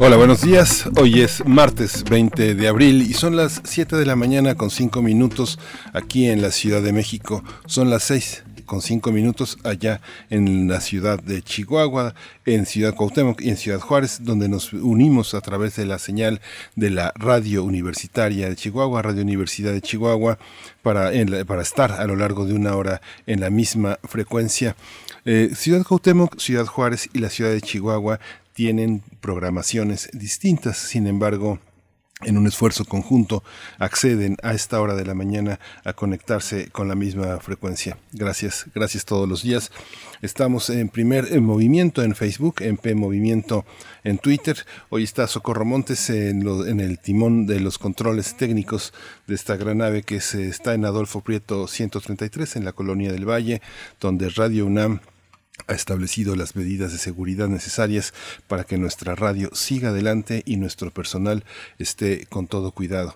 Hola, buenos días. Hoy es martes 20 de abril y son las 7 de la mañana con 5 minutos aquí en la Ciudad de México. Son las 6 con 5 minutos allá en la ciudad de Chihuahua, en Ciudad Cuauhtémoc y en Ciudad Juárez, donde nos unimos a través de la señal de la Radio Universitaria de Chihuahua, Radio Universidad de Chihuahua, para, para estar a lo largo de una hora en la misma frecuencia. Eh, ciudad Cuauhtémoc, Ciudad Juárez y la ciudad de Chihuahua tienen programaciones distintas, sin embargo, en un esfuerzo conjunto acceden a esta hora de la mañana a conectarse con la misma frecuencia. Gracias, gracias todos los días. Estamos en primer movimiento en Facebook, en P Movimiento en Twitter. Hoy está Socorro Montes en, en el timón de los controles técnicos de esta gran nave que se, está en Adolfo Prieto 133 en la colonia del Valle, donde Radio UNAM ha establecido las medidas de seguridad necesarias para que nuestra radio siga adelante y nuestro personal esté con todo cuidado.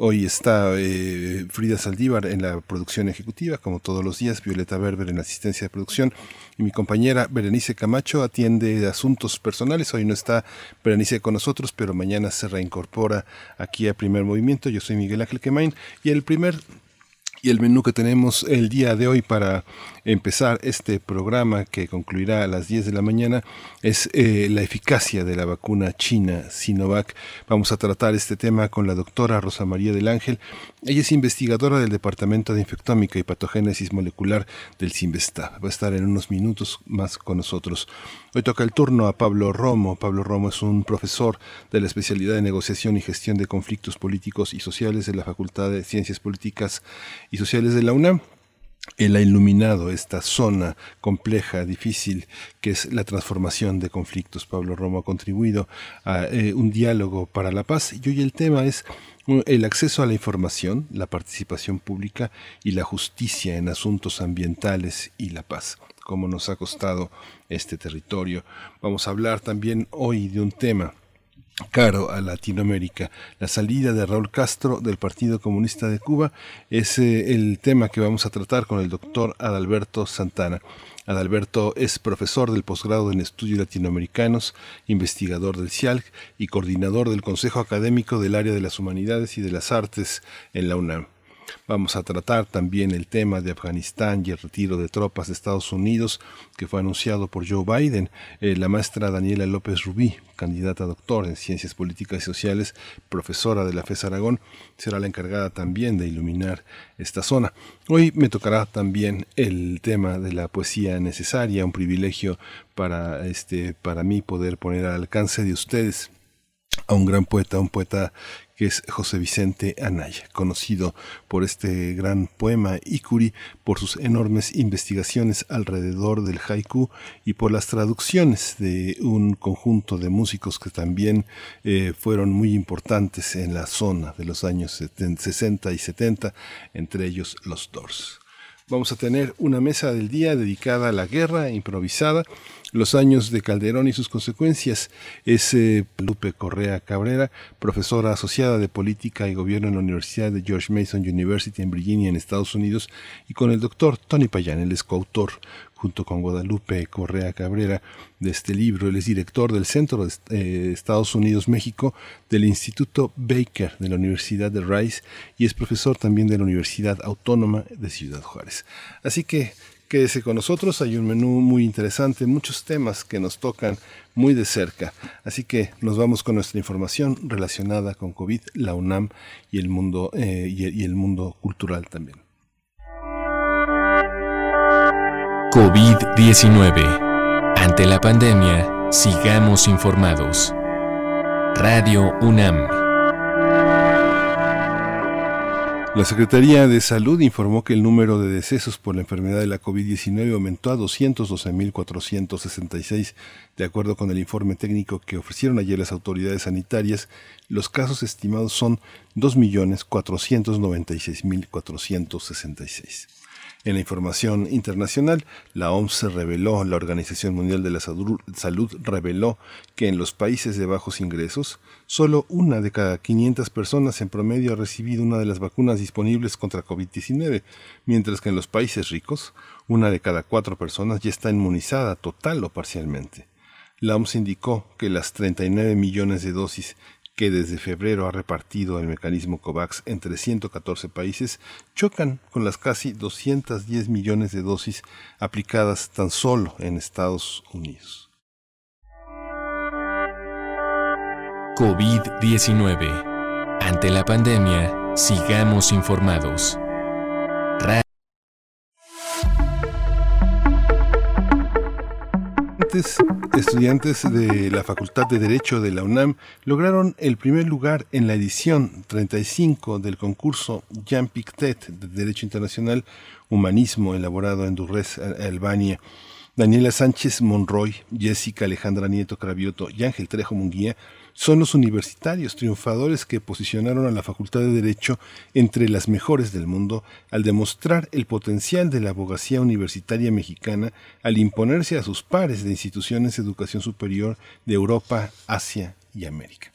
Hoy está eh, Frida Saldívar en la producción ejecutiva, como todos los días, Violeta Berber en la asistencia de producción y mi compañera Berenice Camacho atiende asuntos personales. Hoy no está Berenice con nosotros, pero mañana se reincorpora aquí a Primer Movimiento. Yo soy Miguel Ángel Quemain y el primer y el menú que tenemos el día de hoy para empezar este programa que concluirá a las 10 de la mañana es eh, la eficacia de la vacuna china Sinovac. Vamos a tratar este tema con la doctora Rosa María del Ángel. Ella es investigadora del Departamento de Infectómica y Patogénesis Molecular del CIMBESTA. Va a estar en unos minutos más con nosotros. Hoy toca el turno a Pablo Romo. Pablo Romo es un profesor de la especialidad de negociación y gestión de conflictos políticos y sociales de la Facultad de Ciencias Políticas y Sociales de la UNAM. Él ha iluminado esta zona compleja, difícil, que es la transformación de conflictos. Pablo Romo ha contribuido a eh, un diálogo para la paz y hoy el tema es el acceso a la información, la participación pública y la justicia en asuntos ambientales y la paz. Cómo nos ha costado este territorio. Vamos a hablar también hoy de un tema caro a Latinoamérica. La salida de Raúl Castro del Partido Comunista de Cuba es eh, el tema que vamos a tratar con el doctor Adalberto Santana. Adalberto es profesor del posgrado en estudios latinoamericanos, investigador del CIALC y coordinador del Consejo Académico del Área de las Humanidades y de las Artes en la UNAM. Vamos a tratar también el tema de Afganistán y el retiro de tropas de Estados Unidos que fue anunciado por Joe Biden. Eh, la maestra Daniela López Rubí, candidata a doctor en Ciencias Políticas y Sociales, profesora de la FES Aragón, será la encargada también de iluminar esta zona. Hoy me tocará también el tema de la poesía necesaria, un privilegio para, este, para mí poder poner al alcance de ustedes a un gran poeta, un poeta que es José Vicente Anaya, conocido por este gran poema Ikuri, por sus enormes investigaciones alrededor del haiku y por las traducciones de un conjunto de músicos que también eh, fueron muy importantes en la zona de los años 60 y 70, entre ellos los Doors. Vamos a tener una mesa del día dedicada a la guerra improvisada los años de Calderón y sus consecuencias. Es eh, Lupe Correa Cabrera, profesora asociada de Política y Gobierno en la Universidad de George Mason University en Virginia, en Estados Unidos, y con el doctor Tony Payán, él es coautor junto con Guadalupe Correa Cabrera de este libro. Él es director del Centro de eh, Estados Unidos-México del Instituto Baker de la Universidad de Rice y es profesor también de la Universidad Autónoma de Ciudad Juárez. Así que Quédese con nosotros, hay un menú muy interesante, muchos temas que nos tocan muy de cerca. Así que nos vamos con nuestra información relacionada con COVID, la UNAM y el mundo, eh, y el mundo cultural también. COVID-19. Ante la pandemia, sigamos informados. Radio UNAM. La Secretaría de Salud informó que el número de decesos por la enfermedad de la COVID-19 aumentó a 212.466. De acuerdo con el informe técnico que ofrecieron ayer las autoridades sanitarias, los casos estimados son 2.496.466. En la información internacional, la OMS reveló, la Organización Mundial de la Salud reveló que en los países de bajos ingresos, solo una de cada 500 personas en promedio ha recibido una de las vacunas disponibles contra COVID-19, mientras que en los países ricos, una de cada cuatro personas ya está inmunizada total o parcialmente. La OMS indicó que las 39 millones de dosis que desde febrero ha repartido el mecanismo COVAX entre 114 países, chocan con las casi 210 millones de dosis aplicadas tan solo en Estados Unidos. COVID-19. Ante la pandemia, sigamos informados. Estudiantes de la Facultad de Derecho de la UNAM lograron el primer lugar en la edición 35 del concurso Jean Pictet de Derecho Internacional Humanismo elaborado en Durres, Albania. Daniela Sánchez Monroy, Jessica Alejandra Nieto Cravioto y Ángel Trejo Munguía son los universitarios triunfadores que posicionaron a la Facultad de Derecho entre las mejores del mundo al demostrar el potencial de la abogacía universitaria mexicana al imponerse a sus pares de instituciones de educación superior de Europa, Asia y América.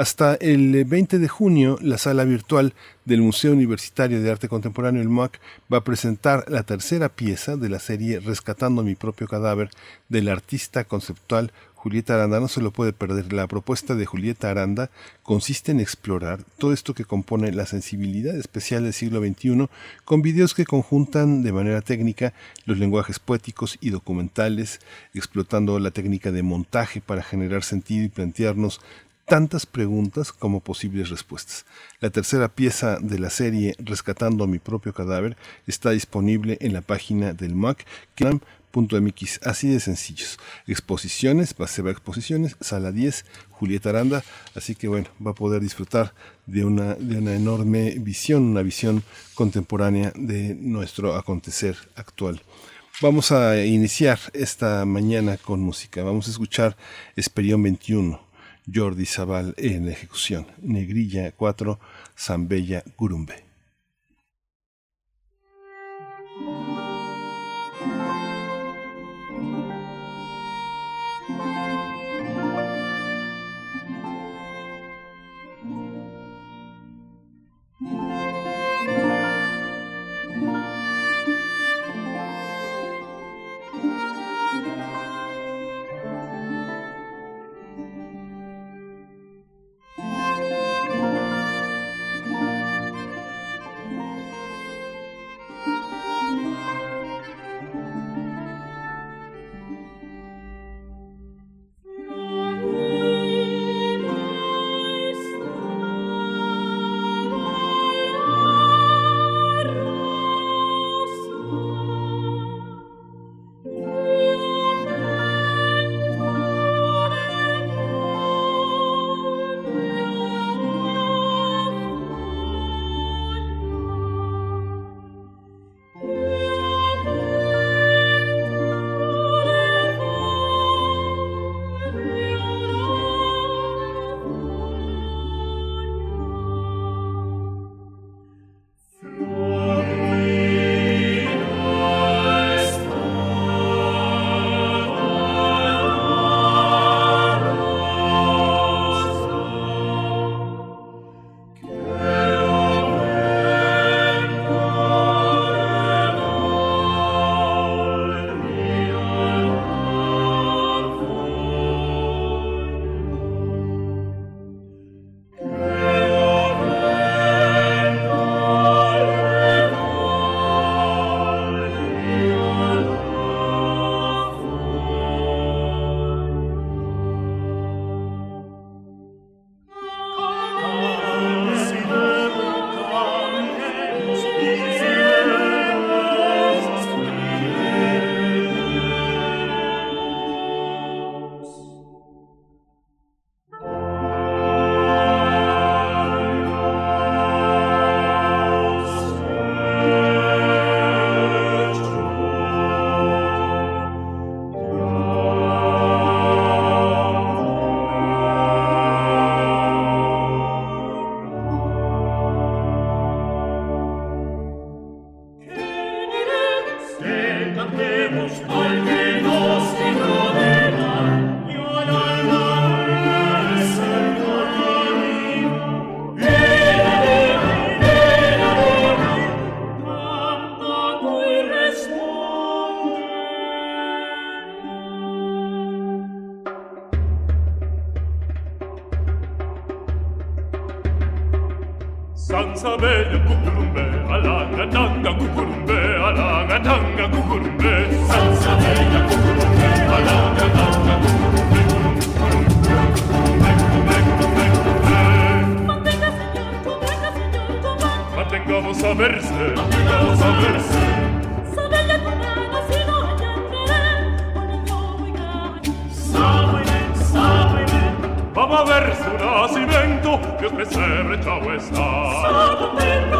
Hasta el 20 de junio, la sala virtual del Museo Universitario de Arte Contemporáneo, el MUAC, va a presentar la tercera pieza de la serie Rescatando mi propio cadáver del artista conceptual Julieta Aranda no se lo puede perder. La propuesta de Julieta Aranda consiste en explorar todo esto que compone la sensibilidad especial del siglo XXI con videos que conjuntan de manera técnica los lenguajes poéticos y documentales, explotando la técnica de montaje para generar sentido y plantearnos tantas preguntas como posibles respuestas. La tercera pieza de la serie Rescatando a mi propio cadáver está disponible en la página del MAC, .mx, así de sencillos. Exposiciones, se va a exposiciones, sala 10, Julieta Aranda, así que bueno, va a poder disfrutar de una, de una enorme visión, una visión contemporánea de nuestro acontecer actual. Vamos a iniciar esta mañana con música. Vamos a escuchar Esperión 21, Jordi Zabal en ejecución, Negrilla 4, Zambella Gurumbe. più pensare ciò è sta. Solo per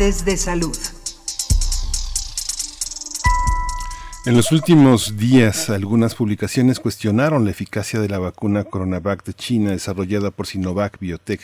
De Salud. En los últimos días, algunas publicaciones cuestionaron la eficacia de la vacuna Coronavac de China desarrollada por Sinovac Biotech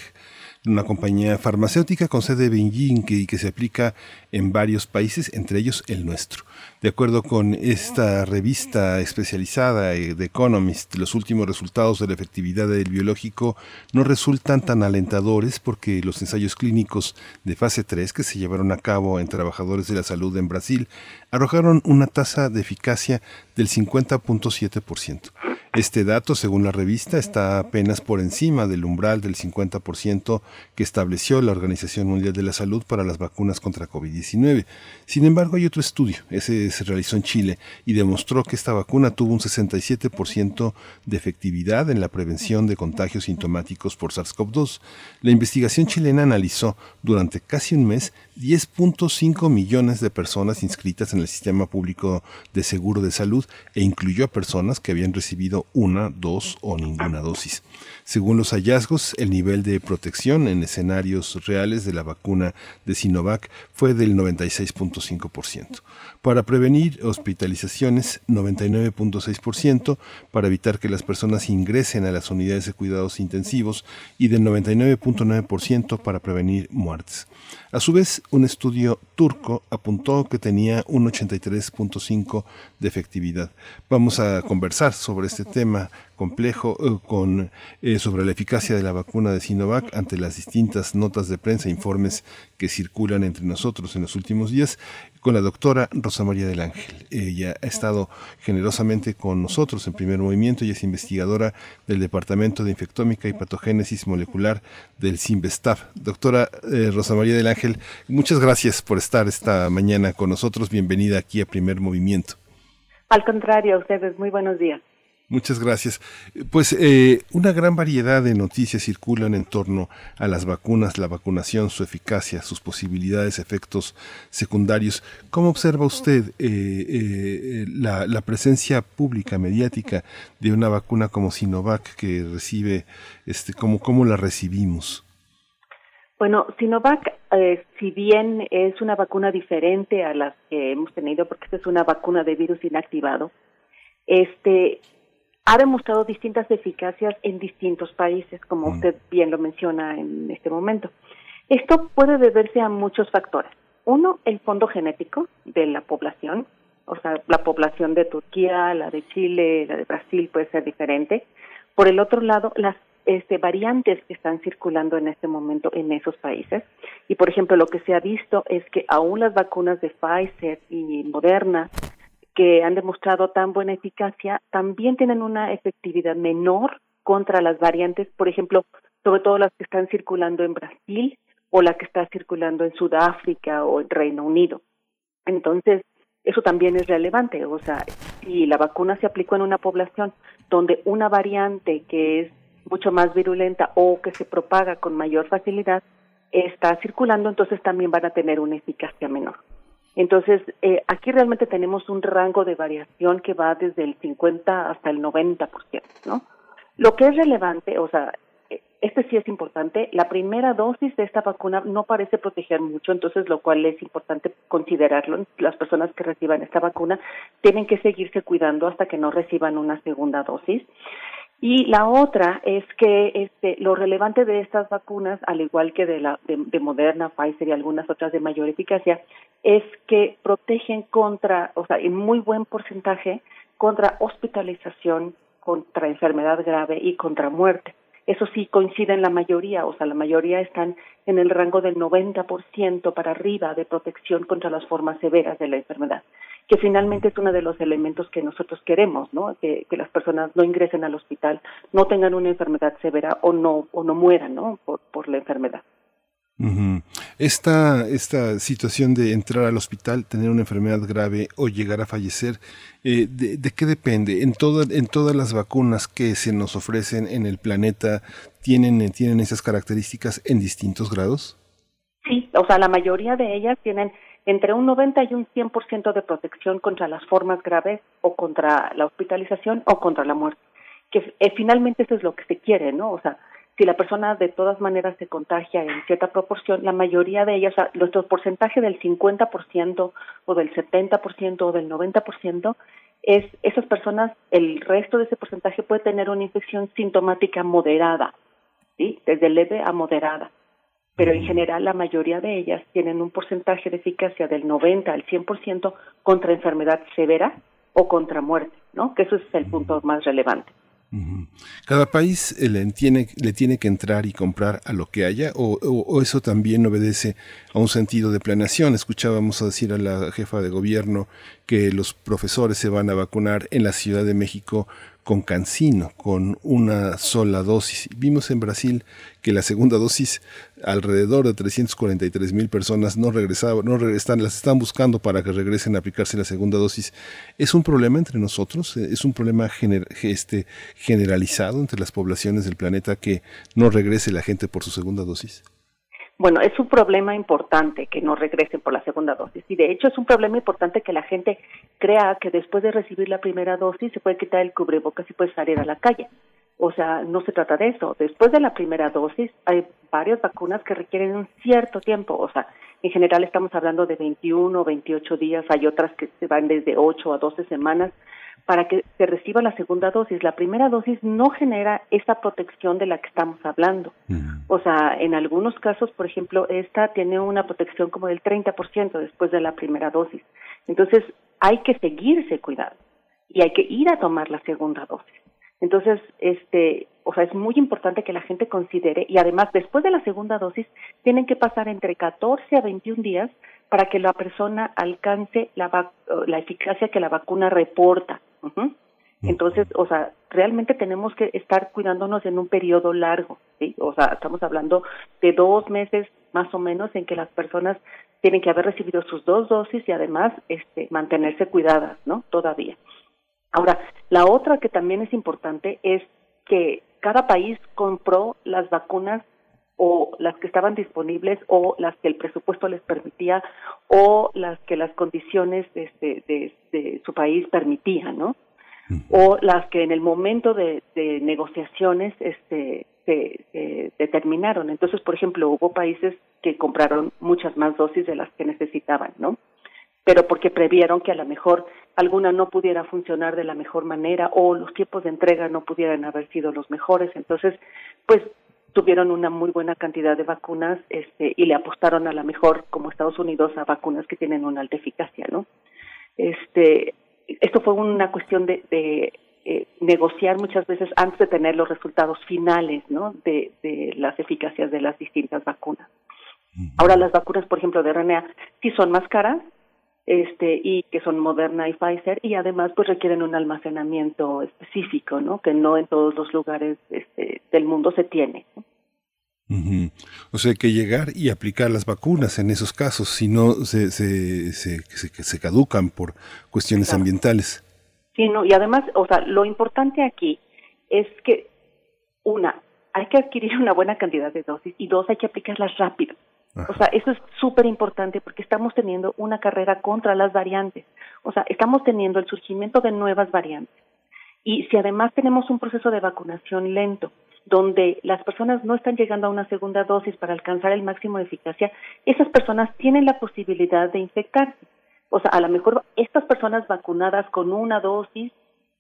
una compañía farmacéutica con sede en Beijing y que se aplica en varios países, entre ellos el nuestro. De acuerdo con esta revista especializada eh, de Economist, los últimos resultados de la efectividad del biológico no resultan tan alentadores porque los ensayos clínicos de fase 3 que se llevaron a cabo en trabajadores de la salud en Brasil arrojaron una tasa de eficacia del 50.7%. Este dato, según la revista, está apenas por encima del umbral del 50% que estableció la Organización Mundial de la Salud para las vacunas contra COVID-19. Sin embargo, hay otro estudio, ese se realizó en Chile y demostró que esta vacuna tuvo un 67% de efectividad en la prevención de contagios sintomáticos por SARS-CoV-2. La investigación chilena analizó durante casi un mes 10.5 millones de personas inscritas en el sistema público de seguro de salud e incluyó a personas que habían recibido una, dos o ninguna dosis. Según los hallazgos, el nivel de protección en escenarios reales de la vacuna de Sinovac fue del 96.5%. Para prevenir hospitalizaciones, 99.6%, para evitar que las personas ingresen a las unidades de cuidados intensivos y del 99.9% para prevenir muertes. A su vez, un estudio turco apuntó que tenía un 83.5 de efectividad. Vamos a conversar sobre este tema complejo eh, con, eh, sobre la eficacia de la vacuna de Sinovac ante las distintas notas de prensa e informes que circulan entre nosotros en los últimos días con la doctora Rosa María del Ángel. Ella ha estado generosamente con nosotros en primer movimiento y es investigadora del Departamento de Infectómica y Patogénesis Molecular del CIMBESTAF. Doctora eh, Rosa María del Ángel, muchas gracias por estar esta mañana con nosotros. Bienvenida aquí a primer movimiento. Al contrario, a ustedes, muy buenos días. Muchas gracias. Pues eh, una gran variedad de noticias circulan en torno a las vacunas, la vacunación, su eficacia, sus posibilidades, efectos secundarios. ¿Cómo observa usted eh, eh, la, la, presencia pública, mediática de una vacuna como Sinovac que recibe, este, cómo, cómo la recibimos? Bueno, Sinovac, si bien es una vacuna diferente a las que hemos tenido, porque esta es una vacuna de virus inactivado, este ha demostrado distintas eficacias en distintos países, como mm. usted bien lo menciona en este momento. Esto puede deberse a muchos factores. Uno, el fondo genético de la población, o sea, la población de Turquía, la de Chile, la de Brasil puede ser diferente. Por el otro lado, las este, variantes que están circulando en este momento en esos países. Y, por ejemplo, lo que se ha visto es que aún las vacunas de Pfizer y Moderna que han demostrado tan buena eficacia también tienen una efectividad menor contra las variantes, por ejemplo, sobre todo las que están circulando en Brasil o la que está circulando en Sudáfrica o en Reino Unido. Entonces, eso también es relevante, o sea, si la vacuna se aplicó en una población donde una variante que es mucho más virulenta o que se propaga con mayor facilidad está circulando, entonces también van a tener una eficacia menor. Entonces, eh, aquí realmente tenemos un rango de variación que va desde el 50 hasta el 90%, ¿no? Lo que es relevante, o sea, eh, este sí es importante, la primera dosis de esta vacuna no parece proteger mucho, entonces lo cual es importante considerarlo. Las personas que reciban esta vacuna tienen que seguirse cuidando hasta que no reciban una segunda dosis. Y la otra es que este, lo relevante de estas vacunas, al igual que de, la, de, Moderna, Pfizer y algunas otras de mayor eficacia, es que protegen contra, o sea, en muy buen porcentaje, contra hospitalización, contra enfermedad grave y contra muerte. Eso sí coincide en la mayoría, o sea, la mayoría están en el rango del 90% para arriba de protección contra las formas severas de la enfermedad que finalmente es uno de los elementos que nosotros queremos, ¿no? Que, las personas no ingresen al hospital, no tengan una enfermedad severa o no o no mueran, ¿no? Por, por la enfermedad. esta, esta situación de entrar al hospital, tener una enfermedad grave o llegar a fallecer, eh, de, qué depende? ¿En, ¿En todas las vacunas que se nos ofrecen en el planeta tienen, tienen esas características en distintos grados? Sí, o sea, la mayoría de ellas tienen entre un 90 y un 100% de protección contra las formas graves o contra la hospitalización o contra la muerte. Que eh, finalmente eso es lo que se quiere, ¿no? O sea, si la persona de todas maneras se contagia en cierta proporción, la mayoría de ellas, o sea, nuestro porcentaje del 50% o del 70% o del 90% es esas personas, el resto de ese porcentaje puede tener una infección sintomática moderada, ¿sí? Desde leve a moderada pero en general la mayoría de ellas tienen un porcentaje de eficacia del 90 al 100% contra enfermedad severa o contra muerte, ¿no? Que eso es el punto más relevante. ¿Cada país eh, le tiene, le tiene que entrar y comprar a lo que haya o, o, eso también obedece a un sentido de planeación? Escuchábamos a decir a la jefa de gobierno que los profesores se van a vacunar en la Ciudad de México con cancino, con una sola dosis. Vimos en Brasil que la segunda dosis, alrededor de 343 mil personas no regresaban, no regresan, las están buscando para que regresen a aplicarse la segunda dosis. ¿Es un problema entre nosotros? ¿Es un problema este, generalizado entre las poblaciones del planeta que no regrese la gente por su segunda dosis? Bueno, es un problema importante que no regresen por la segunda dosis y de hecho es un problema importante que la gente crea que después de recibir la primera dosis se puede quitar el cubrebocas y puede salir a la calle. O sea, no se trata de eso. Después de la primera dosis hay varias vacunas que requieren un cierto tiempo. O sea, en general estamos hablando de 21 o 28 días. Hay otras que se van desde 8 a 12 semanas para que se reciba la segunda dosis. La primera dosis no genera esa protección de la que estamos hablando. O sea, en algunos casos, por ejemplo, esta tiene una protección como del 30% después de la primera dosis. Entonces, hay que seguirse cuidando y hay que ir a tomar la segunda dosis. Entonces, este, o sea, es muy importante que la gente considere y además después de la segunda dosis tienen que pasar entre 14 a 21 días para que la persona alcance la, la eficacia que la vacuna reporta. Entonces, o sea, realmente tenemos que estar cuidándonos en un periodo largo, ¿sí? O sea, estamos hablando de dos meses más o menos en que las personas tienen que haber recibido sus dos dosis y además este, mantenerse cuidadas, ¿no? Todavía. Ahora, la otra que también es importante es que cada país compró las vacunas o las que estaban disponibles o las que el presupuesto les permitía o las que las condiciones este, de, de, su país permitían, ¿no? O las que en el momento de, de negociaciones este, se, determinaron. Entonces, por ejemplo, hubo países que compraron muchas más dosis de las que necesitaban, ¿no? Pero porque previeron que a lo mejor alguna no pudiera funcionar de la mejor manera o los tiempos de entrega no pudieran haber sido los mejores. Entonces, pues tuvieron una muy buena cantidad de vacunas este, y le apostaron a la mejor, como Estados Unidos, a vacunas que tienen una alta eficacia, ¿no? Este, esto fue una cuestión de, de eh, negociar muchas veces antes de tener los resultados finales, ¿no? De, de las eficacias de las distintas vacunas. Ahora las vacunas, por ejemplo, de RNA sí son más caras, este y que son Moderna y Pfizer y además pues requieren un almacenamiento específico no que no en todos los lugares este, del mundo se tiene O sea, hay que llegar y aplicar las vacunas en esos casos, si no se, se, se, se, caducan por cuestiones ambientales. Sí, no, y además, o sea, lo importante aquí es que, una, hay que adquirir una buena cantidad de dosis y dos, hay que aplicarlas rápido. O sea, eso es súper importante porque estamos teniendo una carrera contra las variantes. O sea, estamos teniendo el surgimiento de nuevas variantes. Y si además tenemos un proceso de vacunación lento, donde las personas no están llegando a una segunda dosis para alcanzar el máximo de eficacia, esas personas tienen la posibilidad de infectarse. O sea, a lo mejor estas personas vacunadas con una dosis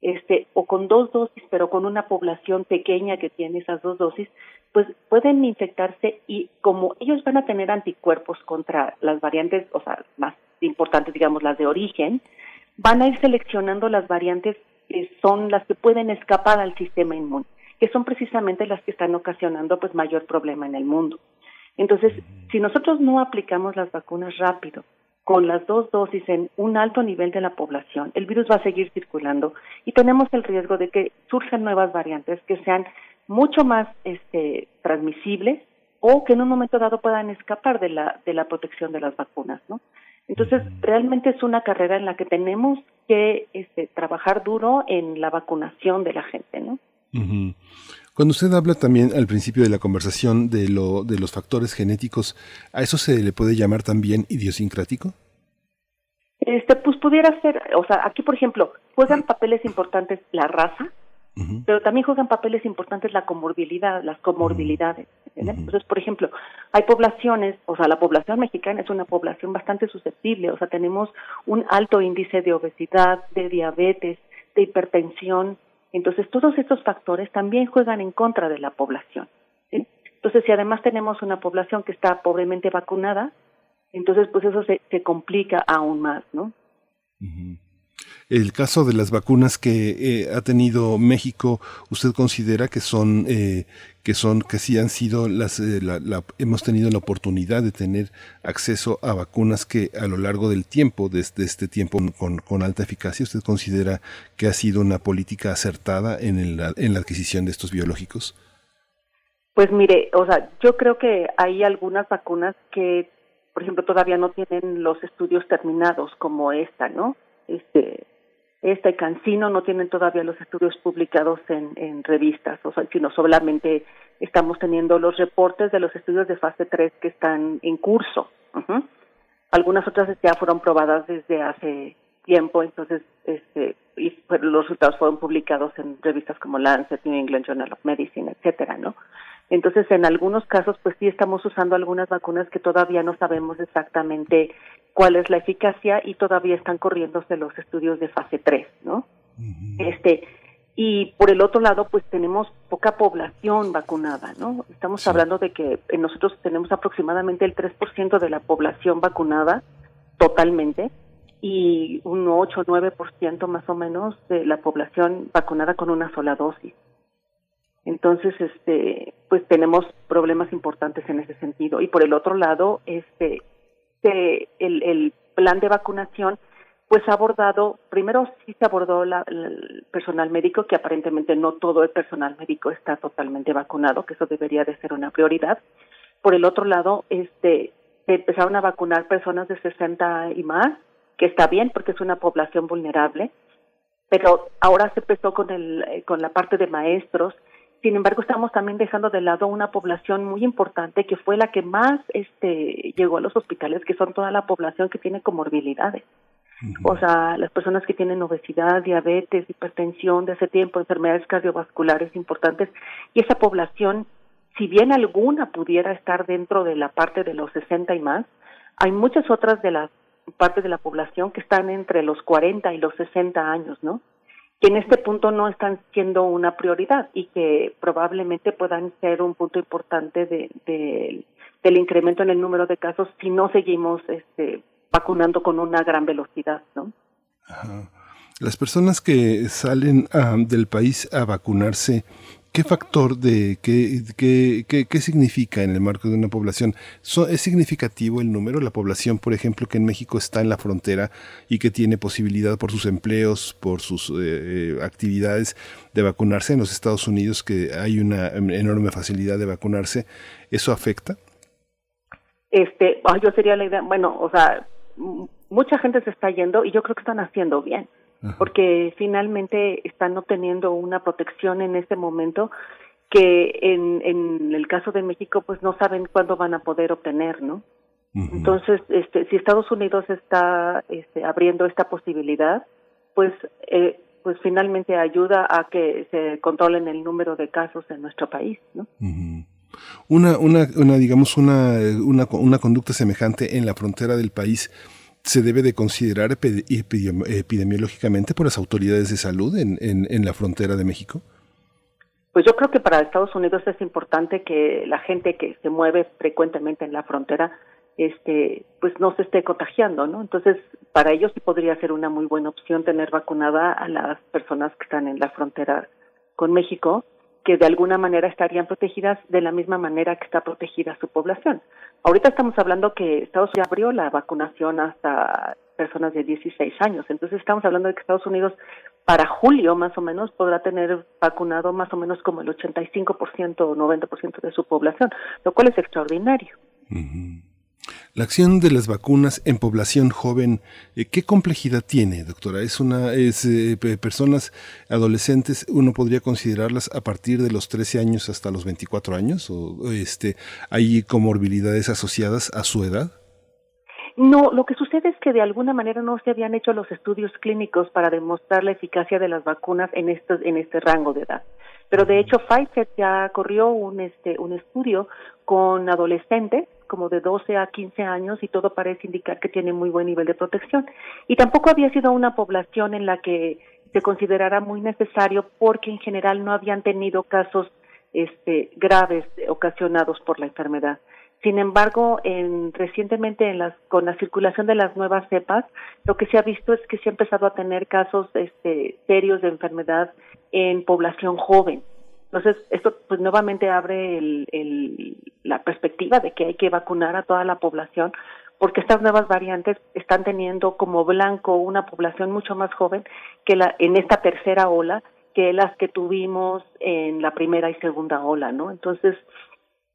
este, o con dos dosis, pero con una población pequeña que tiene esas dos dosis, pues pueden infectarse y como ellos van a tener anticuerpos contra las variantes, o sea, más importantes, digamos, las de origen, van a ir seleccionando las variantes que son las que pueden escapar al sistema inmune, que son precisamente las que están ocasionando pues mayor problema en el mundo. Entonces, si nosotros no aplicamos las vacunas rápido, con las dos dosis en un alto nivel de la población, el virus va a seguir circulando y tenemos el riesgo de que surjan nuevas variantes que sean mucho más este, transmisibles o que en un momento dado puedan escapar de la, de la protección de las vacunas, ¿no? Entonces, realmente es una carrera en la que tenemos que este, trabajar duro en la vacunación de la gente, ¿no? Cuando usted habla también al principio de la conversación de, lo, de los factores genéticos, ¿a eso se le puede llamar también idiosincrático? Este, pues pudiera ser, o sea, aquí por ejemplo, juegan papeles importantes la raza, pero también juegan papeles importantes la comorbilidad, las comorbilidades. Entonces, por ejemplo, hay poblaciones, o sea, la población mexicana es una población bastante susceptible, o sea, tenemos un alto índice de obesidad, de diabetes, de hipertensión, entonces, todos estos factores también juegan en contra de la población. Entonces, si además tenemos una población que está pobremente vacunada, entonces, pues eso se, se complica aún más, ¿no? El caso de las vacunas que eh, ha tenido México, ¿usted considera que son, eh, que son, que sí han sido las, eh, la, hemos tenido la oportunidad de tener acceso a vacunas que a lo largo del tiempo, desde este tiempo con, alta eficacia, ¿usted considera que ha sido una política acertada en, el, en la adquisición de estos biológicos? Pues mire, o sea, yo creo que hay algunas vacunas que, por ejemplo, todavía no tienen los estudios terminados como esta, ¿no? Este, este Cancino no tienen todavía los estudios publicados en, revistas, o sea, sino solamente estamos teniendo los reportes de los estudios de fase 3 que están en curso. Algunas otras ya fueron probadas desde hace tiempo, entonces este, y los resultados fueron publicados en revistas como Lancet, New England Journal of Medicine, etcétera, ¿no? Entonces, en algunos casos, pues sí estamos usando algunas vacunas que todavía no sabemos exactamente cuál es la eficacia y todavía están corriéndose los estudios de fase 3, ¿no? Este, y por el otro lado, pues tenemos poca población vacunada, ¿no? Estamos hablando de que nosotros tenemos aproximadamente el 3% de la población vacunada totalmente y un 8 o 9% más o menos de la población vacunada con una sola dosis. Entonces, este, pues tenemos problemas importantes en ese sentido. Y por el otro lado, este, el, el plan de vacunación, pues ha abordado, primero sí se abordó la, el personal médico, que aparentemente no todo el personal médico está totalmente vacunado, que eso debería de ser una prioridad. Por el otro lado, este, empezaron a vacunar personas de 60 y más, que está bien porque es una población vulnerable pero ahora se empezó con, el, eh, con la parte de maestros. Sin embargo, estamos también dejando de lado una población muy importante que fue la que más este, llegó a los hospitales, que son toda la población que tiene comorbilidades. O sea, las personas que tienen obesidad, diabetes, hipertensión de hace tiempo, enfermedades cardiovasculares importantes, y esa población, si bien alguna pudiera estar dentro de la parte de los 60 y más, hay muchas otras de las partes de la población que están entre los 40 y los 60 años, ¿no? Que en este punto no están siendo una prioridad y que probablemente puedan ser un punto importante de, del incremento en el número de casos si no seguimos este, vacunando con una gran velocidad, ¿no? Las personas que salen ah, del país a vacunarse, ¿Qué factor de qué, qué, qué, significa en el marco de una población? ¿Es significativo el número? La población, por ejemplo, que en México está en la frontera y que tiene posibilidad por sus empleos, por sus eh, eh, actividades de vacunarse en los Estados Unidos, que hay una enorme facilidad de vacunarse, ¿eso afecta? Este, yo sería la idea, bueno, o sea, mucha gente se está yendo y yo creo que están haciendo bien porque finalmente están obteniendo una protección en este momento que en, en el caso de México pues no saben cuándo van a poder obtener, ¿no? Entonces, este, si Estados Unidos está este, abriendo esta posibilidad, pues eh, pues finalmente ayuda a que se controlen el número de casos en nuestro país, ¿no? Una, una, una, digamos, una, una, una conducta semejante en la frontera del país se debe de considerar epidemiológicamente por las autoridades de salud en, en, la frontera de México? Pues yo creo que para Estados Unidos es importante que la gente que se mueve frecuentemente en la frontera este pues no se esté contagiando, ¿no? Entonces, para ellos sí podría ser una muy buena opción tener vacunada a las personas que están en la frontera con México que de alguna manera estarían protegidas de la misma manera que está protegida su población. Ahorita estamos hablando que Estados Unidos abrió la vacunación hasta personas de 16 años, entonces estamos hablando de que Estados Unidos para julio más o menos podrá tener vacunado más o menos como el 85% o 90% de su población, lo cual es extraordinario. La acción de las vacunas en población joven, eh, ¿qué complejidad tiene, doctora? Es una, es eh, personas adolescentes, uno podría considerarlas a partir de los 13 años hasta los 24 años, o este, hay comorbilidades asociadas a su edad. No, lo que sucede es que de alguna manera no se habían hecho los estudios clínicos para demostrar la eficacia de las vacunas en este, en este rango de edad. Pero de hecho Pfizer ya corrió un, este, un estudio con adolescentes como de 12 a 15 años y todo parece indicar que tiene muy buen nivel de protección. Y tampoco había sido una población en la que se considerara muy necesario porque en general no habían tenido casos este, graves ocasionados por la enfermedad. Sin embargo, en, recientemente en las, con la circulación de las nuevas cepas, lo que se ha visto es que se ha empezado a tener casos este, serios de enfermedad en población joven. Entonces, esto pues nuevamente abre el, la perspectiva de que hay que vacunar a toda la población porque estas nuevas variantes están teniendo como blanco una población mucho más joven que la en esta tercera ola que las que tuvimos en la primera y segunda ola, ¿no? Entonces,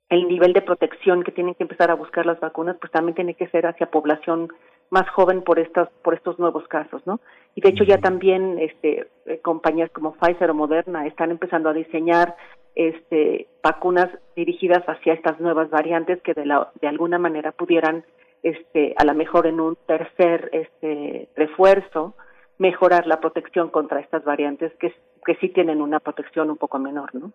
el nivel de protección que tienen que empezar a buscar las vacunas, pues también tiene que ser hacia población más joven por estas por estos nuevos casos, ¿no? Y de hecho ya también este eh, compañías como Pfizer o Moderna están empezando a diseñar este vacunas dirigidas hacia estas nuevas variantes que de la de alguna manera pudieran este a lo mejor en un tercer este refuerzo mejorar la protección contra estas variantes que que sí tienen una protección un poco menor, ¿no?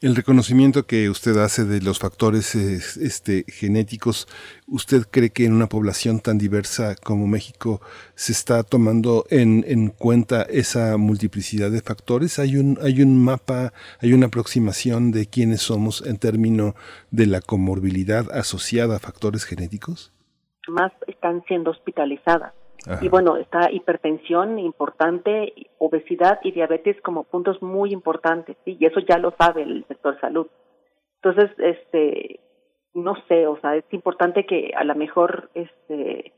El reconocimiento que usted hace de los factores este, genéticos, ¿usted cree que en una población tan diversa como México se está tomando en, en cuenta esa multiplicidad de factores? ¿Hay un, ¿Hay un mapa, hay una aproximación de quiénes somos en términos de la comorbilidad asociada a factores genéticos? Más están siendo hospitalizadas y bueno, está hipertensión importante, obesidad y diabetes como puntos muy importantes, ¿sí? y eso ya lo sabe el sector salud. Entonces, este, no sé, o sea, es importante que a lo mejor, este,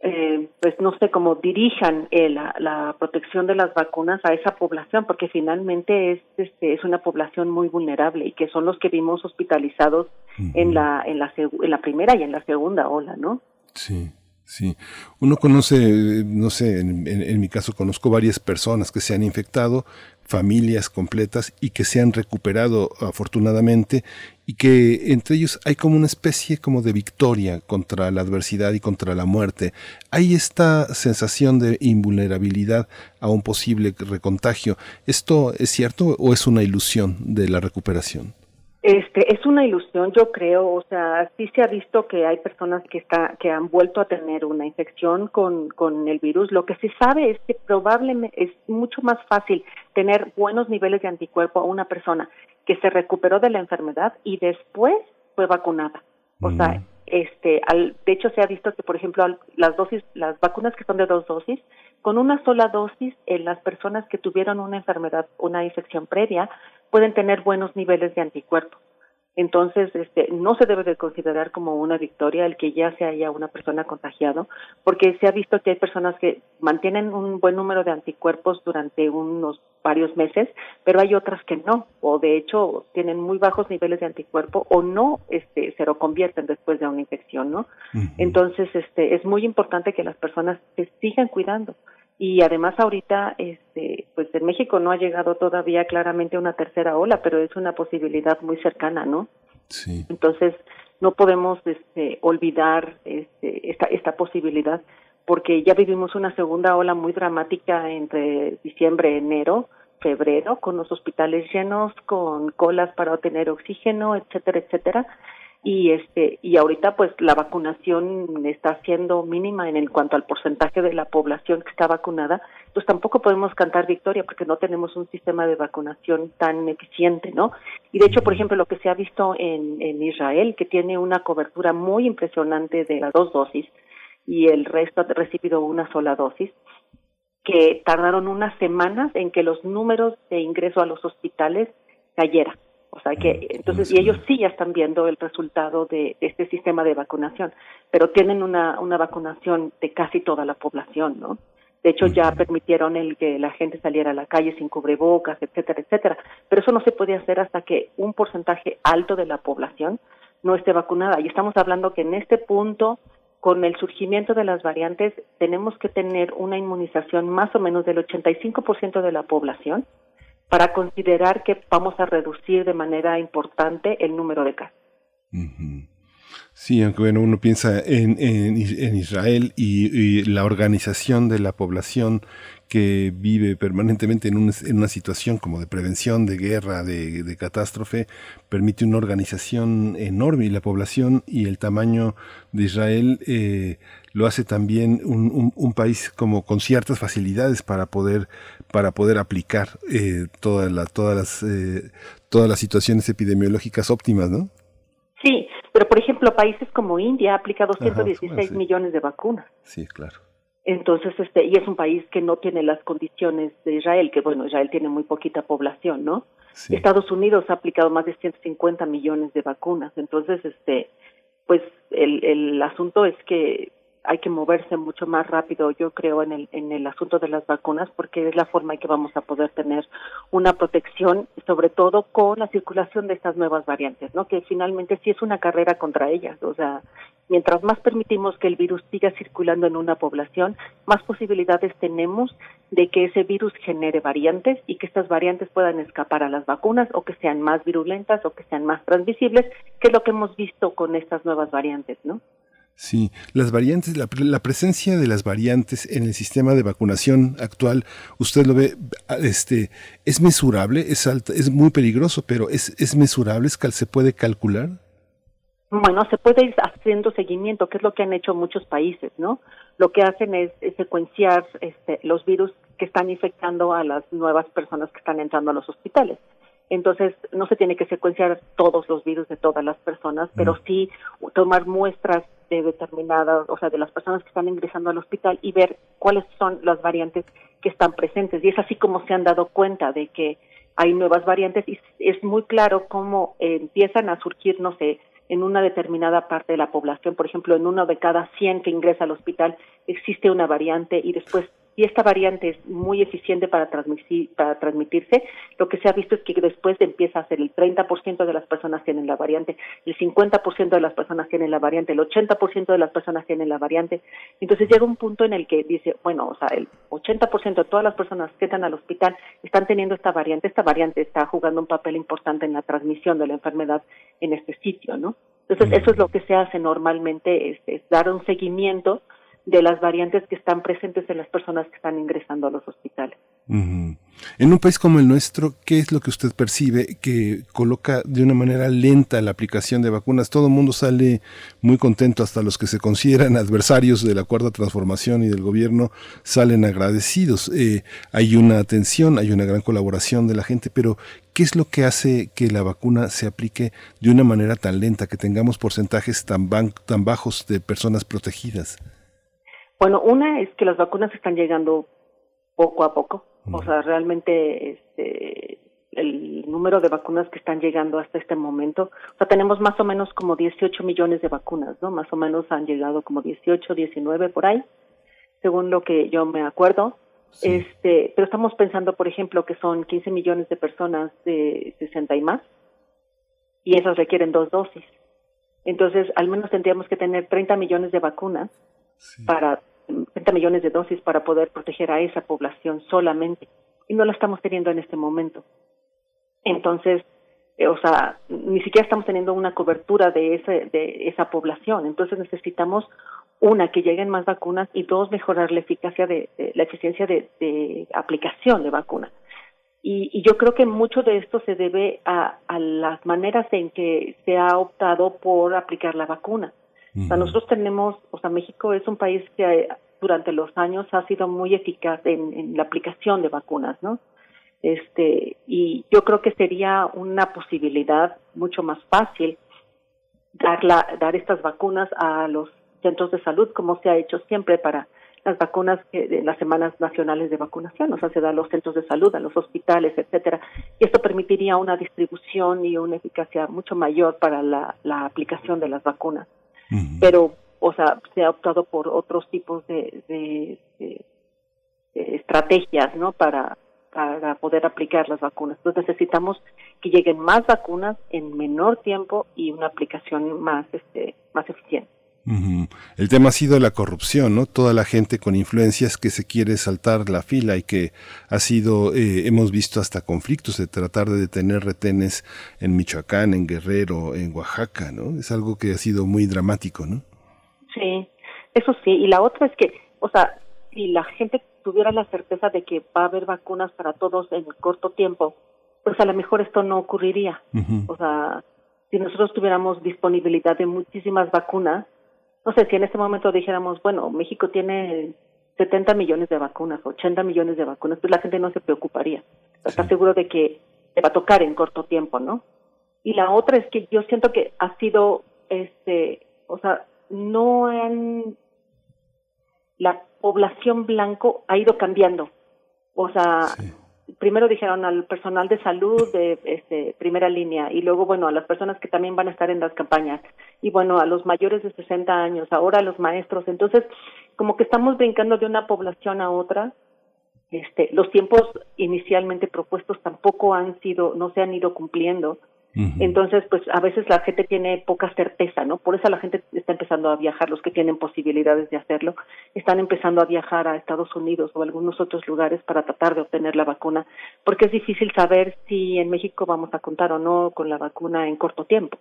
eh, pues no sé, cómo dirijan eh, la, la, protección de las vacunas a esa población, porque finalmente es, este, es una población muy vulnerable y que son los que vimos hospitalizados en la, en la, en la primera y en la segunda ola, ¿no? Sí. Sí, uno conoce, no sé, en, mi caso conozco varias personas que se han infectado, familias completas y que se han recuperado afortunadamente y que entre ellos hay como una especie como de victoria contra la adversidad y contra la muerte. Hay esta sensación de invulnerabilidad a un posible recontagio. ¿Esto es cierto o es una ilusión de la recuperación? Este, es una ilusión, yo creo, o sea, sí se ha visto que hay personas que está, que han vuelto a tener una infección con, con el virus. Lo que se sabe es que probablemente es mucho más fácil tener buenos niveles de anticuerpo a una persona que se recuperó de la enfermedad y después fue vacunada. O sea, mm. este, al, de hecho se ha visto que, por ejemplo, las dosis, las vacunas que son de dos dosis, con una sola dosis, en las personas que tuvieron una enfermedad, una infección previa, pueden tener buenos niveles de anticuerpos. Entonces, este, no se debe de considerar como una victoria el que ya se haya una persona contagiado, porque se ha visto que hay personas que mantienen un buen número de anticuerpos durante unos varios meses, pero hay otras que no, o de hecho tienen muy bajos niveles de anticuerpo o no este, se lo convierten después de una infección, ¿no? Entonces, este, es muy importante que las personas se sigan cuidando y además ahorita este pues en México no ha llegado todavía claramente una tercera ola pero es una posibilidad muy cercana no sí. entonces no podemos este olvidar este esta esta posibilidad porque ya vivimos una segunda ola muy dramática entre diciembre enero febrero con los hospitales llenos con colas para obtener oxígeno etcétera etcétera y este y ahorita pues la vacunación está siendo mínima en, cuanto al porcentaje de la población que está vacunada pues tampoco podemos cantar victoria porque no tenemos un sistema de vacunación tan eficiente no y de hecho por ejemplo lo que se ha visto en, en Israel que tiene una cobertura muy impresionante de las dos dosis y el resto ha recibido una sola dosis que tardaron unas semanas en que los números de ingreso a los hospitales cayeran o sea que, entonces, y ellos sí ya están viendo el resultado de, este sistema de vacunación, pero tienen una, una vacunación de casi toda la población, ¿no? De hecho, ya permitieron el que la gente saliera a la calle sin cubrebocas, etcétera, etcétera. Pero eso no se puede hacer hasta que un porcentaje alto de la población no esté vacunada. Y estamos hablando que en este punto, con el surgimiento de las variantes, tenemos que tener una inmunización más o menos del 85% de la población para considerar que vamos a reducir de manera importante el número de casos. Sí, aunque bueno, uno piensa en, en, Israel y, la organización de la población que vive permanentemente en, en una situación como de prevención, de guerra, de, catástrofe, permite una organización enorme y la población y el tamaño de Israel eh, lo hace también un, un, país como con ciertas facilidades para poder para poder aplicar eh, todas las todas las eh, todas las situaciones epidemiológicas óptimas, ¿no? Sí, pero por ejemplo países como India ha aplicado 116 millones de vacunas. Sí, claro. Entonces, este, y es un país que no tiene las condiciones de Israel, que bueno, Israel tiene muy poquita población, ¿no? Estados Unidos ha aplicado más de 150 millones de vacunas. Entonces, este, pues el, el asunto es que hay que moverse mucho más rápido, yo creo, en el, en el asunto de las vacunas, porque es la forma en que vamos a poder tener una protección, sobre todo con la circulación de estas nuevas variantes, ¿no? Que finalmente sí es una carrera contra ellas. O sea, mientras más permitimos que el virus siga circulando en una población, más posibilidades tenemos de que ese virus genere variantes y que estas variantes puedan escapar a las vacunas o que sean más virulentas o que sean más transmisibles, que es lo que hemos visto con estas nuevas variantes, ¿no? Sí, las variantes, la, presencia de las variantes en el sistema de vacunación actual, usted lo ve, este, es mesurable, es alta, es muy peligroso, pero es, es mesurable, se puede calcular. Bueno, se puede ir haciendo seguimiento, que es lo que han hecho muchos países, ¿no? Lo que hacen es, secuenciar este, los virus que están infectando a las nuevas personas que están entrando a los hospitales. Entonces, no se tiene que secuenciar todos los virus de todas las personas, pero mm. sí tomar muestras de determinadas, o sea, de las personas que están ingresando al hospital y ver cuáles son las variantes que están presentes. Y es así como se han dado cuenta de que hay nuevas variantes y es muy claro cómo empiezan a surgir, no sé, en una determinada parte de la población, por ejemplo, en uno de cada 100 que ingresa al hospital existe una variante y después si esta variante es muy eficiente para, transmitir, para transmitirse, lo que se ha visto es que después empieza a ser el 30% de las personas tienen la variante, el 50% de las personas tienen la variante, el 80% de las personas tienen la variante. Entonces llega un punto en el que dice, bueno, o sea, el 80% de todas las personas que están al hospital están teniendo esta variante, esta variante está jugando un papel importante en la transmisión de la enfermedad en este sitio, ¿no? Entonces, eso es lo que se hace normalmente, es, es dar un seguimiento de las variantes que están presentes en las personas que están ingresando a los hospitales. En un país como el nuestro, ¿qué es lo que usted percibe que coloca de una manera lenta la aplicación de vacunas? Todo el mundo sale muy contento, hasta los que se consideran adversarios de la cuarta transformación y del gobierno salen agradecidos. Eh, hay una atención, hay una gran colaboración de la gente, pero ¿qué es lo que hace que la vacuna se aplique de una manera tan lenta, que tengamos porcentajes tan, tan bajos de personas protegidas? Bueno, una es que las vacunas están llegando poco a poco. O sea, realmente este, el número de vacunas que están llegando hasta este momento, o sea, tenemos más o menos como 18 millones de vacunas, ¿no? Más o menos han llegado como 18, 19 por ahí, según lo que yo me acuerdo. Este, pero estamos pensando, por ejemplo, que son 15 millones de personas de 60 y más, y esas requieren dos dosis. Entonces, al menos tendríamos que tener 30 millones de vacunas para 30 millones de dosis para poder proteger a esa población solamente y no la estamos teniendo en este momento. Entonces, eh, o sea, ni siquiera estamos teniendo una cobertura de, ese, de esa población. Entonces necesitamos una que lleguen más vacunas y dos mejorar la eficacia de, la eficiencia de, aplicación de vacunas. Y, y, yo creo que mucho de esto se debe a, a las maneras en que se ha optado por aplicar la vacuna. O sea, nosotros tenemos, o sea, México es un país que eh, durante los años ha sido muy eficaz en, la aplicación de vacunas, ¿no? Este, y yo creo que sería una posibilidad mucho más fácil dar, la, dar estas vacunas a los centros de salud, como se ha hecho siempre para las vacunas de las semanas nacionales de vacunación, o sea, se da a los centros de salud, a los hospitales, etcétera. Y esto permitiría una distribución y una eficacia mucho mayor para la aplicación de las vacunas pero, o sea, se ha optado por otros tipos de, de, estrategias, ¿no? Para, para poder aplicar las vacunas. Entonces necesitamos que lleguen más vacunas en menor tiempo y una aplicación más, este, más eficiente. El tema ha sido la corrupción, ¿no? Toda la gente con influencias que se quiere saltar la fila y que ha sido, eh, hemos visto hasta conflictos de tratar de detener retenes en Michoacán, en Guerrero, en Oaxaca, ¿no? Es algo que ha sido muy dramático, ¿no? Sí, eso sí. Y la otra es que, o sea, si la gente tuviera la certeza de que va a haber vacunas para todos en corto tiempo, pues a lo mejor esto no ocurriría. O sea, si nosotros tuviéramos disponibilidad de muchísimas vacunas, no sé, si en este momento dijéramos, bueno, México tiene 70 millones de vacunas, 80 millones de vacunas, pues la gente no se preocuparía. Está seguro de que se va a tocar en corto tiempo, ¿no? Y la otra es que yo siento que ha sido, este, o sea, no han, la población blanco ha ido cambiando. O sea, primero dijeron al personal de salud de este, primera línea y luego, bueno, a las personas que también van a estar en las campañas y, bueno, a los mayores de 60 años, ahora a los maestros. Entonces, como que estamos brincando de una población a otra. Este, los tiempos inicialmente propuestos tampoco han sido, no se han ido cumpliendo. Entonces, pues a veces la gente tiene poca certeza, ¿no? Por eso la gente está empezando a viajar, los que tienen posibilidades de hacerlo, están empezando a viajar a Estados Unidos o a algunos otros lugares para tratar de obtener la vacuna, porque es difícil saber si en México vamos a contar o no con la vacuna en corto tiempo.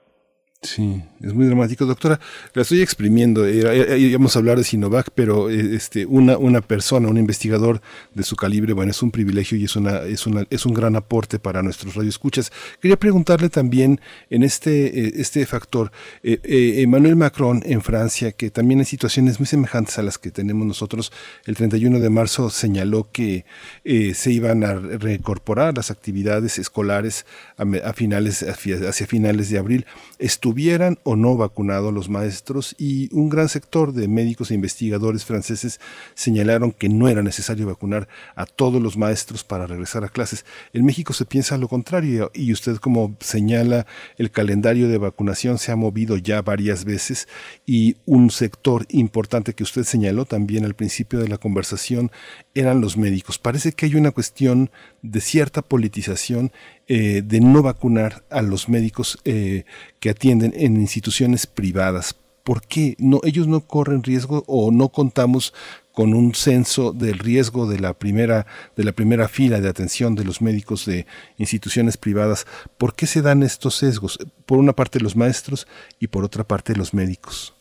Sí, es muy dramático, doctora. La estoy exprimiendo. Íbamos a hablar de Sinovac, pero eh, este, una, una persona, un investigador de su calibre, bueno, es un privilegio y es una, es una, es un gran aporte para nuestros radioescuchas. Quería preguntarle también en este, eh, este factor, eh, Emmanuel Macron en Francia, que también en situaciones muy semejantes a las que tenemos nosotros, el 31 de marzo señaló que se iban a reincorporar las actividades escolares a, finales, hacia finales de abril. Estuvo tuvieran o no vacunado a los maestros y un gran sector de médicos e investigadores franceses señalaron que no era necesario vacunar a todos los maestros para regresar a clases. En México se piensa lo contrario y usted como señala el calendario de vacunación se ha movido ya varias veces y un sector importante que usted señaló también al principio de la conversación eran los médicos. Parece que hay una cuestión de cierta politización eh, de no vacunar a los médicos eh, que atienden en instituciones privadas. ¿Por qué? No, ellos no corren riesgo o no contamos con un censo del riesgo de la primera de la primera fila de atención de los médicos de instituciones privadas. ¿Por qué se dan estos sesgos? Por una parte los maestros y por otra parte los médicos.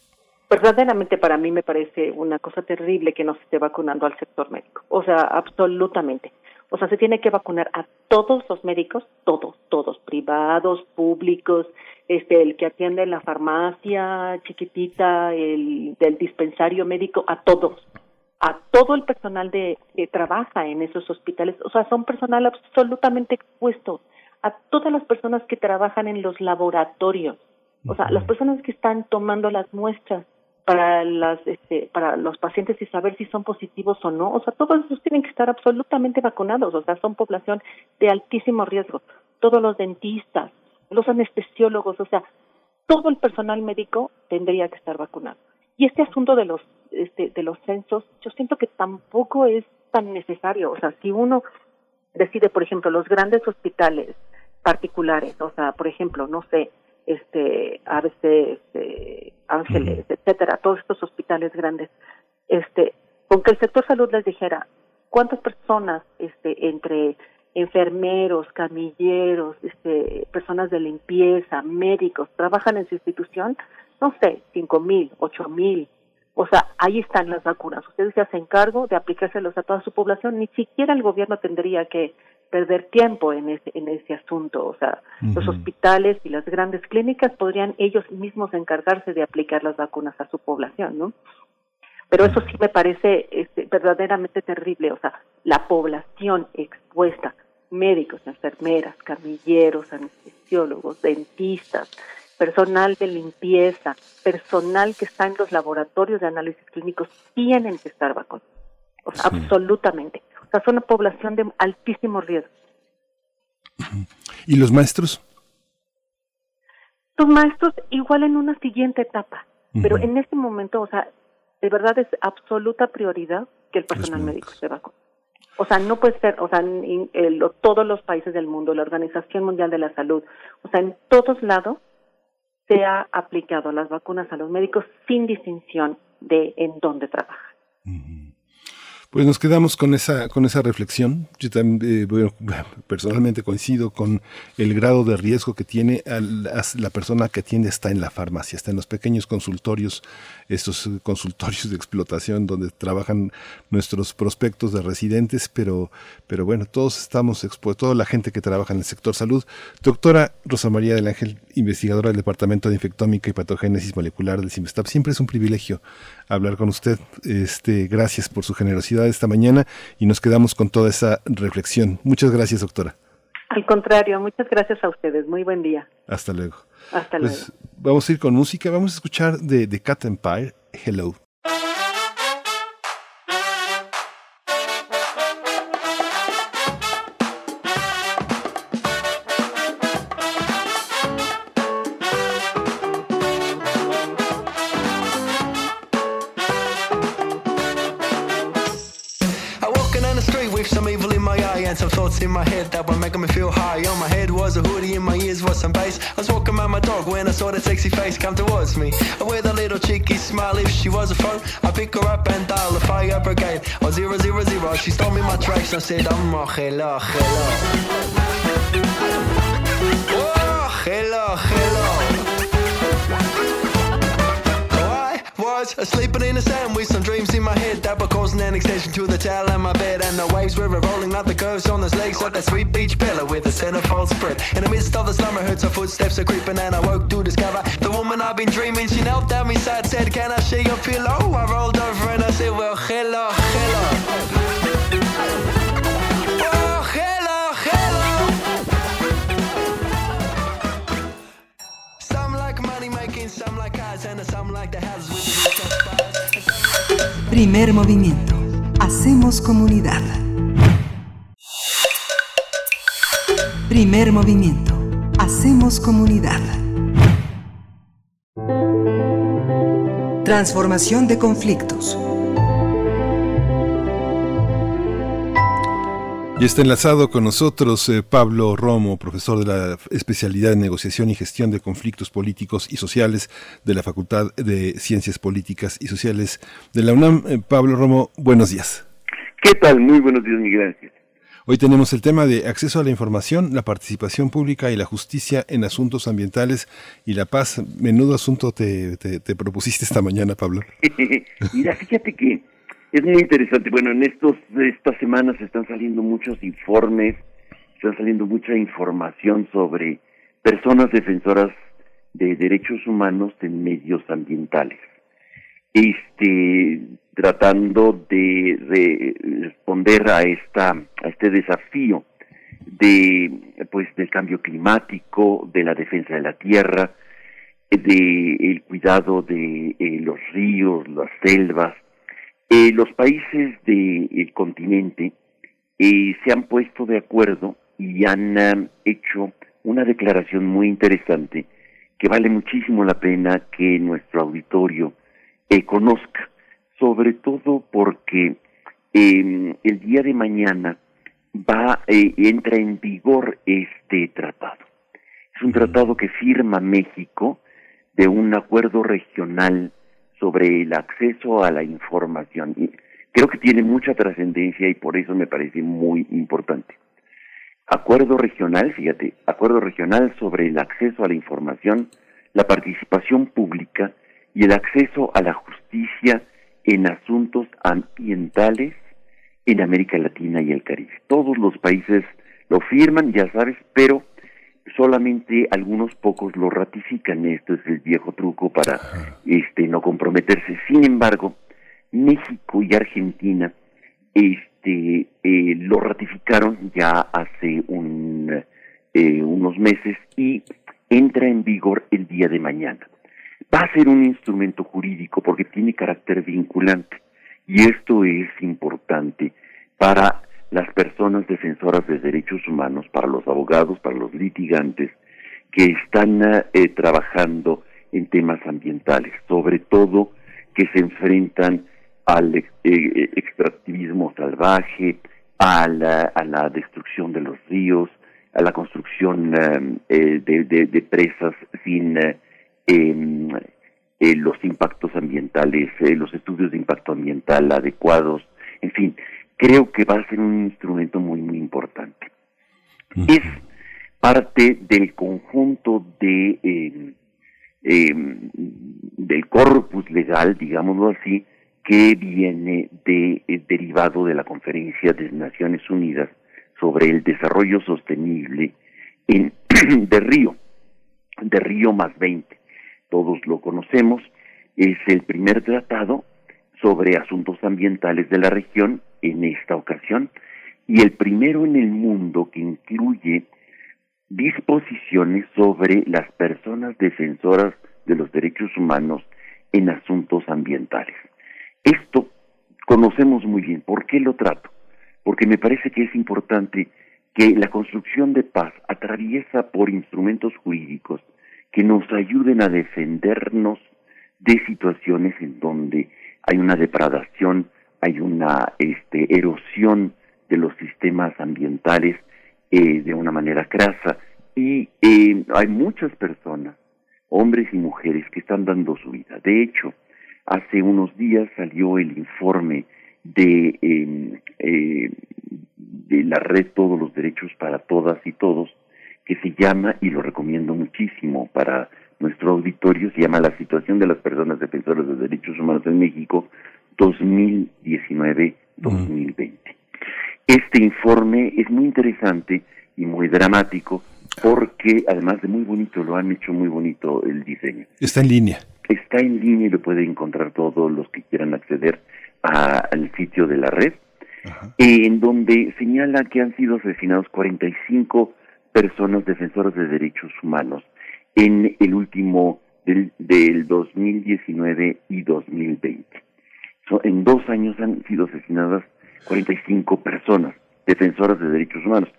Verdaderamente para mí me parece una cosa terrible que no se esté vacunando al sector médico. O sea, absolutamente. O sea, se tiene que vacunar a todos los médicos, todos, todos, privados, públicos, este, el que atiende en la farmacia chiquitita, el del dispensario médico, a todos, a todo el personal de que trabaja en esos hospitales. O sea, son personal absolutamente expuesto a todas las personas que trabajan en los laboratorios. O sea, las personas que están tomando las muestras, para las este, para los pacientes y saber si son positivos o no, o sea, todos esos tienen que estar absolutamente vacunados, o sea, son población de altísimo riesgo. Todos los dentistas, los anestesiólogos, o sea, todo el personal médico tendría que estar vacunado. Y este asunto de los este, de los censos, yo siento que tampoco es tan necesario, o sea, si uno decide, por ejemplo, los grandes hospitales particulares, o sea, por ejemplo, no sé, este ABC, este, Ángeles, etcétera, todos estos hospitales grandes, este, con que el sector salud les dijera cuántas personas, este, entre enfermeros, camilleros, este, personas de limpieza, médicos, trabajan en su institución, no sé, cinco mil, ocho mil, o sea, ahí están las vacunas. Ustedes se hacen cargo de aplicárselos a toda su población. Ni siquiera el gobierno tendría que perder tiempo en ese, en ese asunto. O sea, los hospitales y las grandes clínicas podrían ellos mismos encargarse de aplicar las vacunas a su población, ¿no? Pero eso sí me parece este, verdaderamente terrible. O sea, la población expuesta, médicos, enfermeras, camilleros, anestesiólogos, dentistas, personal de limpieza, personal que está en los laboratorios de análisis clínicos, tienen que estar vacunados. O sea, absolutamente. O sea, son una población de altísimo riesgo. ¿Y los maestros? Los maestros igual en una siguiente etapa, pero en este momento, o sea, de verdad es absoluta prioridad que el personal médico se vacune. O sea, no puede ser, o sea, en, todos los países del mundo, la Organización Mundial de la Salud, o sea, en todos lados se ha aplicado las vacunas a los médicos sin distinción de en dónde trabajan. Pues nos quedamos con esa, con esa reflexión. Yo también, eh, personalmente coincido con el grado de riesgo que tiene la persona que atiende está en la farmacia, está en los pequeños consultorios, estos consultorios de explotación donde trabajan nuestros prospectos de residentes, pero, pero bueno, todos estamos expuestos, toda la gente que trabaja en el sector salud. Doctora Rosa María del Ángel, investigadora del Departamento de Infectómica y Patogénesis Molecular del CIMESTAP, siempre es un privilegio hablar con usted. Este, gracias por su generosidad esta mañana y nos quedamos con toda esa reflexión. Muchas gracias, doctora. Al contrario, muchas gracias a ustedes. Muy buen día. Hasta luego. Hasta pues, luego. Vamos a ir con música. Vamos a escuchar de The Cat Empire, Hello. In my head that were making me feel high. On my head was a hoodie, in my ears was some bass. I was walking around my dog when I saw that sexy face come towards me. With a little cheeky smile, if she was a phone, I pick her up and dial the fire brigade. Or zero zero zero, she stole me my tracks and said, I'm a hello, hello. Oh, hello, hello. Was sleeping in the sand with some dreams in my head that were causing an extension to the towel in my bed. And the waves were rolling like the curves on those legs like that sweet beach pillow with a centerfold spread. In the midst of the slumber, heard some footsteps are creeping, and I woke to discover the woman I've been dreaming. She knelt down beside, said, Can I share your pillow? I rolled over and I said, Well, hello, hello. Primer movimiento. Hacemos comunidad. Primer movimiento. Hacemos comunidad. Transformación de conflictos. Y está enlazado con nosotros eh, Pablo Romo, profesor de la especialidad en negociación y gestión de conflictos políticos y sociales de la Facultad de Ciencias Políticas y Sociales de la UNAM. Eh, Pablo Romo, buenos días. ¿Qué tal? Muy buenos días, Miguel Ángel. Hoy tenemos el tema de acceso a la información, la participación pública y la justicia en asuntos ambientales y la paz. Menudo asunto te, te propusiste esta mañana, Pablo. Mira, fíjate que es muy interesante. Bueno, en estos estas semanas están saliendo muchos informes, están saliendo mucha información sobre personas defensoras de derechos humanos en medios ambientales. Este tratando de, responder a esta a este desafío de pues del cambio climático, de la defensa de la tierra, de el cuidado de eh, los ríos, las selvas, eh, los países del continente eh, se han puesto de acuerdo y han um, hecho una declaración muy interesante que vale muchísimo la pena que nuestro auditorio eh, conozca, sobre todo porque em, el día de mañana va entra en vigor este tratado. Es un tratado que firma México de un acuerdo regional sobre el acceso a la información. Y creo que tiene mucha trascendencia y por eso me parece muy importante. Acuerdo regional, fíjate, acuerdo regional sobre el acceso a la información, la participación pública y el acceso a la justicia en asuntos ambientales en América Latina y el Caribe. Todos los países lo firman, ya sabes, pero solamente algunos pocos lo ratifican. Esto es el viejo truco para este no comprometerse. Sin embargo, México y Argentina este eh, lo ratificaron ya hace un, eh, unos meses y entra en vigor el día de mañana. Va a ser un instrumento jurídico porque tiene carácter vinculante y esto es importante para las personas defensoras de derechos humanos, para los abogados, para los litigantes que están eh, trabajando en temas ambientales, sobre todo que se enfrentan al eh, extractivismo salvaje, a la, destrucción de los ríos, a la construcción eh, de, presas sin em, los impactos ambientales, los estudios de impacto ambiental adecuados, en fin, creo que va a ser un instrumento muy, muy importante. Es parte del conjunto de em, em, del corpus legal, digámoslo así, que viene de, eh, derivado de la Conferencia de Naciones Unidas sobre el Desarrollo Sostenible en, de Río, de Río más 20. Todos lo conocemos, es el primer tratado sobre asuntos ambientales de la región en esta ocasión y el primero en el mundo que incluye disposiciones sobre las personas defensoras de los derechos humanos en asuntos ambientales. Esto conocemos muy bien. ¿Por qué lo trato? Porque me parece que es importante que la construcción de paz atraviesa por instrumentos jurídicos que nos ayuden a defendernos de situaciones en donde hay una depradación, hay una este, erosión de los sistemas ambientales eh, de una manera crasa y eh, hay muchas personas, hombres y mujeres, que están dando su vida. De hecho, hace unos días salió el informe de, em, eh, de la red Todos los Derechos para Todas y Todos, que se llama, y lo recomiendo muchísimo para nuestro auditorio, se llama La situación de las personas defensoras de derechos humanos en México 2019-2020. Este informe es muy interesante y muy dramático porque además de muy bonito, lo han hecho muy bonito el diseño. Está en línea. Está en línea y lo pueden encontrar todos los que quieran acceder al sitio de la red, en donde señala que han sido asesinados 45 personas defensoras de derechos humanos en el último del, del 2019 y 2020. en dos años han sido asesinadas 45 personas, defensoras de derechos humanos.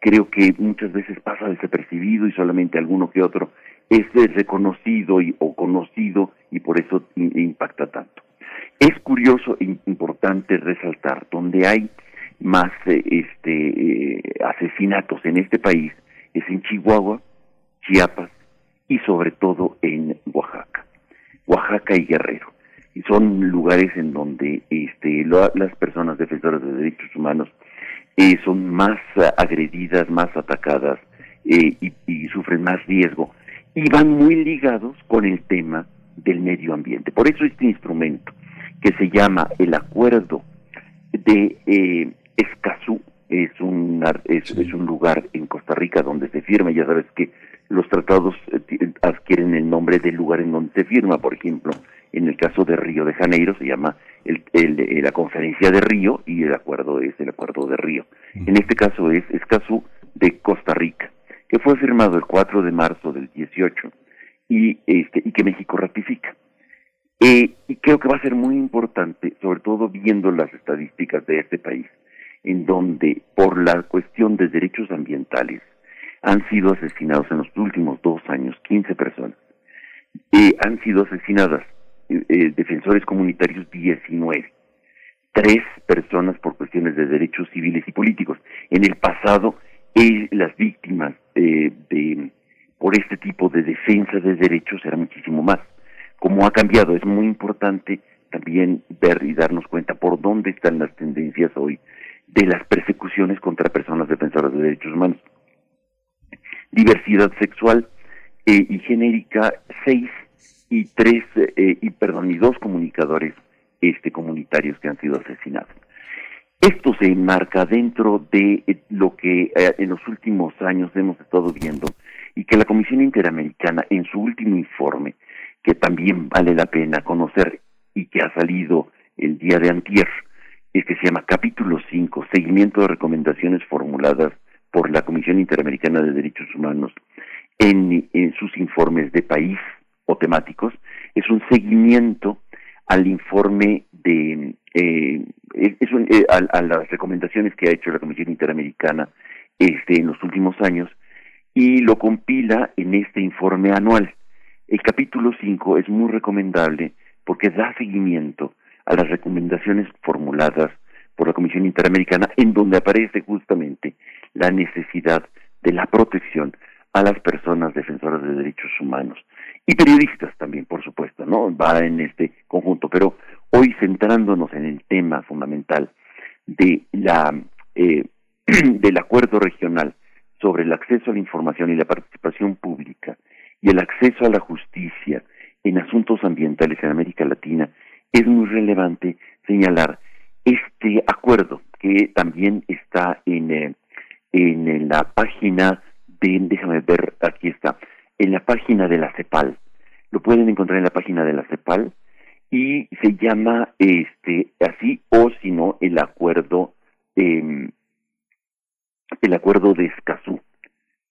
Creo que muchas veces pasa desapercibido y solamente alguno que otro es reconocido y, o conocido y por eso impacta tanto. Es curioso e importante resaltar donde hay más eh, este, eh, asesinatos en este país es en Chihuahua, Chiapas y sobre todo en Oaxaca, Oaxaca y Guerrero. Y son lugares en donde este, las personas defensoras de derechos humanos eh, son más agredidas, más atacadas y, y sufren más riesgo y van muy ligados con el tema del medio ambiente. Por eso este instrumento que se llama el Acuerdo de eh, Escazú es un, es, un lugar en Costa Rica donde se firma, ya sabes que los tratados eh, adquieren el nombre del lugar en donde se firma, por ejemplo, en el caso de Río de Janeiro se llama el, el, la conferencia de Río y el acuerdo es el acuerdo de Río. En este caso es Escazú de Costa Rica, que fue firmado el 4 de marzo del 18 y, este, y que México ratifica. Eh, y creo que va a ser muy importante, sobre todo viendo las estadísticas de este país, en donde por la cuestión de derechos ambientales han sido asesinados en los últimos dos años 15 personas. Eh, han sido asesinadas eh, eh, defensores comunitarios 19. Tres personas por cuestiones de derechos civiles y políticos. En el pasado, las víctimas de, por este tipo de defensa de derechos eran muchísimo más como ha cambiado. Es muy importante también ver y darnos cuenta por dónde están las tendencias hoy de las persecuciones contra personas defensoras de derechos humanos. Diversidad sexual eh, y genérica, seis y tres, eh, y perdón, y dos comunicadores este, comunitarios que han sido asesinados. Esto se enmarca dentro de eh, lo que en los últimos años hemos estado viendo y que la Comisión Interamericana en su último informe que también vale la pena conocer y que ha salido el día de antier, es que se llama Capítulo 5, Seguimiento de Recomendaciones Formuladas por la Comisión Interamericana de Derechos Humanos en, sus informes de país o temáticos. Es un seguimiento al informe de eh, es un, eh, a, las recomendaciones que ha hecho la Comisión Interamericana este en los últimos años y lo compila en este informe anual. El capítulo 5 es muy recomendable porque da seguimiento a las recomendaciones formuladas por la Comisión Interamericana en donde aparece justamente la necesidad de la protección a las personas defensoras de derechos humanos y periodistas también, por supuesto, ¿no? Va en este conjunto, pero hoy centrándonos en el tema fundamental de la eh, del acuerdo regional sobre el acceso a la información y la participación pública y el acceso a la justicia en asuntos ambientales en América Latina, es muy relevante señalar este acuerdo que también está en, eh, en la página de, déjame ver, aquí está, en la página de la CEPAL. Lo pueden encontrar en la página de la CEPAL y se llama este así o si no el acuerdo eh, el acuerdo de Escazú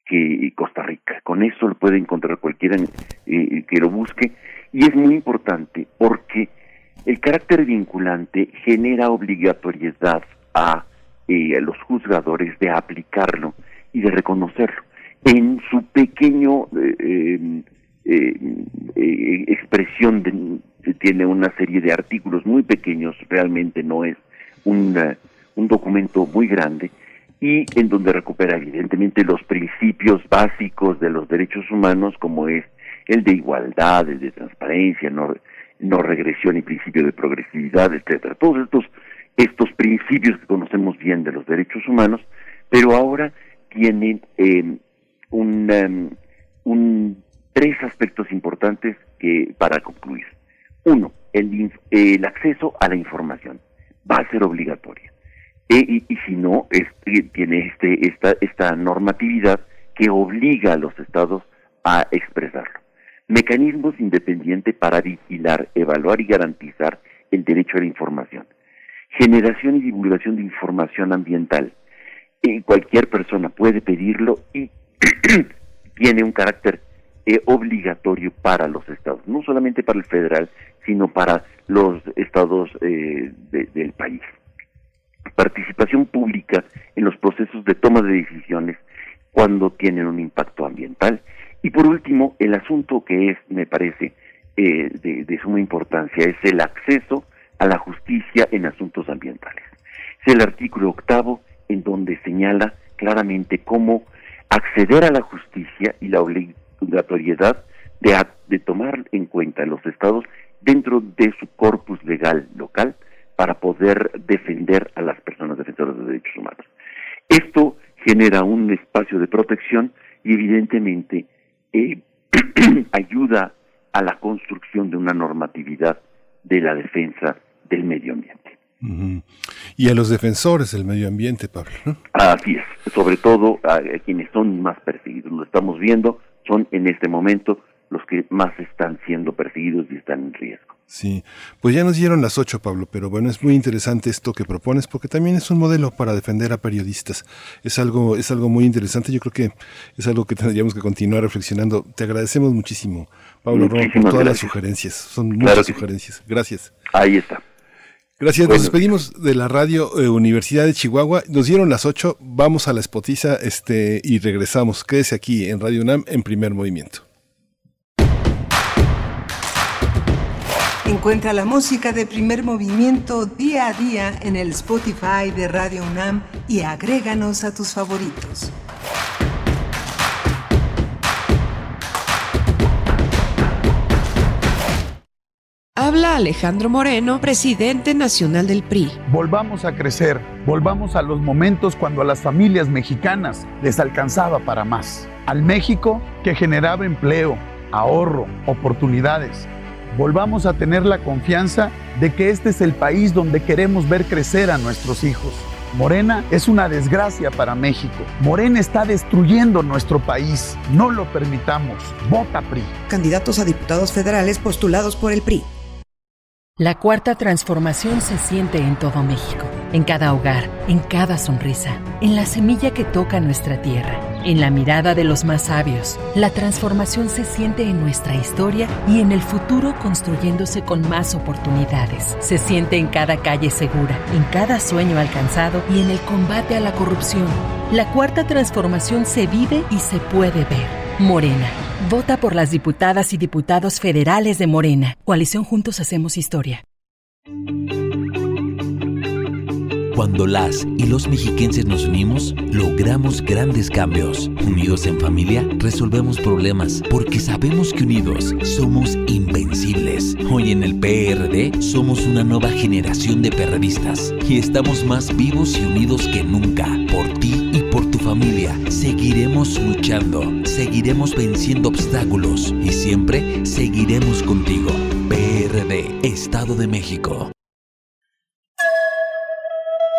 que Costa Rica. Con eso lo puede encontrar cualquiera eh, que lo busque y es muy importante porque el carácter vinculante genera obligatoriedad a, eh, los juzgadores de aplicarlo y de reconocerlo. En su pequeño eh, expresión de, tiene una serie de artículos muy pequeños, realmente no es un documento muy grande, y en donde recupera evidentemente los principios básicos de los derechos humanos como es el de igualdad, el de transparencia, no, no regresión y principio de progresividad, etcétera. Todos estos estos principios que conocemos bien de los derechos humanos, pero ahora tienen un, em, un, tres aspectos importantes que para concluir. Uno, el, el acceso a la información va a ser obligatoria y, si no, tiene este, esta, esta normatividad que obliga a los estados a expresarlo. Mecanismos independientes para vigilar, evaluar y garantizar el derecho a la información. Generación y divulgación de información ambiental. cualquier persona puede pedirlo y tiene un carácter eh, obligatorio para los estados, no solamente para el federal, sino para los estados eh, del país. Participación pública en los procesos de toma de decisiones cuando tienen un impacto ambiental. Y por último, el asunto que es, me parece, eh, de, suma importancia es el acceso a la justicia en asuntos ambientales. Es el artículo octavo en donde señala claramente cómo acceder a la justicia y la obligatoriedad de, de tomar en cuenta los estados dentro de su corpus legal local para poder defender a las personas defensoras de derechos humanos. Esto genera un espacio de protección y evidentemente eh, ayuda a la construcción de una normatividad de la defensa del medio ambiente. Y a los defensores del medio ambiente, Pablo. Así es, sobre todo a, quienes son más perseguidos. Lo estamos viendo, son en este momento los que más están siendo perseguidos y están en riesgo. Sí, pues ya nos dieron las ocho, Pablo, pero bueno, es muy interesante esto que propones porque también es un modelo para defender a periodistas. Es algo, es algo muy interesante. Yo creo que es algo que tendríamos que continuar reflexionando. Te agradecemos muchísimo, Pablo por todas las sugerencias. Son muchas sugerencias. Gracias. Ahí está. Gracias, nos despedimos de la radio eh, Universidad de Chihuahua. Nos dieron las ocho, vamos a la espotiza este, y regresamos. Quédese aquí en Radio UNAM en primer movimiento. Encuentra la música de primer movimiento día a día en el Spotify de Radio UNAM y agréganos a tus favoritos. Habla Alejandro Moreno, presidente nacional del PRI. Volvamos a crecer, volvamos a los momentos cuando a las familias mexicanas les alcanzaba para más. Al México que generaba empleo, ahorro, oportunidades volvamos a tener la confianza de que este es el país donde queremos ver crecer a nuestros hijos. Morena es una desgracia para México. Morena está destruyendo nuestro país. No lo permitamos. Vota PRI. Candidatos a diputados federales postulados por el PRI. La cuarta transformación se siente en todo México, en cada hogar, en cada sonrisa, en la semilla que toca nuestra tierra, en la mirada de los más sabios. La transformación se siente en nuestra historia y en el futuro construyéndose con más oportunidades. Se siente en cada calle segura, en cada sueño alcanzado y en el combate a la corrupción. La cuarta transformación se vive y se puede ver. Morena Vota por las diputadas y diputados federales de Morena. Coalición Juntos Hacemos Historia. Cuando las y los mexiquenses nos unimos, logramos grandes cambios. Unidos en familia, resolvemos problemas porque sabemos que unidos somos invencibles. Hoy en el PRD somos una nueva generación de perredistas y estamos más vivos y unidos que nunca. Por ti y por tu familia, seguiremos luchando, seguiremos venciendo obstáculos y siempre seguiremos contigo. PRD, Estado de México.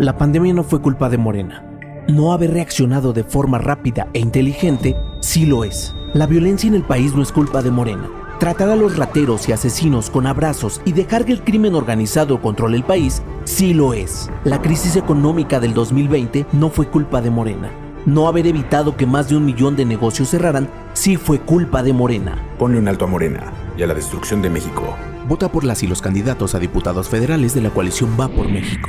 La pandemia no fue culpa de Morena. No haber reaccionado de forma rápida e inteligente sí lo es. La violencia en el país no es culpa de Morena. Tratar a los rateros y asesinos con abrazos y dejar que el crimen organizado controle el país sí lo es. La crisis económica del 2020 no fue culpa de Morena. No haber evitado que más de un millón de negocios cerraran sí fue culpa de Morena. Ponle un alto a Morena y a la destrucción de México. Vota por las y los candidatos a diputados federales de la coalición Va por México.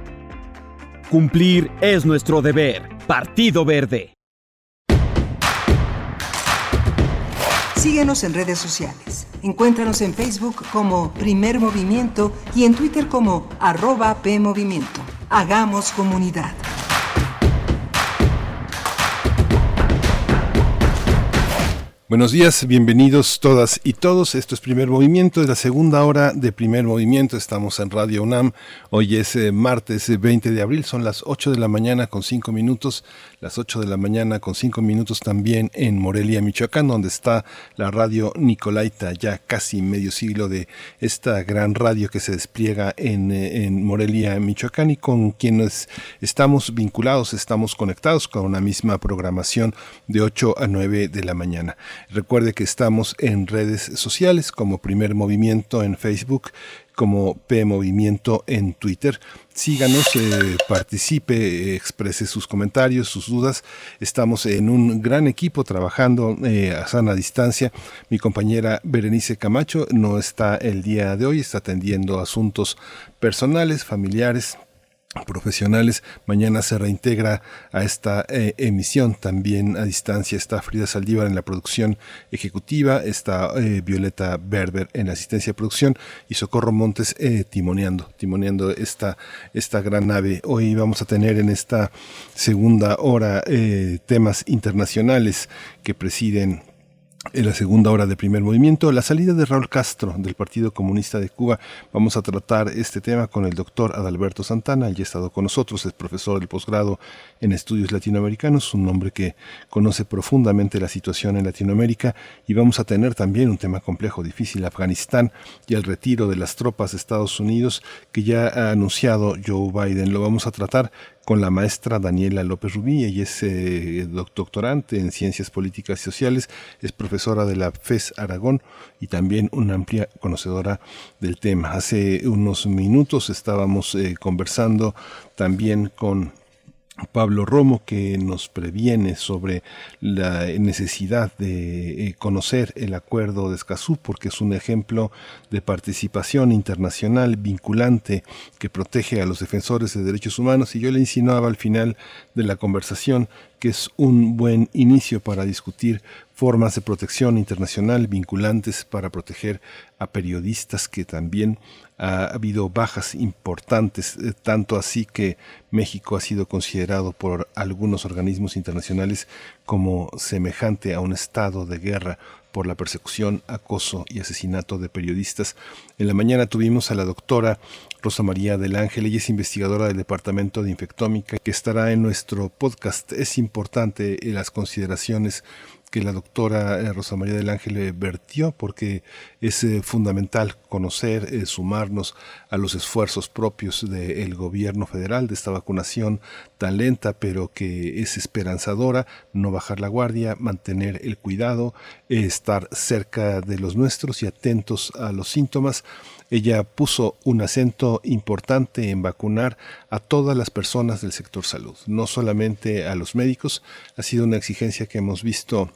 Cumplir es nuestro deber. Partido Verde. Síguenos en redes sociales. Encuéntranos en Facebook como Primer Movimiento y en Twitter como arroba PMovimiento. Hagamos comunidad. Buenos días, bienvenidos todas y todos. Esto es Primer Movimiento, es la segunda hora de Primer Movimiento. Estamos en Radio UNAM. Hoy es eh, martes 20 eh, de abril, son las 8 de la mañana con 5 minutos. Las 8 de la mañana con 5 minutos también en Morelia, Michoacán, donde está la radio Nicolaita, ya casi medio siglo de esta gran radio que se despliega en, eh, en Morelia, Michoacán y con quienes estamos vinculados, estamos conectados con una misma programación de 8 a 9 de la mañana. Recuerde que estamos en redes sociales como Primer Movimiento en Facebook, como P Movimiento en Twitter. Síganos, eh, participe, exprese sus comentarios, sus dudas. Estamos en un gran equipo trabajando eh, a sana distancia. Mi compañera Berenice Camacho no está el día de hoy, está atendiendo asuntos personales, familiares, profesionales. Mañana se reintegra a esta eh, emisión también a distancia. Está Frida Saldívar en la producción ejecutiva, está eh, Violeta Berber en asistencia de producción y Socorro Montes eh, timoneando, timoneando esta, esta gran nave. Hoy vamos a tener en esta segunda hora temas internacionales que presiden en la segunda hora de primer movimiento, la salida de Raúl Castro del Partido Comunista de Cuba. Vamos a tratar este tema con el doctor Adalberto Santana, ya ha estado con nosotros, es profesor del posgrado en estudios latinoamericanos, un hombre que conoce profundamente la situación en Latinoamérica y vamos a tener también un tema complejo, difícil, Afganistán y el retiro de las tropas de Estados Unidos que ya ha anunciado Joe Biden. Lo vamos a tratar con la maestra Daniela López Rubí. Ella es eh, doctorante en Ciencias Políticas y Sociales, es profesora de la FES Aragón y también una amplia conocedora del tema. Hace unos minutos estábamos eh, conversando también con Pablo Romo, que nos previene sobre la necesidad de eh, conocer el acuerdo de Escazú, porque es un ejemplo de participación internacional vinculante que protege a los defensores de derechos humanos. Y yo le insinuaba al final de la conversación que es un buen inicio para discutir formas de protección internacional vinculantes para proteger a periodistas que también ha habido bajas importantes, eh, tanto así que México ha sido considerado por algunos organismos internacionales como semejante a un estado de guerra por la persecución, acoso y asesinato de periodistas. En la mañana tuvimos a la doctora Rosa María del Ángel, ella es investigadora del Departamento de Infectómica, que estará en nuestro podcast. Es importante las consideraciones que la doctora eh, Rosa María del Ángel eh, vertió, porque es eh, fundamental conocer, sumarnos a los esfuerzos propios del gobierno federal de esta vacunación tan lenta, pero que es esperanzadora, no bajar la guardia, mantener el cuidado, estar cerca de los nuestros y atentos a los síntomas. Ella puso un acento importante en vacunar a todas las personas del sector salud, no solamente a los médicos. Ha sido una exigencia que hemos visto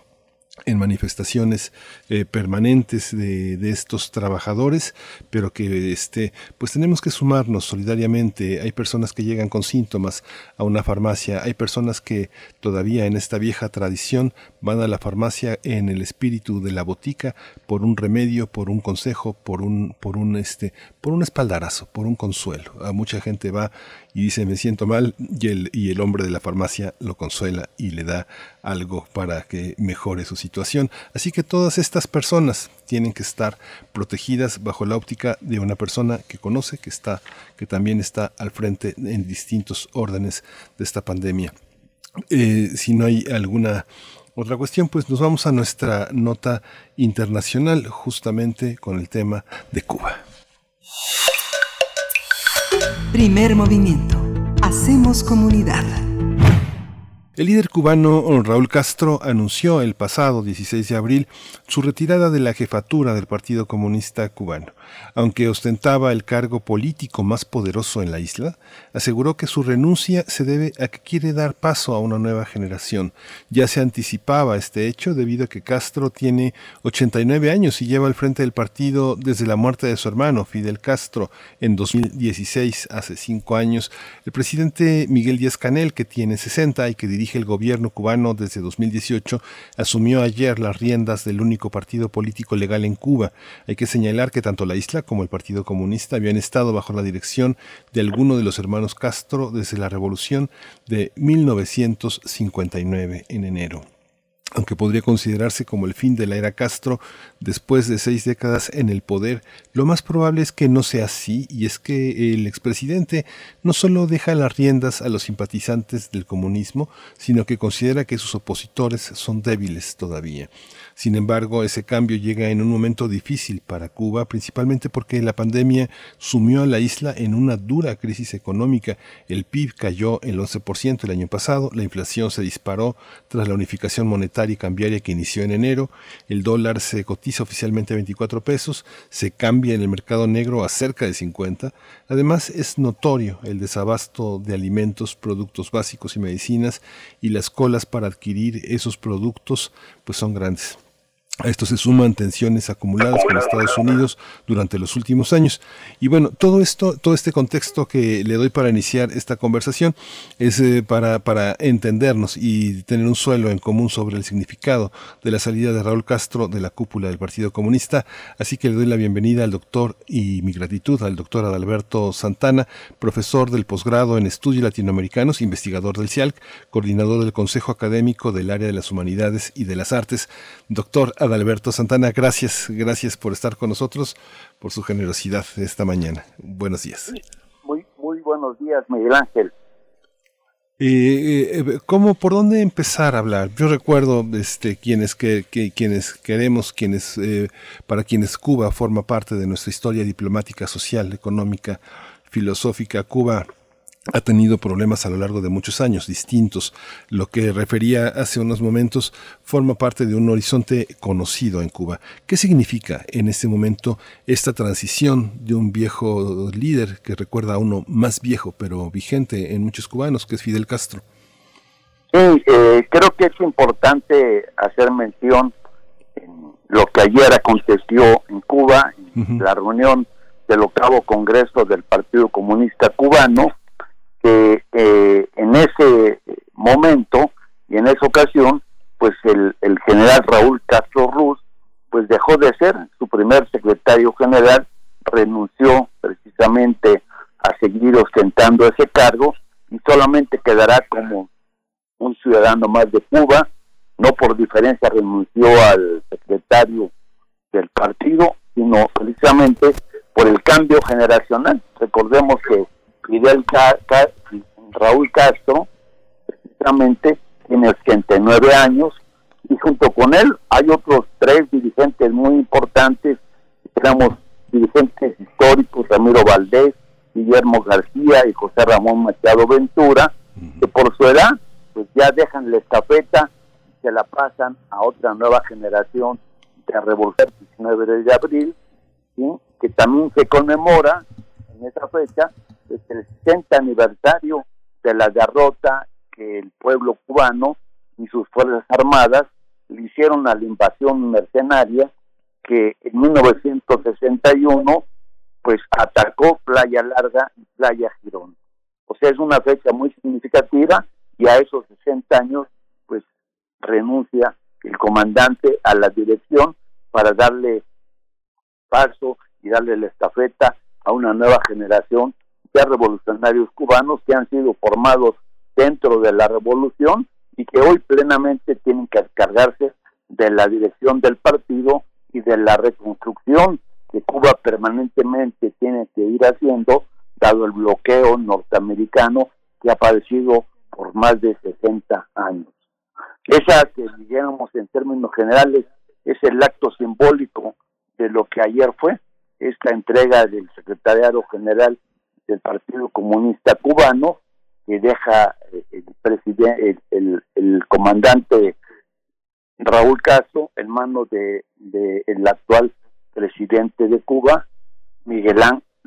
en manifestaciones eh, permanentes de, de, estos trabajadores, pero que este, pues tenemos que sumarnos solidariamente. Hay personas que llegan con síntomas a una farmacia, hay personas que todavía en esta vieja tradición van a la farmacia en el espíritu de la botica por un remedio, por un consejo, por un, por un este, por un espaldarazo, por un consuelo. A mucha gente va y dice me siento mal y el, hombre de la farmacia lo consuela y le da algo para que mejore su situación. Así que todas estas personas tienen que estar protegidas bajo la óptica de una persona que conoce, que está, que también está al frente en distintos órdenes de esta pandemia. Eh, si no hay alguna otra cuestión, pues nos vamos a nuestra nota internacional justamente con el tema de Cuba. Primer movimiento. Hacemos comunidad. El líder cubano Raúl Castro anunció el pasado 16 de abril su retirada de la jefatura del Partido Comunista Cubano. Aunque ostentaba el cargo político más poderoso en la isla, aseguró que su renuncia se debe a que quiere dar paso a una nueva generación. Ya se anticipaba este hecho debido a que Castro tiene 89 años y lleva al frente del partido desde la muerte de su hermano Fidel Castro en 2016, hace cinco años. El presidente Miguel Díaz Canel, que tiene 60 y que dirige el gobierno cubano desde 2018, asumió ayer las riendas del único partido político legal en Cuba. Hay que señalar que tanto la isla como el Partido Comunista habían estado bajo la dirección de alguno de los hermanos Castro desde la revolución de 1959 en enero aunque podría considerarse como el fin de la era Castro después de seis décadas en el poder, lo más probable es que no sea así y es que el expresidente no solo deja las riendas a los simpatizantes del comunismo, sino que considera que sus opositores son débiles todavía. Sin embargo, ese cambio llega en un momento difícil para Cuba, principalmente porque la pandemia sumió a la isla en una dura crisis económica. El PIB cayó el 11% el año pasado, la inflación se disparó tras la unificación monetaria y cambiaria que inició en enero, el dólar se cotiza oficialmente a 24 pesos, se cambia en el mercado negro a cerca de 50. Además, es notorio el desabasto de alimentos, productos básicos y medicinas y las colas para adquirir esos productos pues son grandes. A esto se suman tensiones acumuladas con Estados Unidos durante los últimos años. Y bueno, todo esto, todo este contexto que le doy para iniciar esta conversación es eh, para, para entendernos y tener un suelo en común sobre el significado de la salida de Raúl Castro de la cúpula del Partido Comunista. Así que le doy la bienvenida al doctor y mi gratitud al doctor Adalberto Santana, profesor del posgrado en estudios latinoamericanos, investigador del CIALC, coordinador del Consejo Académico del Área de las Humanidades y de las Artes. Doctor Adalberto Santana, gracias, gracias por estar con nosotros, por su generosidad esta mañana. Buenos días. Muy, muy buenos días, Miguel Ángel. Eh, eh, ¿Cómo, por dónde empezar a hablar? Yo recuerdo este, quienes, que, quienes queremos, quienes, eh, para quienes Cuba forma parte de nuestra historia diplomática, social, económica, filosófica. Cuba ha tenido problemas a lo largo de muchos años distintos. Lo que refería hace unos momentos forma parte de un horizonte conocido en Cuba. ¿Qué significa en este momento esta transición de un viejo líder que recuerda a uno más viejo pero vigente en muchos cubanos, que es Fidel Castro? Sí, eh, creo que es importante hacer mención en lo que ayer aconteció en Cuba, en la reunión del octavo Congreso del Partido Comunista Cubano, que eh, en ese momento y en esa ocasión, pues el, el general Raúl Castro Ruz, pues dejó de ser su primer secretario general, renunció precisamente a seguir ostentando ese cargo y solamente quedará como un ciudadano más de Cuba, no por diferencia renunció al secretario del partido, sino precisamente por el cambio generacional. Recordemos que Fidel Raúl Castro, precisamente tiene 89 años, y junto con él hay otros tres dirigentes muy importantes, tenemos dirigentes históricos, Ramiro Valdés, Guillermo García y José Ramón Machado Ventura, que por su edad pues ya dejan la estafeta y se la pasan a otra nueva generación de Revolución 19 de abril, que también se conmemora en esa fecha es el 60 aniversario de la derrota que el pueblo cubano y sus fuerzas armadas le hicieron a la invasión mercenaria que en 1961 pues atacó Playa Larga y Playa Girón. O sea, es una fecha muy significativa y a esos 60 años pues renuncia el comandante a la dirección para darle paso y darle la estafeta a una nueva generación de revolucionarios cubanos que han sido formados dentro de la revolución y que hoy plenamente tienen que encargarse de la dirección del partido y de la reconstrucción que Cuba permanentemente tiene que ir haciendo, dado el bloqueo norteamericano que ha padecido por más de 60 años. Esa que digamos en términos generales es el acto simbólico de lo que ayer fue esta entrega del secretariado general del Partido Comunista Cubano que deja eh, el el, comandante Raúl Castro en manos de, de actual presidente de Cuba, Miguel,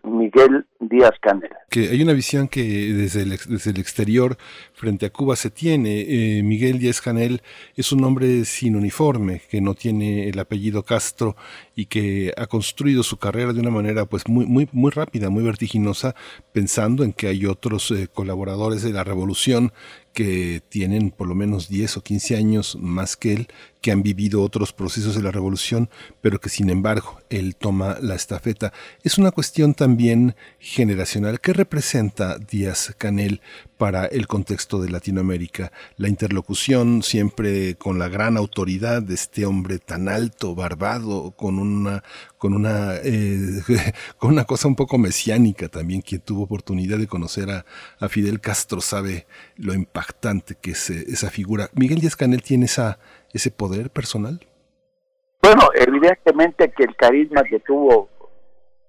Miguel Díaz Canel. Que hay una visión que desde el, desde el exterior frente a Cuba se tiene. Eh, Miguel Díaz Canel es un hombre sin uniforme, que no tiene el apellido Castro y que ha construido su carrera de una manera pues muy, muy, muy rápida, muy vertiginosa, pensando en que hay otros eh, colaboradores de la revolución que tienen por lo menos 10 o 15 años más que él, que han vivido otros procesos de la revolución, pero que sin embargo él toma la estafeta. Es una cuestión también generacional. ¿Qué representa Díaz Canel para el contexto de Latinoamérica? La interlocución siempre con la gran autoridad de este hombre tan alto, barbado, con una, con una, eh, con una cosa un poco mesiánica también. Quien tuvo oportunidad de conocer a, Fidel Castro sabe lo impactante que es eh, esa figura. Miguel Díaz Canel tiene esa, ese poder personal. Bueno, evidentemente que el carisma que tuvo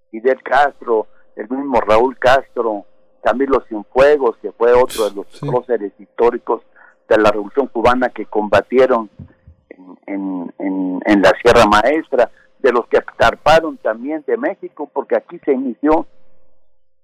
Fidel Castro, el mismo Raúl Castro, Camilo Cienfuegos, que fue otro de los próceres históricos de la Revolución Cubana que combatieron en, en, en, la Sierra Maestra, de los que escarparon también de México, porque aquí se inició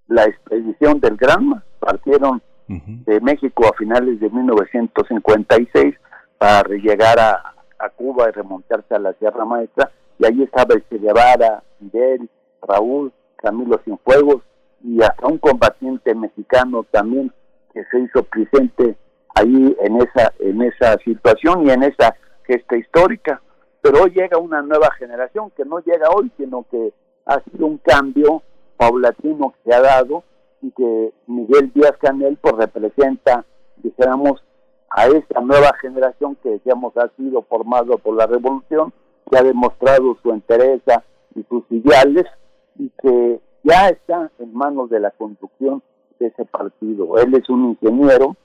la expedición del Granma, partieron de México a finales de 1956 para llegar a, a Cuba y remontarse a la Sierra Maestra, y ahí estaba el Che Guevara, Fidel, Raúl, Camilo Cienfuegos y hasta un combatiente mexicano también que se hizo presente ahí en esa en esa situación y en esa gesta histórica. Pero hoy llega una nueva generación que no llega hoy, sino que ha sido un cambio paulatino que se ha dado y que Miguel Díaz Canel pues representa, dijéramos, a esta nueva generación que decíamos ha sido formado por la revolución, que ha demostrado su entereza y sus ideales y que ya está en manos de la conducción de ese partido. Él es un ingeniero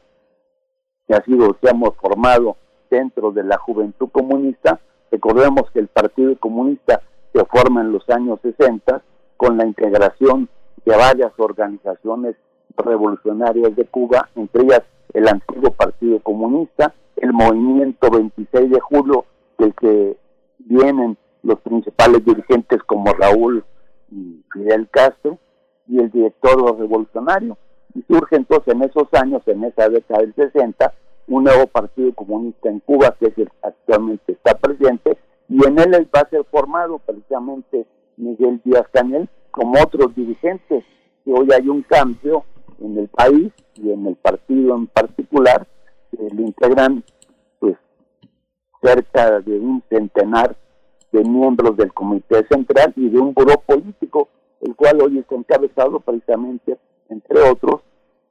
que ha sido, que hemos formado dentro de la juventud comunista. Recordemos que el Partido Comunista se forma en los años 60 con la integración de varias organizaciones revolucionarias de Cuba, entre ellas el antiguo Partido Comunista, el movimiento 26 de julio, del que vienen los principales dirigentes como Raúl y Fidel Castro y el director revolucionario. Y surge entonces en esos años, en esa década del 60, un nuevo partido comunista en Cuba que es el actualmente está presente y en él va a ser formado precisamente Miguel Díaz Canel como otros dirigentes hoy hay un cambio en el país y en el partido en particular que lo integran pues cerca de un centenar de miembros del Comité Central y de un grupo político, el cual hoy está encabezado precisamente, entre otros,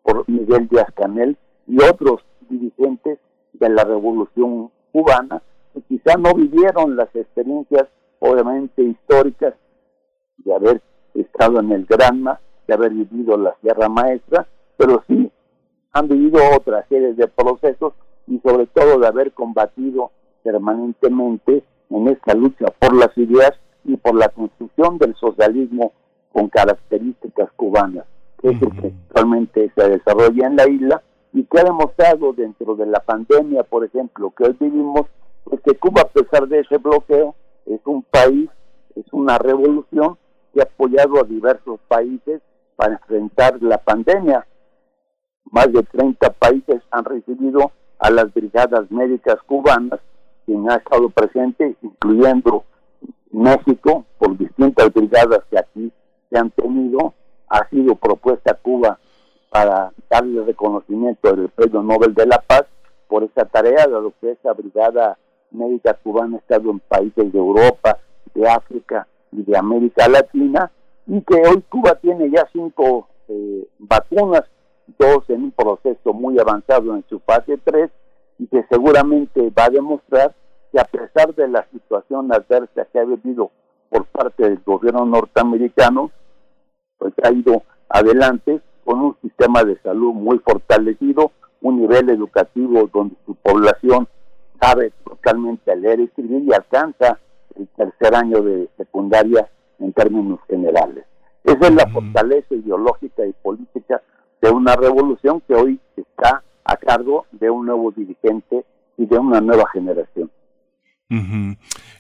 por Miguel Díaz Canel y otros dirigentes de la Revolución Cubana, que quizá no vivieron las experiencias, obviamente, históricas de haber estado en el Granma, de haber vivido la Sierra Maestra, pero sí han vivido otra serie de procesos y sobre todo de haber combatido permanentemente en esta lucha por las ideas y por la construcción del socialismo con características cubanas, que es el que actualmente se desarrolla en la isla y que ha demostrado dentro de la pandemia, por ejemplo, que hoy vivimos, pues que Cuba, a pesar de ese bloqueo, es un país, es una revolución que ha apoyado a diversos países para enfrentar la pandemia. Más de 30 países han recibido a las brigadas médicas cubanas quien ha estado presente, incluyendo México, por distintas brigadas que aquí se han tenido, ha sido propuesta Cuba para darle reconocimiento del Premio Nobel de la Paz por esa tarea, dado que esa brigada médica cubana ha estado en países de Europa, de África y de América Latina, y que hoy Cuba tiene ya cinco eh, vacunas, dos en un proceso muy avanzado en su fase 3, y que seguramente va a demostrar que a pesar de la situación adversa que ha vivido por parte del gobierno norteamericano, pues ha ido adelante con un sistema de salud muy fortalecido, un nivel educativo donde su población sabe totalmente leer y escribir y alcanza el tercer año de secundaria en términos generales. Esa es la fortaleza ideológica y política de una revolución que hoy está a cargo de un nuevo dirigente y de una nueva generación.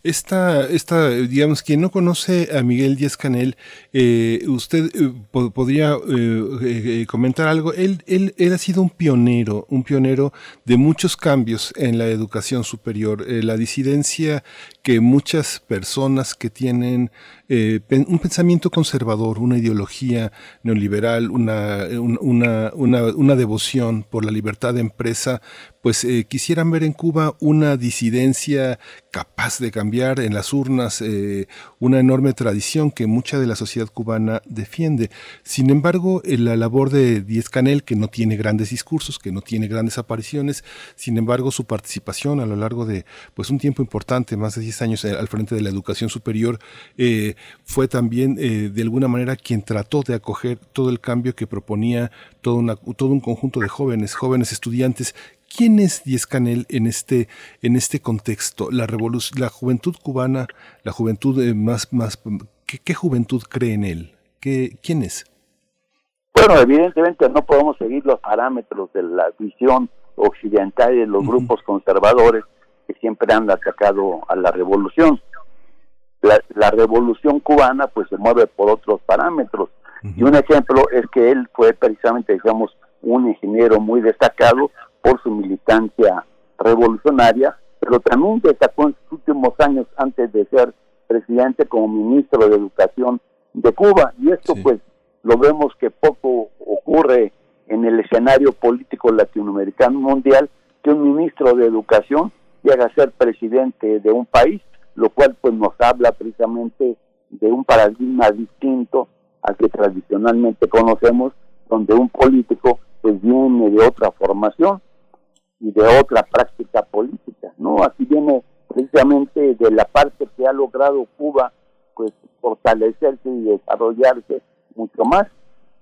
Esta, esta, digamos, quien no conoce a Miguel Díaz Canel, eh, usted eh, podría eh, comentar algo. Él, él, él, ha sido un pionero, un pionero de muchos cambios en la educación superior. la disidencia que muchas personas que tienen un pensamiento conservador, una ideología neoliberal, una, una, una, una devoción por la libertad de empresa, pues eh, quisieran ver en Cuba una disidencia capaz de cambiar en las urnas eh, una enorme tradición que mucha de la sociedad cubana defiende. Sin embargo, la labor de Díez Canel, que no tiene grandes discursos, que no tiene grandes apariciones, sin embargo, su participación a lo largo de pues un tiempo importante, más de 10 años eh, al frente de la educación superior, fue también de alguna manera quien trató de acoger todo el cambio que proponía todo, una, todo un conjunto de jóvenes, jóvenes estudiantes ¿Quién es Díez Canel en este, en este contexto? La, la juventud cubana, la juventud eh, más, más ¿qué, juventud cree en él? ¿Qué, ¿Quién es? Bueno, evidentemente no podemos seguir los parámetros de la visión occidental y de los grupos conservadores que siempre han atacado a la revolución. La, la, revolución cubana pues se mueve por otros parámetros. Y un ejemplo es que él fue precisamente, digamos, un ingeniero muy destacado por su militancia revolucionaria, pero también destacó en sus últimos años antes de ser presidente como ministro de Educación de Cuba. Y esto pues lo vemos que poco ocurre en el escenario político latinoamericano mundial, que un ministro de Educación llega a ser presidente de un país, lo cual pues nos habla precisamente de un paradigma distinto al que tradicionalmente conocemos, donde un político pues viene de otra formación y de otra práctica política, ¿no? Aquí viene precisamente de la parte que ha logrado Cuba, pues fortalecerse y desarrollarse mucho más.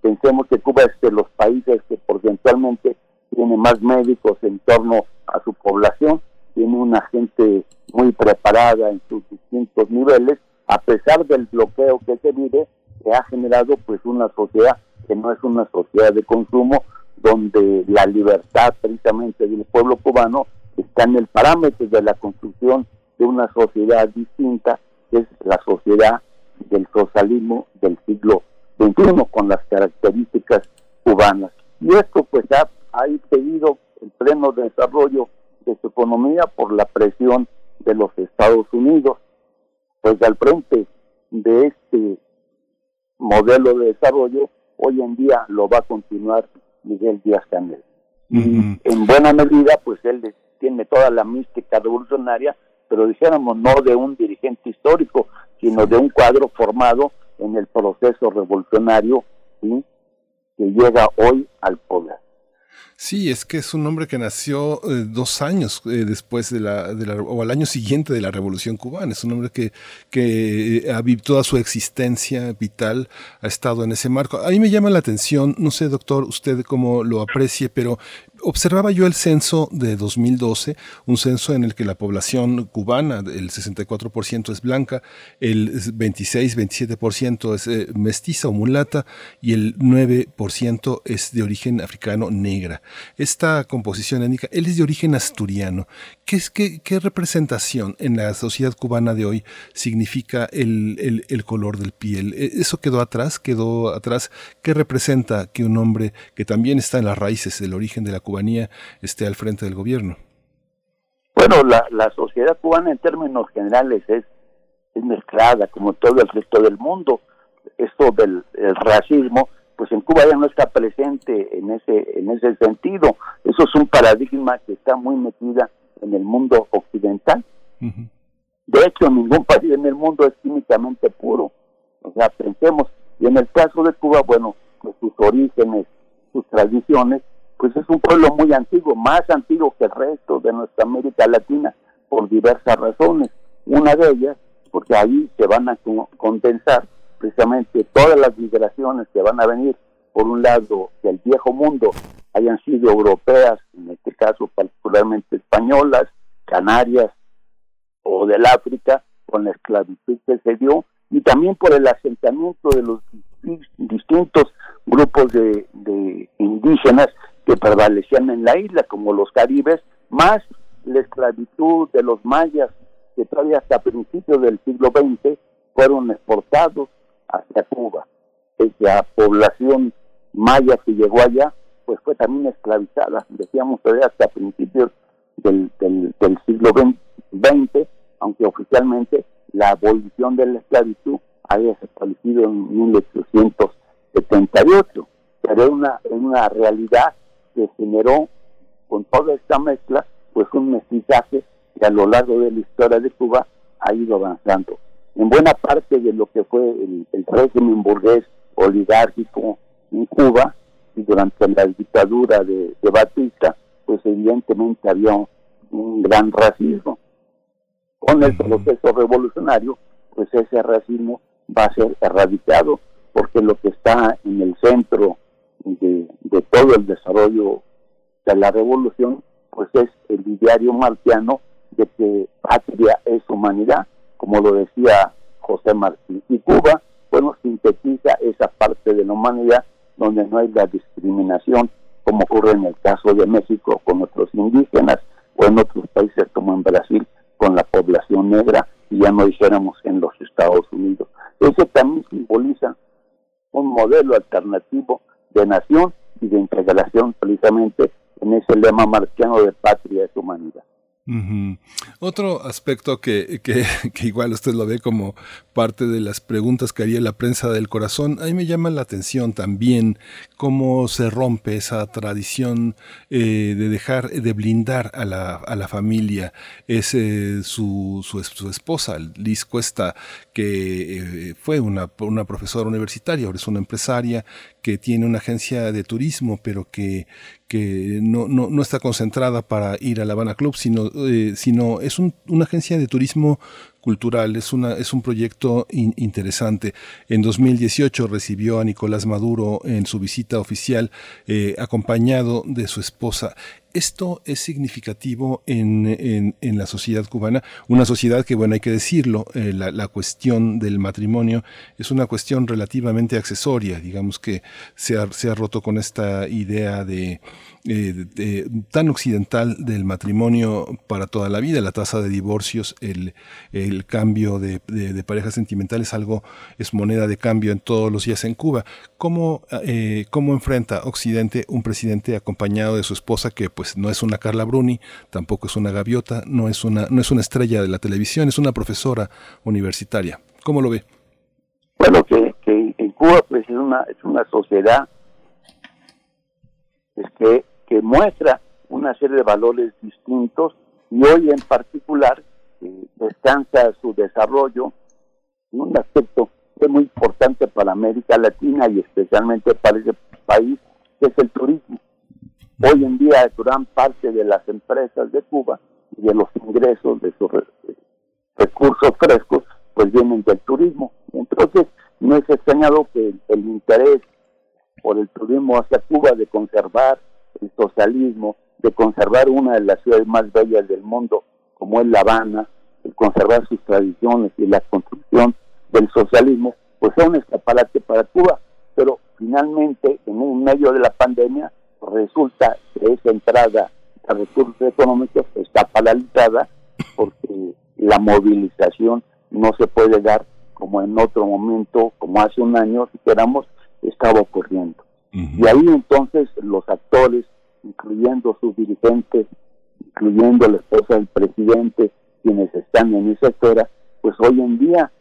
Pensemos que Cuba es de los países que porcentualmente tiene más médicos en torno a su población, tiene una gente muy preparada en sus distintos niveles, a pesar del bloqueo que se vive, que ha generado pues una sociedad que no es una sociedad de consumo, donde la libertad precisamente del pueblo cubano está en el parámetro de la construcción de una sociedad distinta, que es la sociedad del socialismo del siglo XXI, con las características cubanas. Y esto pues ha, ha impedido el pleno desarrollo de su economía por la presión de los Estados Unidos. Pues al frente de este modelo de desarrollo, hoy en día lo va a continuar Miguel Díaz Canel. Y en buena medida, pues él tiene toda la mística revolucionaria, pero dijéramos no de un dirigente histórico, sino de un cuadro formado en el proceso revolucionario que llega hoy al poder. Sí, es que es un hombre que nació eh, dos años eh, después de la, o al año siguiente de la Revolución Cubana. Es un hombre que, que eh, ha toda su existencia vital, ha estado en ese marco. A mí me llama la atención, no sé, doctor, usted cómo lo aprecie, pero observaba yo el censo de 2012, un censo en el que la población cubana, el 64% es blanca, el 26-27% es mestiza o mulata y el 9% es de origen africano Esta composición étnica, él es de origen asturiano. ¿Qué, es, qué, representación en la sociedad cubana de hoy significa el, el color del piel? ¿E, ¿Eso quedó atrás? ¿Quedó atrás? ¿Qué representa que un hombre que también está en las raíces del origen de la cubanía esté al frente del gobierno? Bueno, la, sociedad cubana en términos generales es, es mezclada como todo el resto del mundo. Esto del racismo, pues en Cuba ya no está presente en ese, en ese sentido. Eso es un paradigma que está muy metida en el mundo occidental. De hecho, ningún país en el mundo es químicamente puro. O sea, pensemos, y en el caso de Cuba, bueno, pues sus orígenes, sus tradiciones, pues es un pueblo muy antiguo, más antiguo que el resto de nuestra América Latina, por diversas razones. Una de ellas, porque ahí se van a condensar precisamente todas las migraciones que van a venir, por un lado, del viejo mundo, hayan sido europeas, en este caso particularmente españolas, canarias o del África, con la esclavitud que se dio, y también por el asentamiento de los distintos grupos de, indígenas que prevalecían en la isla, como los caribes, más la esclavitud de los mayas, que todavía hasta principios del siglo XX fueron exportados hacia Cuba. Esa población maya que llegó allá, pues fue también esclavizada, decíamos todavía hasta principios del, del, siglo XX, aunque oficialmente la abolición de la esclavitud había establecido en 1878, pero es una, una realidad que generó con toda esta mezcla pues un mestizaje que a lo largo de la historia de Cuba ha ido avanzando. En buena parte de lo que fue el, régimen burgués oligárquico en Cuba y durante la dictadura de, Batista, pues evidentemente había un gran racismo. Con el proceso revolucionario, pues ese racismo va a ser erradicado, porque lo que está en el centro de, todo el desarrollo de la revolución, pues es el ideario marciano de que patria es humanidad, como lo decía José Martí. Y Cuba, bueno, sintetiza esa parte de la humanidad donde no hay la discriminación, como ocurre en el caso de México con otros indígenas o en otros países como en Brasil con la población negra y ya no dijéramos en los Estados Unidos. Eso también simboliza un modelo alternativo de nación y de integración precisamente en ese lema marciano de patria es humanidad. Otro aspecto que, que, igual usted lo ve como parte de las preguntas que haría la prensa del corazón, a mí me llama la atención también cómo se rompe esa tradición eh, de dejar, de blindar a la, a la familia. Es eh, su, su, su, esposa, Liz Cuesta, que eh, fue una, una profesora universitaria, ahora es una empresaria que tiene una agencia de turismo, pero que, que no, no, no, está concentrada para ir a La Habana Club, sino, eh, sino es un, una agencia de turismo cultural, es, una, es un proyecto interesante. En 2018 recibió a Nicolás Maduro en su visita oficial, eh, acompañado de su esposa. Esto es significativo en, en, la sociedad cubana, una sociedad que, bueno, hay que decirlo, eh, la, la, cuestión del matrimonio es una cuestión relativamente accesoria, digamos que se ha, se ha roto con esta idea de, eh, tan occidental del matrimonio para toda la vida, la tasa de divorcios, el, el cambio de, de, parejas sentimentales, algo es moneda de cambio en todos los días en Cuba. ¿Cómo, eh, ¿Cómo enfrenta Occidente un presidente acompañado de su esposa que pues no es una Carla Bruni, tampoco es una gaviota, no es una, no es una estrella de la televisión, es una profesora universitaria. ¿Cómo lo ve? Bueno, que, en Cuba pues es una, es una sociedad es que, que muestra una serie de valores distintos y hoy en particular eh, descansa su desarrollo en un aspecto que es muy importante para América Latina y especialmente para ese país, que es el turismo. Hoy en día gran parte de las empresas de Cuba y de los ingresos de sus recursos frescos pues vienen del turismo. Entonces no es extrañado que el, interés por el turismo hacia Cuba de conservar el socialismo, de conservar una de las ciudades más bellas del mundo como es La Habana, de conservar sus tradiciones y la construcción del socialismo, pues es un escaparate para Cuba. Pero finalmente, en un medio de la pandemia, resulta que esa entrada a recursos económicos está paralizada porque la movilización no se puede dar como en otro momento, como hace un año, si queramos, estaba ocurriendo. Y ahí entonces los actores, incluyendo sus dirigentes, incluyendo la esposa del presidente, quienes están en esa esfera, pues hoy en día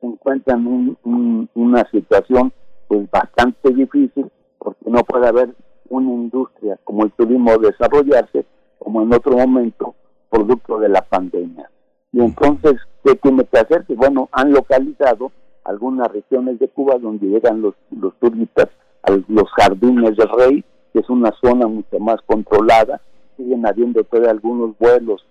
se encuentran en una situación pues bastante difícil porque no puede haber una industria como el turismo desarrollarse como en otro momento producto de la pandemia. Y entonces, ¿qué tiene que hacer? Que bueno, han localizado algunas regiones de Cuba donde llegan los, los turistas a los jardines del rey, que es una zona mucho más controlada, siguen habiendo todavía algunos vuelos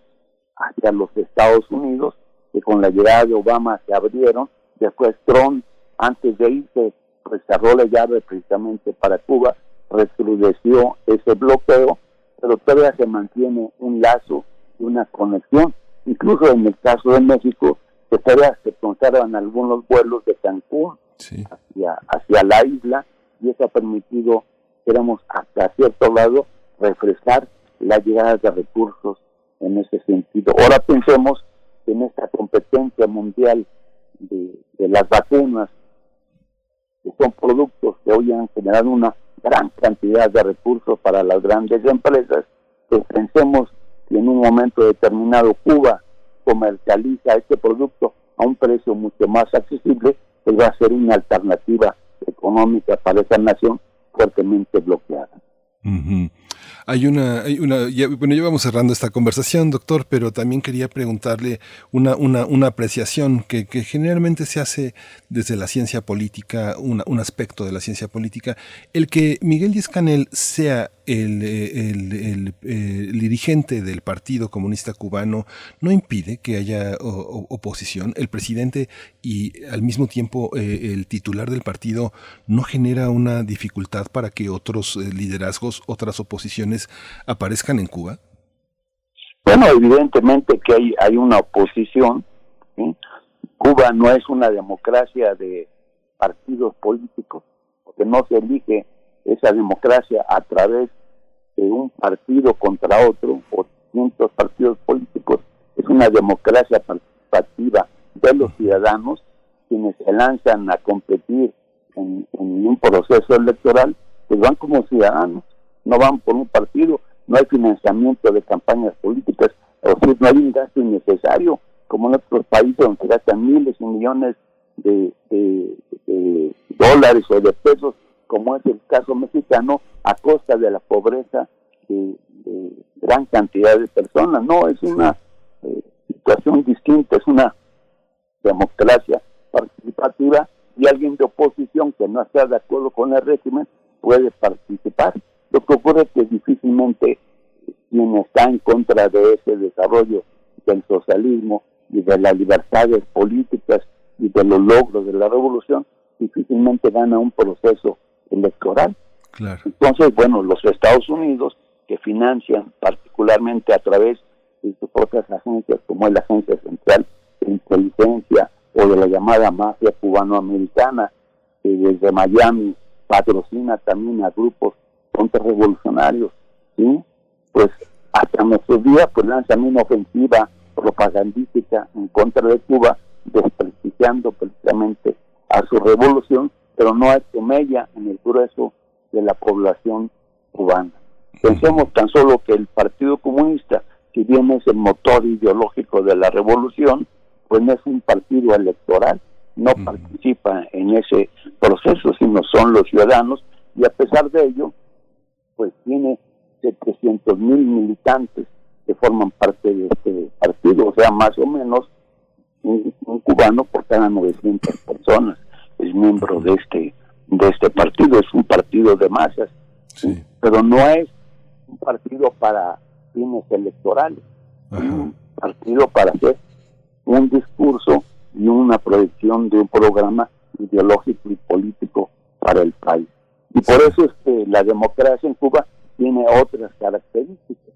hacia los Estados Unidos, que con la llegada de Obama se abrieron, después Trump, antes de irse, pues cerró la llave precisamente para Cuba, recrudeció ese bloqueo, pero todavía se mantiene un lazo y una conexión. Incluso en el caso de México, que todavía se conservan algunos vuelos de Cancún hacia, hacia la isla y eso ha permitido queremos hasta cierto lado refrescar la llegada de recursos en ese sentido. Ahora pensemos en esta competencia mundial de, las vacunas, que son productos que hoy han generado una gran cantidad de recursos para las grandes empresas, pues pensemos que en un momento determinado Cuba comercializa este producto a un precio mucho más accesible, pues va a ser una alternativa económica para esa nación fuertemente bloqueada. Hay una, hay una bueno, ya vamos cerrando esta conversación, doctor, pero también quería preguntarle una, una, una apreciación que, generalmente se hace desde la ciencia política, un aspecto de la ciencia política, el que Miguel Díaz Canel sea el, el, el, dirigente del Partido Comunista Cubano no impide que haya oposición. El presidente y al mismo tiempo eh, el titular del partido no genera una dificultad para que otros eh, liderazgos, otras oposiciones, aparezcan en Cuba? Bueno, evidentemente que hay, hay una oposición. Cuba no es una democracia de partidos políticos, porque no se elige esa democracia a través de un partido contra otro o cientos partidos políticos. Es una democracia participativa de los ciudadanos quienes se lanzan a competir en, en un proceso electoral, pues van como ciudadanos no van por un partido, no hay financiamiento de campañas políticas, o sea, no hay un gasto innecesario, como en otros países donde gastan miles y millones de, dólares o de pesos, como es el caso mexicano, a costa de la pobreza de, gran cantidad de personas. No, es una eh, situación distinta, es una democracia participativa y alguien de oposición que no está de acuerdo con el régimen puede participar. Lo que ocurre es que difícilmente quien está en contra de ese desarrollo del socialismo y de las libertades políticas y de los logros de la revolución, difícilmente gana un proceso electoral. Entonces, bueno, los Estados Unidos, que financian particularmente a través de sus propias agencias, como es la Agencia Central de Inteligencia o de la llamada mafia cubanoamericana, que desde Miami patrocina también a grupos contrarrevolucionarios, ¿sí? Pues hasta nuestros días pues lanzan una ofensiva propagandística en contra de Cuba, desprestigiando precisamente a su revolución, pero no es mella en el grueso de la población cubana. Pensemos tan solo que el Partido Comunista, si bien es el motor ideológico de la revolución, pues no es un partido electoral, no participa en ese proceso, sino son los ciudadanos, y a pesar de ello, pues tiene 700 mil militantes que forman parte de este partido, o sea, más o menos un, cubano por cada 900 personas es miembro de este de este partido, es un partido de masas, pero no es un partido para fines electorales, es un partido para hacer un discurso y una proyección de un programa ideológico y político para el país. Y por eso es que la democracia en Cuba tiene otras características.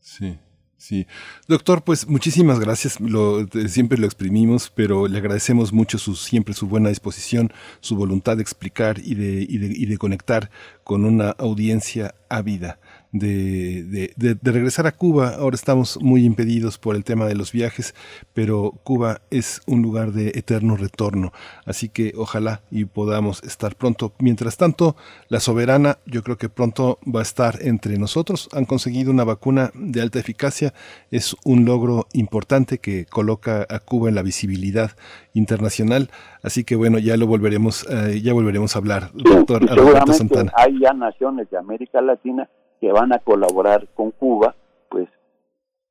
Sí. Sí, doctor, pues muchísimas gracias. Lo, siempre lo exprimimos, pero le agradecemos mucho su, siempre su buena disposición, su voluntad de explicar y de, y de, y de conectar con una audiencia ávida de, de, regresar a Cuba. Ahora estamos muy impedidos por el tema de los viajes, pero Cuba es un lugar de eterno retorno. Así que ojalá y podamos estar pronto. Mientras tanto, la soberana yo creo que pronto va a estar entre nosotros. Han conseguido una vacuna de alta eficacia. Es un logro importante que coloca a Cuba en la visibilidad internacional. Así que bueno, ya lo volveremos, eh, ya volveremos a hablar, doctor Alberto Santana. Hay ya naciones de América Latina que van a colaborar con Cuba, pues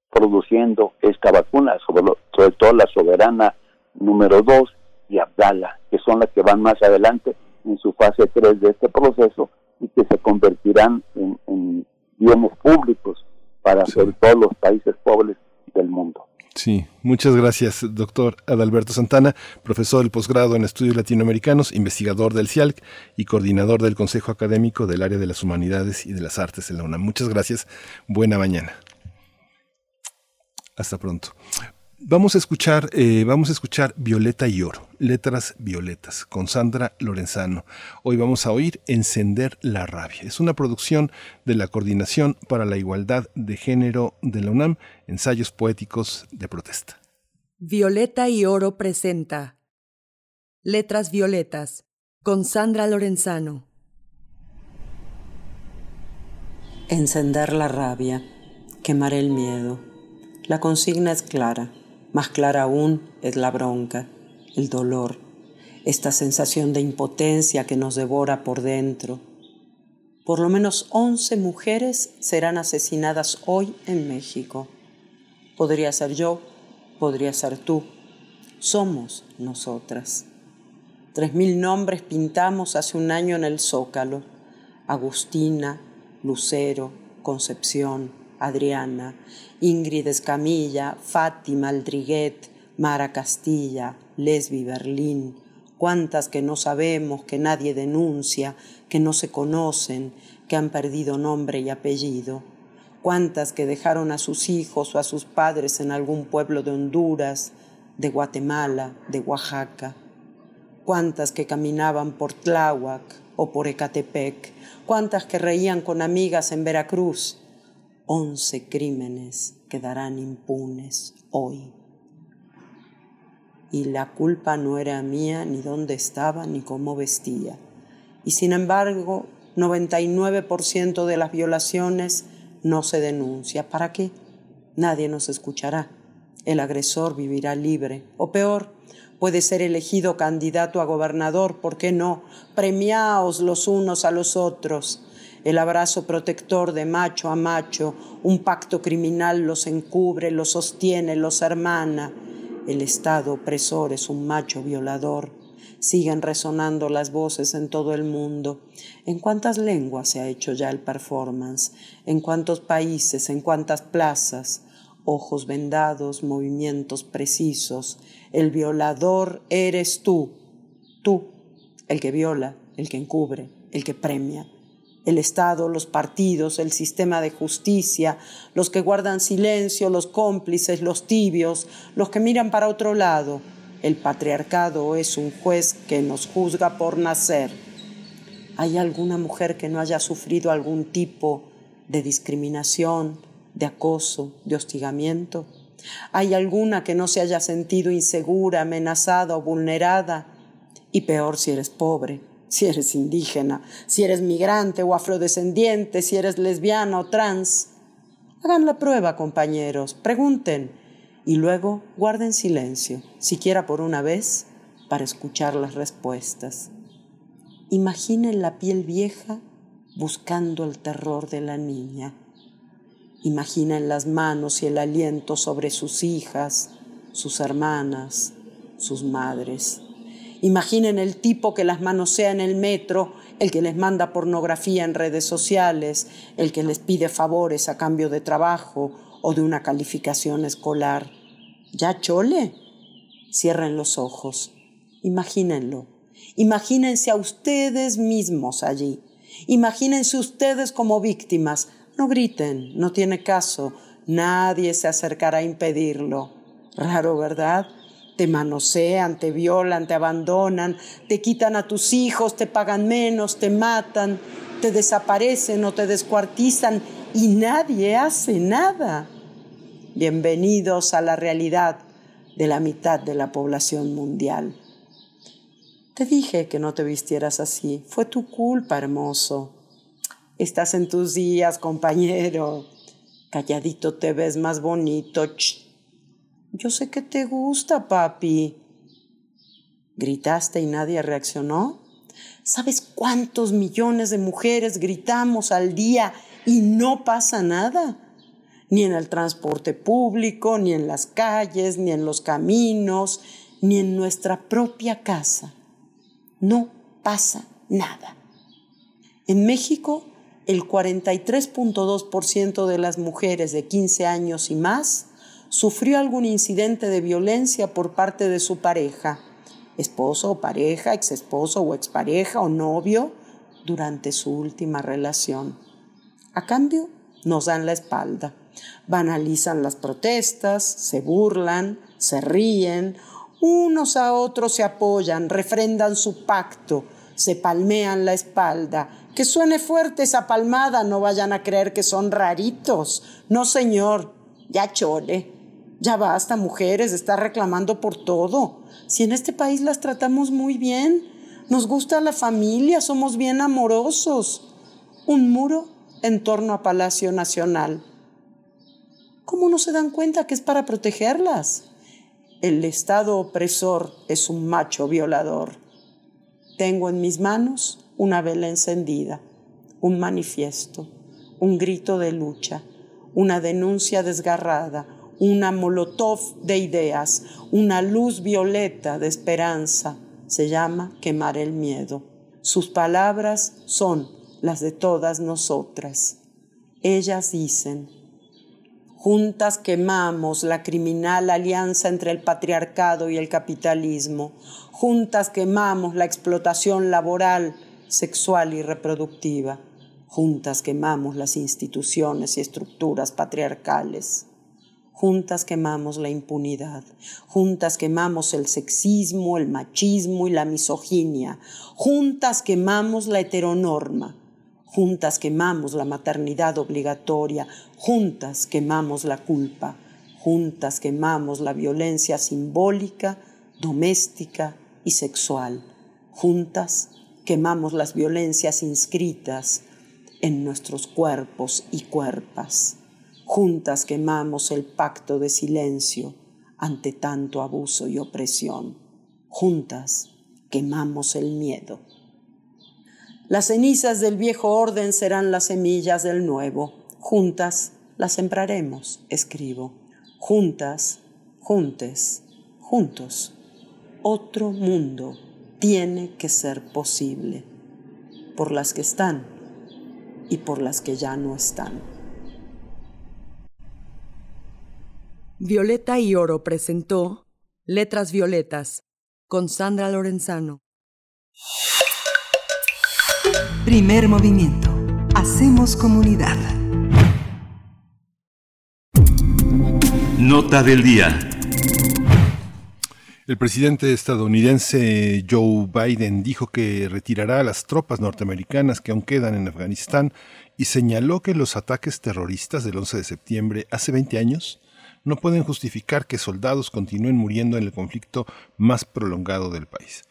produciendo esta vacuna, sobre, sobre todo la soberana número 2 y Abdala, que son las que van más adelante en su fase 3 de este proceso y que se convertirán en, bienes públicos para todos los países pobres del mundo. Sí, muchas gracias, doctor Adalberto Santana, profesor del posgrado en estudios latinoamericanos, investigador del CIALC y coordinador del Consejo Académico del Área de las Humanidades y de las Artes en la UNAM. Muchas gracias, buena mañana. Hasta pronto. Vamos a escuchar, eh, vamos a escuchar Violeta y Oro, Letras Violetas, con Sandra Lorenzano. Hoy vamos a oír Encender la Rabia. Es una producción de la Coordinación para la Igualdad de Género de la UNAM, ensayos poéticos de protesta. Violeta y Oro presenta Letras Violetas, con Sandra Lorenzano. Encender la rabia, quemar el miedo. La consigna es clara más clara aún es la bronca, el dolor, esta sensación de impotencia que nos devora por dentro. Por lo menos 11 mujeres serán asesinadas hoy en México. Podría ser yo, podría ser tú. Somos nosotras. Tres mil nombres pintamos hace un año en el Zócalo. Agustina, Lucero, Concepción, Adriana, Ingrid Escamilla, Fátima Aldriguet, Mara Castilla, Lesbi Berlín, cuántas que no sabemos, que nadie denuncia, que no se conocen, que han perdido nombre y apellido, cuántas que dejaron a sus hijos o a sus padres en algún pueblo de Honduras, de Guatemala, de Oaxaca, cuántas que caminaban por Tláhuac o por Ecatepec, cuántas que reían con amigas en Veracruz, once crímenes quedarán impunes hoy. Y la culpa no era mía ni dónde estaba ni cómo vestía. Y sin embargo, 99% de las violaciones no se denuncia. ¿Para qué? Nadie nos escuchará. El agresor vivirá libre. O peor, puede ser elegido candidato a gobernador. ¿Por qué no? Premiaos los unos a los otros el abrazo protector de macho a macho, un pacto criminal los encubre, los sostiene, los hermana. El Estado opresor es un macho violador. Siguen resonando las voces en todo el mundo. ¿En cuántas lenguas se ha hecho ya el performance? ¿En cuántos países? ¿En cuántas plazas? Ojos vendados, movimientos precisos. El violador eres tú. Tú, el que viola, el que encubre, el que premia el Estado, los partidos, el sistema de justicia, los que guardan silencio, los cómplices, los tibios, los que miran para otro lado. El patriarcado es un juez que nos juzga por nacer. ¿Hay alguna mujer que no haya sufrido algún tipo de discriminación, de acoso, de hostigamiento? ¿Hay alguna que no se haya sentido insegura, amenazada o vulnerada? Y peor si eres pobre si eres indígena, si eres migrante o afrodescendiente, si eres lesbiana o trans. Hagan la prueba, compañeros, pregunten y luego guarden silencio, siquiera por una vez, para escuchar las respuestas. Imaginen la piel vieja buscando el terror de la niña. Imaginen las manos y el aliento sobre sus hijas, sus hermanas, sus madres. Imaginen el tipo que las manosea en el metro, el que les manda pornografía en redes sociales, el que les pide favores a cambio de trabajo o de una calificación escolar. ¿Ya chole? Cierren los ojos. Imagínenlo. Imagínense a ustedes mismos allí. Imagínense ustedes como víctimas. No griten, no tiene caso. Nadie se acercará a impedirlo. Raro, ¿verdad? Te manosean, te violan, te abandonan, te quitan a tus hijos, te pagan menos, te matan, te desaparecen o te descuartizan y nadie hace nada. Bienvenidos a la realidad de la mitad de la población mundial. Te dije que no te vistieras así. Fue tu culpa, hermoso. Estás en tus días, compañero. Calladito te ves más bonito. Yo sé que te gusta, papi. ¿Gritaste y nadie reaccionó? ¿Sabes cuántos millones de mujeres gritamos al día y no pasa nada? Ni en el transporte público, ni en las calles, ni en los caminos, ni en nuestra propia casa. No pasa nada. En México, el 43.2% de las mujeres de 15 años y más sufrió algún incidente de violencia por parte de su pareja, esposo o pareja, exesposo o expareja o novio, durante su última relación. A cambio, nos dan la espalda, banalizan las protestas, se burlan, se ríen, unos a otros se apoyan, refrendan su pacto, se palmean la espalda. Que suene fuerte esa palmada, no vayan a creer que son raritos. No, señor, ya chole. Ya basta, mujeres, está reclamando por todo. Si en este país las tratamos muy bien, nos gusta la familia, somos bien amorosos. Un muro en torno a Palacio Nacional. ¿Cómo no se dan cuenta que es para protegerlas? El Estado opresor es un macho violador. Tengo en mis manos una vela encendida, un manifiesto, un grito de lucha, una denuncia desgarrada, una molotov de ideas, una luz violeta de esperanza. Se llama quemar el miedo. Sus palabras son las de todas nosotras. Ellas dicen, juntas quemamos la criminal alianza entre el patriarcado y el capitalismo, juntas quemamos la explotación laboral, sexual y reproductiva, juntas quemamos las instituciones y estructuras patriarcales. Juntas quemamos la impunidad, juntas quemamos el sexismo, el machismo y la misoginia, juntas quemamos la heteronorma, juntas quemamos la maternidad obligatoria, juntas quemamos la culpa, juntas quemamos la violencia simbólica, doméstica y sexual, juntas quemamos las violencias inscritas en nuestros cuerpos y cuerpas. Juntas quemamos el pacto de silencio ante tanto abuso y opresión. Juntas quemamos el miedo. Las cenizas del viejo orden serán las semillas del nuevo. Juntas las sembraremos, escribo. Juntas, juntes, juntos. Otro mundo tiene que ser posible por las que están y por las que ya no están. Violeta y Oro presentó Letras Violetas con Sandra Lorenzano. Primer movimiento. Hacemos comunidad. Nota del día. El presidente estadounidense Joe Biden dijo que retirará a las tropas norteamericanas que aún quedan en Afganistán y señaló que los ataques terroristas del 11 de septiembre hace 20 años no pueden justificar que soldados continúen muriendo en el conflicto más prolongado del país.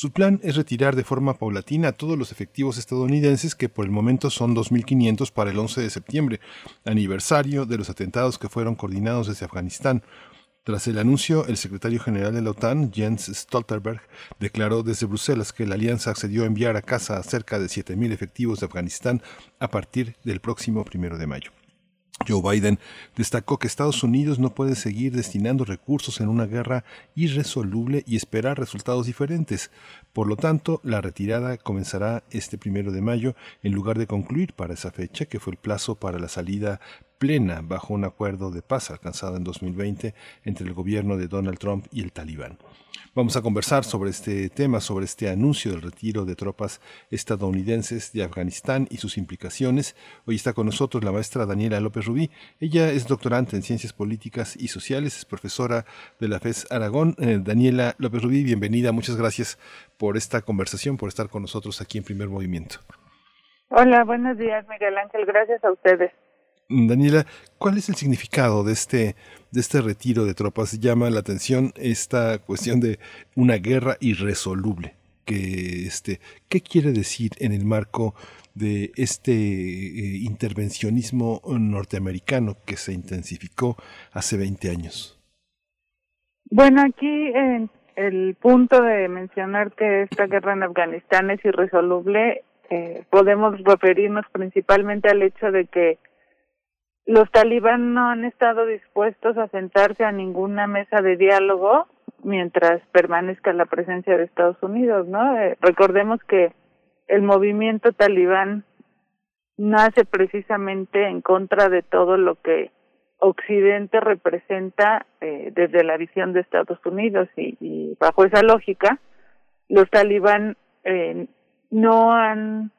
Su plan es retirar de forma paulatina a todos los efectivos estadounidenses que por el momento son 2.500 para el 11 de septiembre, aniversario de los atentados que fueron coordinados desde Afganistán. Tras el anuncio, el secretario general de la OTAN, Jens Stoltenberg, declaró desde Bruselas que la alianza accedió a enviar a casa a cerca de 7.000 efectivos de Afganistán a partir del próximo primero de mayo. Joe Biden destacó que Estados Unidos no puede seguir destinando recursos en una guerra irresoluble y esperar resultados diferentes. Por lo tanto, la retirada comenzará este primero de mayo en lugar de concluir para esa fecha, que fue el plazo para la salida plena bajo un acuerdo de paz alcanzado en 2020 entre el gobierno de Donald Trump y el talibán. Vamos a conversar sobre este tema, sobre este anuncio del retiro de tropas estadounidenses de Afganistán y sus implicaciones. Hoy está con nosotros la maestra Daniela López Rubí. Ella es doctorante en Ciencias Políticas y Sociales, es profesora de la FES Aragón. Eh, Daniela López Rubí, bienvenida. Muchas gracias por esta conversación, por estar con nosotros aquí en Primer Movimiento. Hola, buenos días, Miguel Ángel. Gracias a ustedes. Daniela, ¿cuál es el significado de este, de este retiro de tropas? Llama la atención esta cuestión de una guerra irresoluble. Que, este, ¿Qué quiere decir en el marco de este eh, intervencionismo norteamericano que se intensificó hace 20 años? Bueno, aquí el punto de mencionar que esta guerra en Afganistán es irresoluble, eh, podemos referirnos principalmente al hecho de que los talibán no han estado dispuestos a sentarse a ninguna mesa de diálogo mientras permanezca la presencia de Estados Unidos, ¿no? Eh, recordemos que el movimiento talibán nace precisamente en contra de todo lo que Occidente representa eh, desde la visión de Estados Unidos y, bajo esa lógica, los talibán eh, no han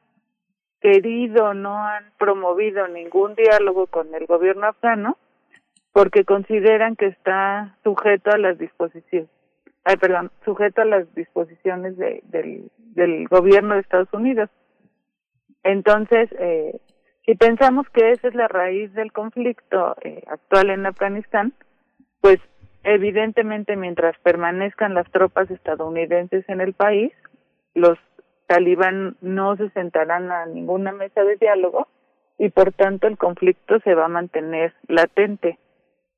querido, no han promovido ningún diálogo con el gobierno afgano porque consideran que está sujeto a las disposiciones, ay, perdón, sujeto a las disposiciones de, del, del gobierno de Estados Unidos. Entonces, eh, si pensamos que esa es la raíz del conflicto eh, actual en Afganistán, pues evidentemente mientras permanezcan las tropas estadounidenses en el país, los talibán no se sentarán a ninguna mesa de diálogo y por tanto el conflicto se va a mantener latente.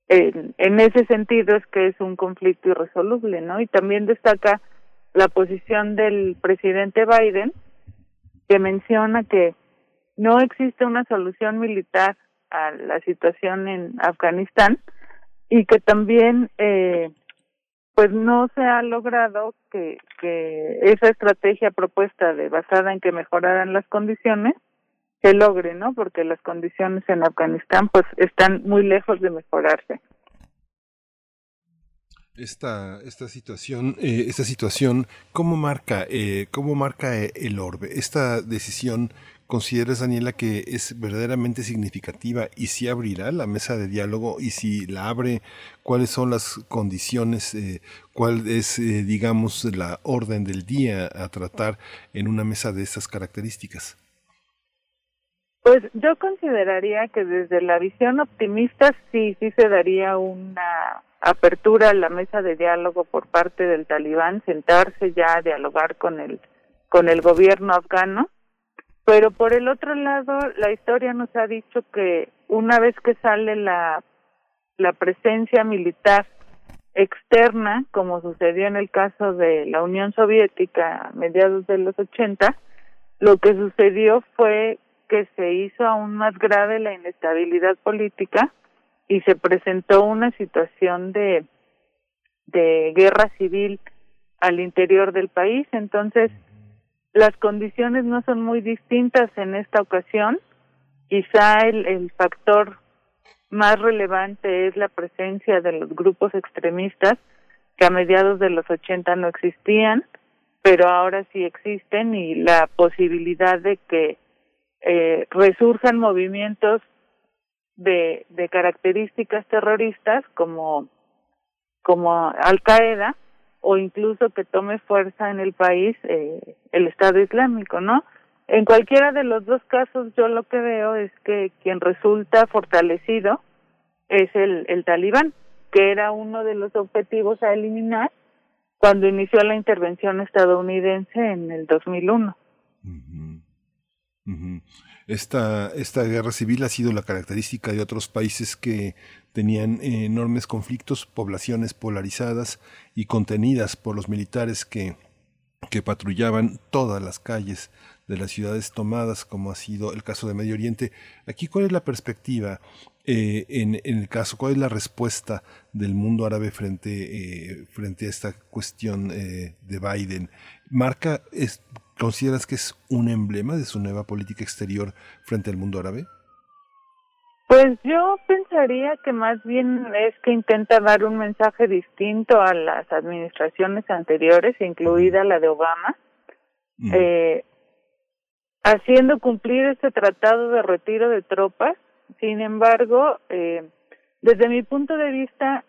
En, en ese sentido es que es un conflicto irresoluble, ¿no? Y también destaca la posición del presidente Biden, que menciona que no existe una solución militar a la situación en Afganistán y que también eh, pues no se ha logrado que, esa estrategia propuesta de basada en que mejoraran las condiciones se logre, ¿no? Porque las condiciones en Afganistán pues están muy lejos de mejorarse. Esta, esta situación, eh, esta situación, ¿cómo marca, eh, cómo marca eh, el orbe? Esta decisión, ¿consideras, Daniela, que es verdaderamente significativa y si abrirá la mesa de diálogo y si la abre, cuáles son las condiciones, eh, cuál es, eh, digamos, la orden del día a tratar en una mesa de estas características? Pues yo consideraría que desde la visión optimista sí, sí se daría una apertura a la mesa de diálogo por parte del talibán, sentarse ya a dialogar con el con el gobierno afgano, pero por el otro lado la historia nos ha dicho que una vez que sale la la presencia militar externa, como sucedió en el caso de la Unión Soviética a mediados de los 80, lo que sucedió fue que se hizo aún más grave la inestabilidad política y se presentó una situación de, de guerra civil al interior del país. Entonces, las condiciones no son muy distintas en esta ocasión. Quizá el, el factor más relevante es la presencia de los grupos extremistas que a mediados de los 80 no existían, pero ahora sí existen y la posibilidad de que eh, resurjan movimientos de, de características terroristas como, como Al Qaeda o incluso que tome fuerza en el país eh, el Estado Islámico, ¿no? En cualquiera de los dos casos yo lo que veo es que quien resulta fortalecido es el, el talibán, que era uno de los objetivos a eliminar cuando inició la intervención estadounidense en el 2001. Esta, esta guerra civil ha sido la característica de otros países que tenían enormes conflictos, poblaciones polarizadas y contenidas por los militares que, que patrullaban todas las calles de las ciudades tomadas, como ha sido el caso de Medio Oriente. Aquí, ¿cuál es la perspectiva eh, en, en, el caso? ¿Cuál es la respuesta del mundo árabe frente, eh, frente a esta cuestión eh, de Biden? ¿Marca, es, consideras que es un emblema de su nueva política exterior frente al mundo árabe? Pues yo pensaría que más bien es que intenta dar un mensaje distinto a las administraciones anteriores, incluida la de Obama, mm. eh, haciendo cumplir este tratado de retiro de tropas. Sin embargo, eh, desde mi punto de vista,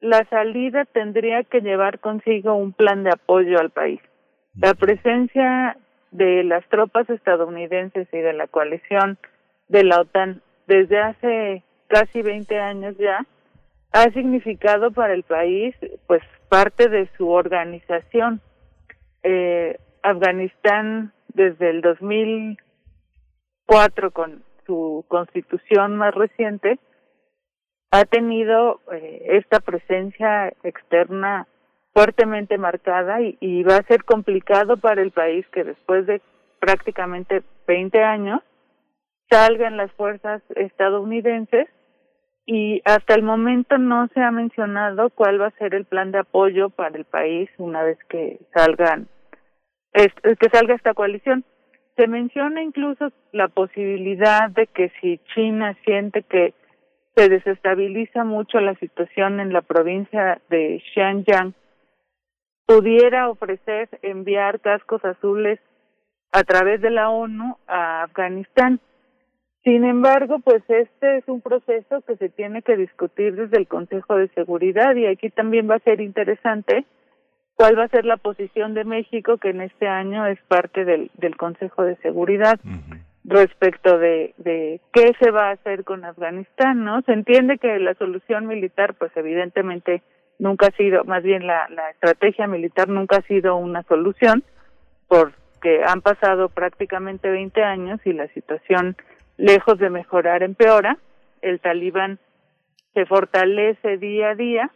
la salida tendría que llevar consigo un plan de apoyo al país. La presencia de las tropas estadounidenses y de la coalición de la OTAN desde hace casi 20 años ya ha significado para el país pues parte de su organización. Eh, Afganistán desde el 2004 con su constitución más reciente ha tenido eh, esta presencia externa fuertemente marcada y, y va a ser complicado para el país que después de prácticamente 20 años salgan las fuerzas estadounidenses y hasta el momento no se ha mencionado cuál va a ser el plan de apoyo para el país una vez que salgan que salga esta coalición. Se menciona incluso la posibilidad de que si China siente que se desestabiliza mucho la situación en la provincia de Xinjiang, pudiera ofrecer enviar cascos azules a través de la ONU a Afganistán. Sin embargo, pues este es un proceso que se tiene que discutir desde el Consejo de Seguridad y aquí también va a ser interesante cuál va a ser la posición de México, que en este año es parte del, del Consejo de Seguridad, respecto de, de qué se va a hacer con Afganistán, ¿no? Se entiende que la solución militar, pues evidentemente nunca ha sido, más bien la, la estrategia militar nunca ha sido una solución, porque han pasado prácticamente 20 años y la situación lejos de mejorar empeora, el talibán se fortalece día a día,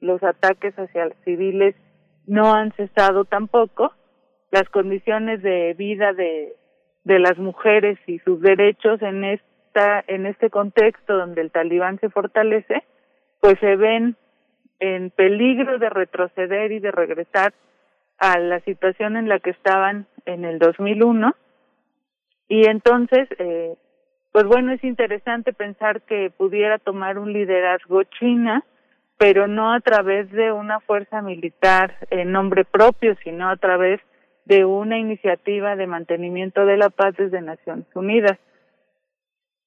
los ataques hacia civiles no han cesado tampoco, las condiciones de vida de, de las mujeres y sus derechos en esta en este contexto donde el talibán se fortalece, pues se ven en peligro de retroceder y de regresar a la situación en la que estaban en el 2001 y entonces, eh, pues bueno, es interesante pensar que pudiera tomar un liderazgo China, pero no a través de una fuerza militar en nombre propio, sino a través de una iniciativa de mantenimiento de la paz desde Naciones Unidas.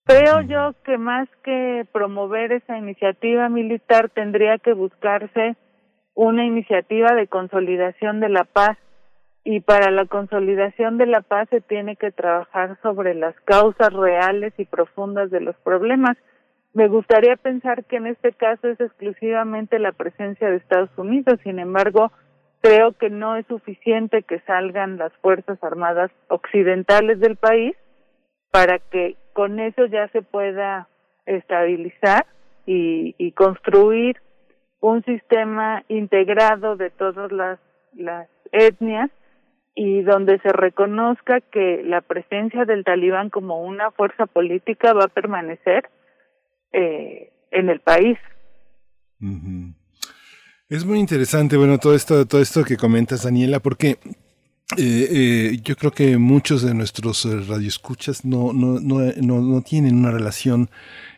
Creo yo que más que promover esa iniciativa militar tendría que buscarse una iniciativa de consolidación de la paz. Y para la consolidación de la paz se tiene que trabajar sobre las causas reales y profundas de los problemas. Me gustaría pensar que en este caso es exclusivamente la presencia de Estados Unidos, sin embargo, creo que no es suficiente que salgan las Fuerzas Armadas occidentales del país para que con eso ya se pueda estabilizar y, y construir un sistema integrado de todas las, las etnias y donde se reconozca que la presencia del talibán como una fuerza política va a permanecer eh, en el país. Es muy interesante, bueno, todo esto, todo esto que comentas, Daniela, porque eh, eh, yo creo que muchos de nuestros eh, radioescuchas no, no, no, no, no tienen una relación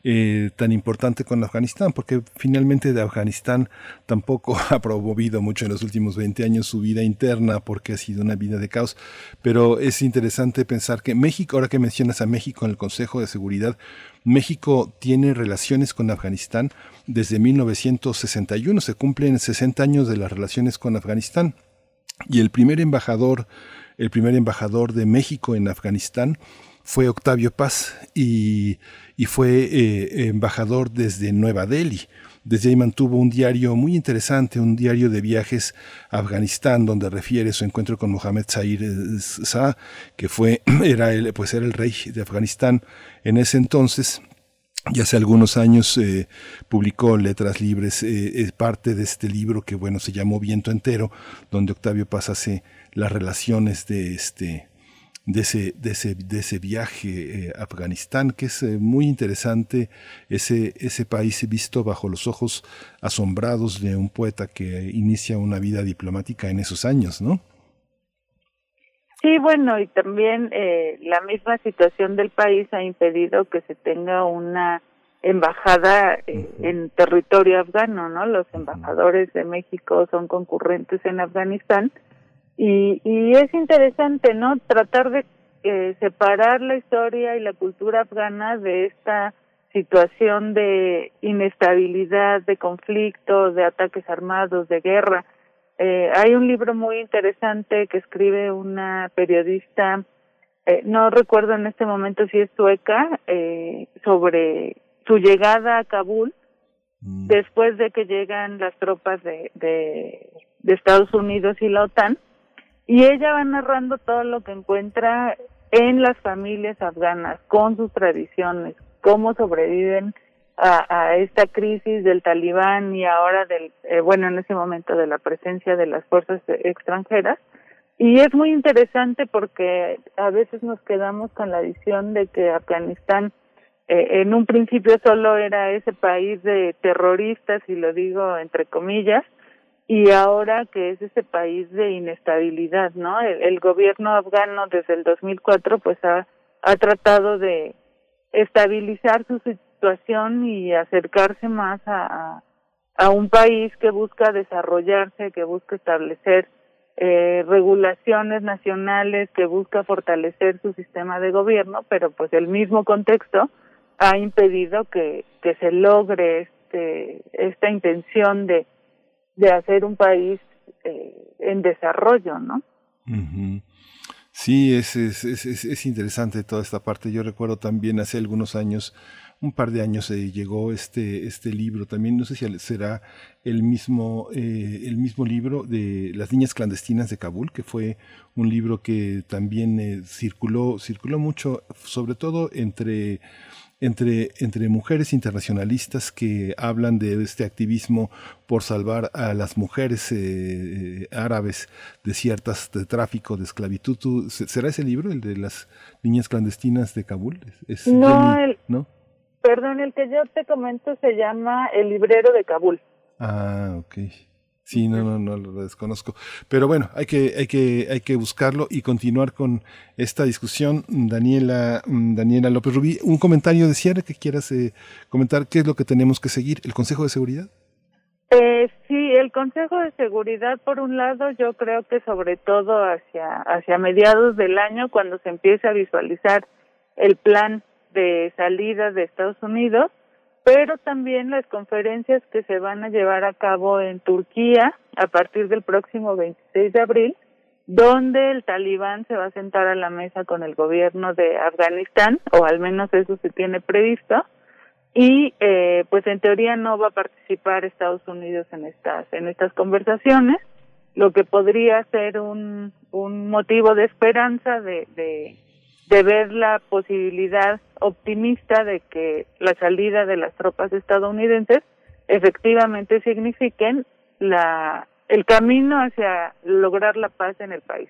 eh, tan importante con Afganistán, porque finalmente de Afganistán tampoco ha promovido mucho en los últimos 20 años su vida interna, porque ha sido una vida de caos. Pero es interesante pensar que México, ahora que mencionas a México en el Consejo de Seguridad, México tiene relaciones con Afganistán desde 1961, se cumplen 60 años de las relaciones con Afganistán. Y el primer embajador, el primer embajador de México en Afganistán fue Octavio Paz y, y fue eh, embajador desde Nueva Delhi. Desde ahí mantuvo un diario muy interesante, un diario de viajes a Afganistán, donde refiere su encuentro con Mohamed Zahir Shah, que fue, era pues era el rey de Afganistán en ese entonces, y hace algunos años eh, publicó Letras Libres, eh, es parte de este libro que bueno se llamó Viento Entero, donde Octavio Paz hace las relaciones de este de ese, de ese, de ese viaje eh, a Afganistán, que es muy interesante, ese, ese país visto bajo los ojos asombrados de un poeta que inicia una vida diplomática en esos años, ¿no? Sí, bueno, y también eh, la misma situación del país ha impedido que se tenga una embajada eh, en territorio afgano, ¿no? Los embajadores de México son concurrentes en Afganistán y, y es interesante, ¿no? Tratar de eh, separar la historia y la cultura afgana de esta situación de inestabilidad, de conflicto, de ataques armados, de guerra eh, hay un libro muy interesante que escribe una periodista, eh, no recuerdo en este momento si es sueca, eh, sobre su llegada a Kabul mm. después de que llegan las tropas de, de, de Estados Unidos y la OTAN. Y ella va narrando todo lo que encuentra en las familias afganas, con sus tradiciones, cómo sobreviven a, a, esta crisis del talibán y ahora del, eh, bueno, en ese momento de la presencia de las fuerzas extranjeras. Y es muy interesante porque a veces nos quedamos con la visión de que Afganistán eh, en un principio solo era ese país de terroristas, y lo digo entre comillas, y ahora que es ese país de inestabilidad, ¿no? El, el gobierno afgano desde el 2004 pues ha, ha tratado de estabilizar su situación y acercarse más a, a un país que busca desarrollarse, que busca establecer eh, regulaciones nacionales que busca fortalecer su sistema de gobierno, pero pues el mismo contexto ha impedido que, que se logre este, esta intención de, de hacer un país eh, en desarrollo, ¿no? Sí, es, es, es, es, interesante toda esta parte. Yo recuerdo también hace algunos años, un par de años, eh, llegó este, este libro también, no sé si será el mismo, eh, el mismo libro de Las niñas clandestinas de Kabul, que fue un libro que también eh, circuló, circuló mucho, sobre todo entre entre, entre mujeres internacionalistas que hablan de este activismo por salvar a las mujeres eh, árabes de ciertas de tráfico, de esclavitud. ¿Será ese libro, el de las niñas clandestinas de Kabul? ¿Es no, el, ¿no? Perdón, el que yo te comento se llama El librero de Kabul. Ah, ok. Sí, no, no, no lo desconozco. Pero bueno, hay que, hay que, hay que buscarlo y continuar con esta discusión. Daniela, mm, Daniela López Rubí, un comentario de cierre que quieras eh, comentar, ¿qué es lo que tenemos que seguir? ¿El Consejo de Seguridad? Eh, sí, el Consejo de Seguridad, por un lado, yo creo que sobre todo hacia, hacia mediados del año, cuando se empiece a visualizar el plan de salida de Estados Unidos, pero también las conferencias que se van a llevar a cabo en Turquía a partir del próximo 26 de abril, donde el talibán se va a sentar a la mesa con el gobierno de Afganistán, o al menos eso se tiene previsto, y eh, pues en teoría no va a participar Estados Unidos en estas en estas conversaciones, lo que podría ser un, un motivo de esperanza de, de de ver la posibilidad optimista de que la salida de las tropas estadounidenses efectivamente signifiquen la el camino hacia lograr la paz en el país.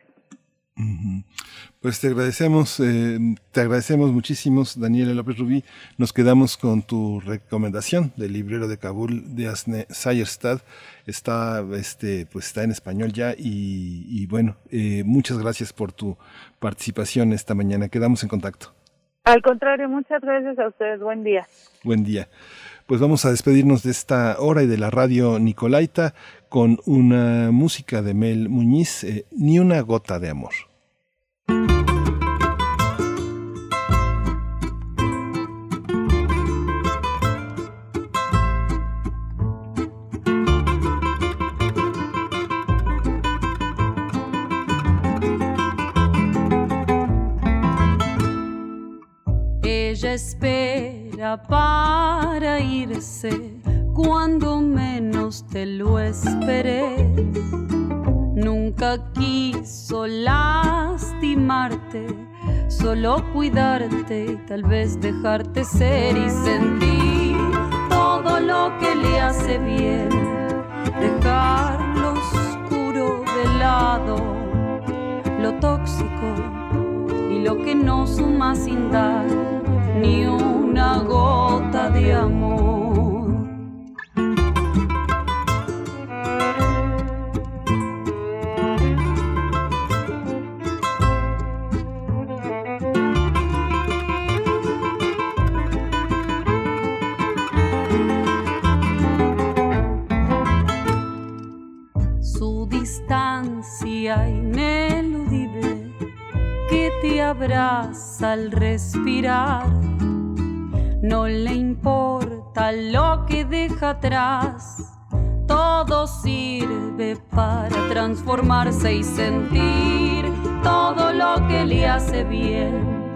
Pues te agradecemos, eh, te agradecemos muchísimo, Daniela López Rubí. Nos quedamos con tu recomendación del librero de Kabul de Asne Sayerstad. Está, este, pues está en español ya y, bueno, eh, muchas gracias por tu participación esta mañana. Quedamos en contacto. Al contrario, muchas gracias a ustedes. Buen día. Buen día. Pues vamos a despedirnos de esta hora y de la radio Nicolaita con una música de Mel Muñiz, eh, Ni una gota de amor. Ella espera para irse cuando menos te lo esperes. Nunca quiso lastimarte, solo cuidarte y tal vez dejarte ser y sentir todo lo que le hace bien. Dejar lo oscuro de lado, lo tóxico y lo que no suma sin dar ni una gota de amor. Distancia ineludible que te abraza al respirar. No le importa lo que deja atrás, todo sirve para transformarse y sentir todo lo que le hace bien,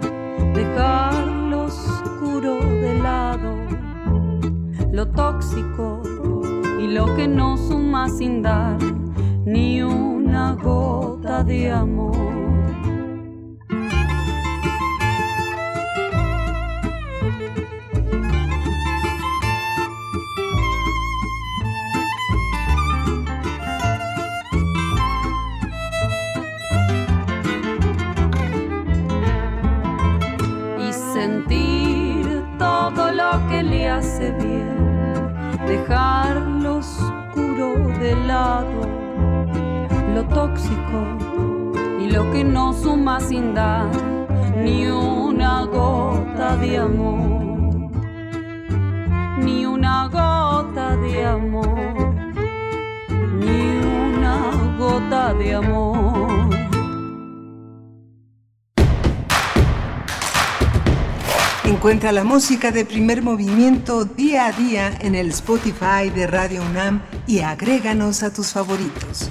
dejar lo oscuro de lado, lo tóxico y lo que no suma sin dar ni una gota de amor. hace bien dejar lo oscuro de lado, tóxico y lo que no suma sin dar ni una gota de amor, ni una gota de amor, ni una gota de amor. Encuentra la música de primer movimiento día a día en el Spotify de Radio UNAM y agréganos a tus favoritos.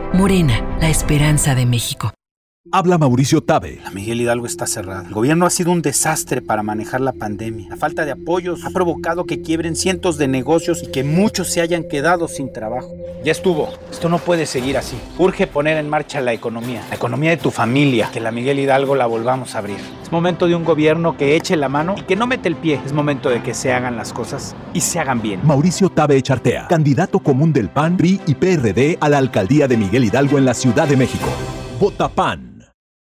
Morena, la esperanza de México. Habla Mauricio Tabe. La Miguel Hidalgo está cerrada. El gobierno ha sido un desastre para manejar la pandemia. La falta de apoyos ha provocado que quiebren cientos de negocios y que muchos se hayan quedado sin trabajo. Ya estuvo. Esto no puede seguir así. Urge poner en marcha la economía, la economía de tu familia, que la Miguel Hidalgo la volvamos a abrir. Es momento de un gobierno que eche la mano y que no mete el pie. Es momento de que se hagan las cosas y se hagan bien. Mauricio Tabe Echartea, candidato común del PAN, PRI y PRD a la alcaldía de Miguel Hidalgo en la Ciudad de México. Vota PAN.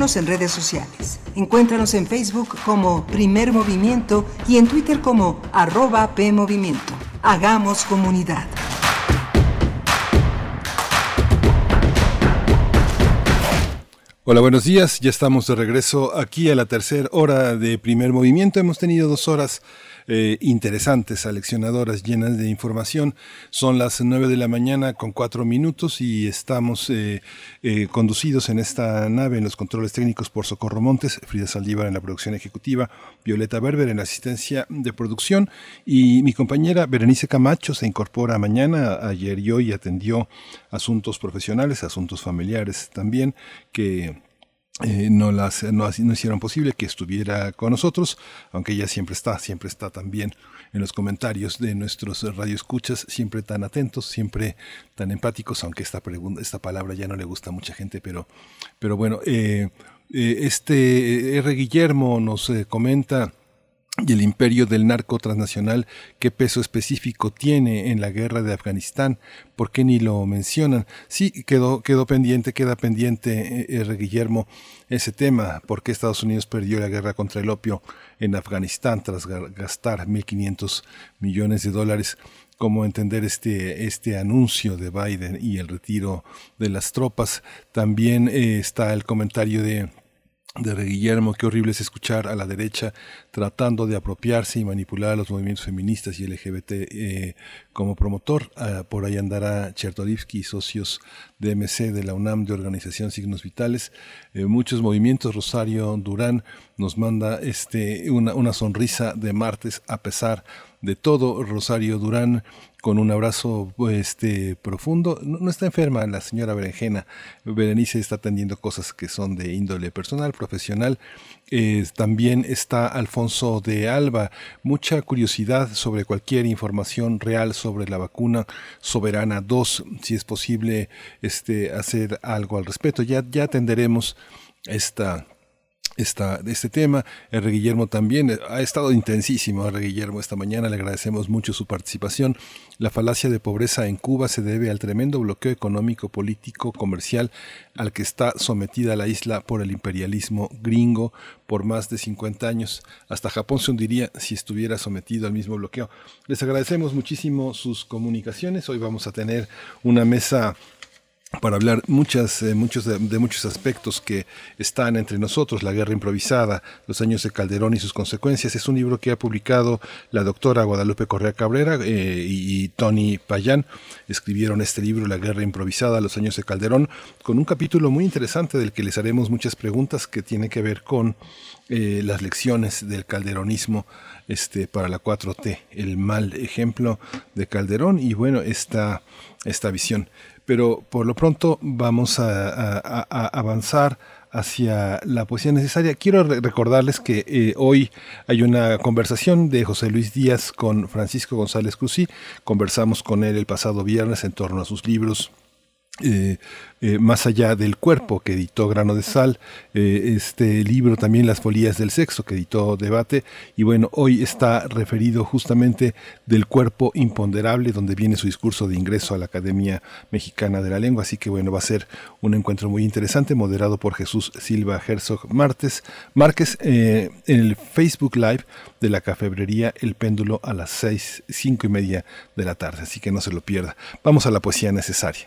En redes sociales. Encuéntranos en Facebook como Primer Movimiento y en Twitter como arroba PMovimiento. Hagamos comunidad. Hola, buenos días. Ya estamos de regreso aquí a la tercera hora de primer movimiento. Hemos tenido dos horas eh, interesantes, aleccionadoras, llenas de información. Son las nueve de la mañana con cuatro minutos y estamos eh, eh, conducidos en esta nave en los controles técnicos por Socorro Montes, Frida Saldívar en la producción ejecutiva, Violeta Berber en la asistencia de producción y mi compañera Berenice Camacho se incorpora mañana, ayer y hoy atendió asuntos profesionales, asuntos familiares también que eh, no, las, no, hicieron posible que estuviera con nosotros, aunque ella siempre está, siempre está también en los comentarios de nuestros radioescuchas, siempre tan atentos, siempre tan empáticos, aunque esta, pregunta, esta palabra ya no le gusta a mucha gente, pero, pero bueno, eh, eh, este R. Guillermo nos comenta y el imperio del narco transnacional, qué peso específico tiene en la guerra de Afganistán, ¿por qué ni lo mencionan? Sí, quedó, quedó pendiente, queda pendiente, eh, R. Guillermo, ese tema, por qué Estados Unidos perdió la guerra contra el opio en Afganistán tras gastar 1.500 millones de dólares cómo entender este, este anuncio de Biden y el retiro de las tropas. También eh, está el comentario de de Guillermo, qué horrible es escuchar a la derecha tratando de apropiarse y manipular a los movimientos feministas y LGBT eh, como promotor. Ah, por ahí andará Chertorivsky socios de MC de la UNAM de Organización Signos Vitales. Eh, muchos movimientos. Rosario Durán nos manda este, una, una sonrisa de martes a pesar de todo. Rosario Durán con un abrazo este, profundo. No, está enferma la señora Berenjena. Berenice está atendiendo cosas que son de índole personal, profesional. Eh, también está Alfonso de Alba. Mucha curiosidad sobre cualquier información real sobre la vacuna Soberana 2, si es posible este, hacer algo al respecto. Ya, ya atenderemos esta esta, este tema. R. Guillermo también eh, ha estado intensísimo. R. Guillermo esta mañana le agradecemos mucho su participación. La falacia de pobreza en Cuba se debe al tremendo bloqueo económico, político, comercial al que está sometida la isla por el imperialismo gringo por más de 50 años. Hasta Japón se hundiría si estuviera sometido al mismo bloqueo. Les agradecemos muchísimo sus comunicaciones. Hoy vamos a tener una mesa para hablar eh, muchos de, muchos aspectos que están entre nosotros, la guerra improvisada, los años de Calderón y sus consecuencias. Es un libro que ha publicado la doctora Guadalupe Correa Cabrera eh, y, Tony Payán. Escribieron este libro, La guerra improvisada, los años de Calderón, con un capítulo muy interesante del que les haremos muchas preguntas que tiene que ver con eh, las lecciones del calderonismo este, para la 4T, el mal ejemplo de Calderón y bueno, esta, esta visión pero por lo pronto vamos a, avanzar hacia la poesía necesaria. Quiero recordarles que eh, hoy hay una conversación de José Luis Díaz con Francisco González Cruzí. Conversamos con él el pasado viernes en torno a sus libros eh, eh, más allá del cuerpo que editó Grano de Sal, eh, este libro también Las Folías del Sexo que editó Debate y bueno, hoy está referido justamente del cuerpo imponderable donde viene su discurso de ingreso a la Academia Mexicana de la Lengua, así que bueno, va a ser un encuentro muy interesante moderado por Jesús Silva Herzog Martes, Márquez en el Facebook Live de la cafebrería El Péndulo a las seis, cinco y media de la tarde, así que no se lo pierda. Vamos a la poesía necesaria.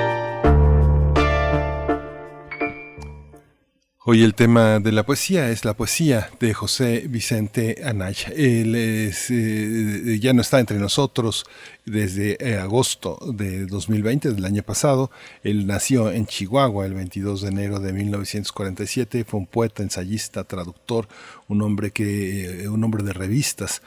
Hoy el tema de la poesía es la poesía de José Vicente Anaya. Él eh, ya no está entre nosotros desde eh, agosto de 2020, del año pasado. Él nació en Chihuahua el 22 de enero de 1947. Fue un poeta, ensayista, traductor, un hombre, que, eh, un hombre de revistas.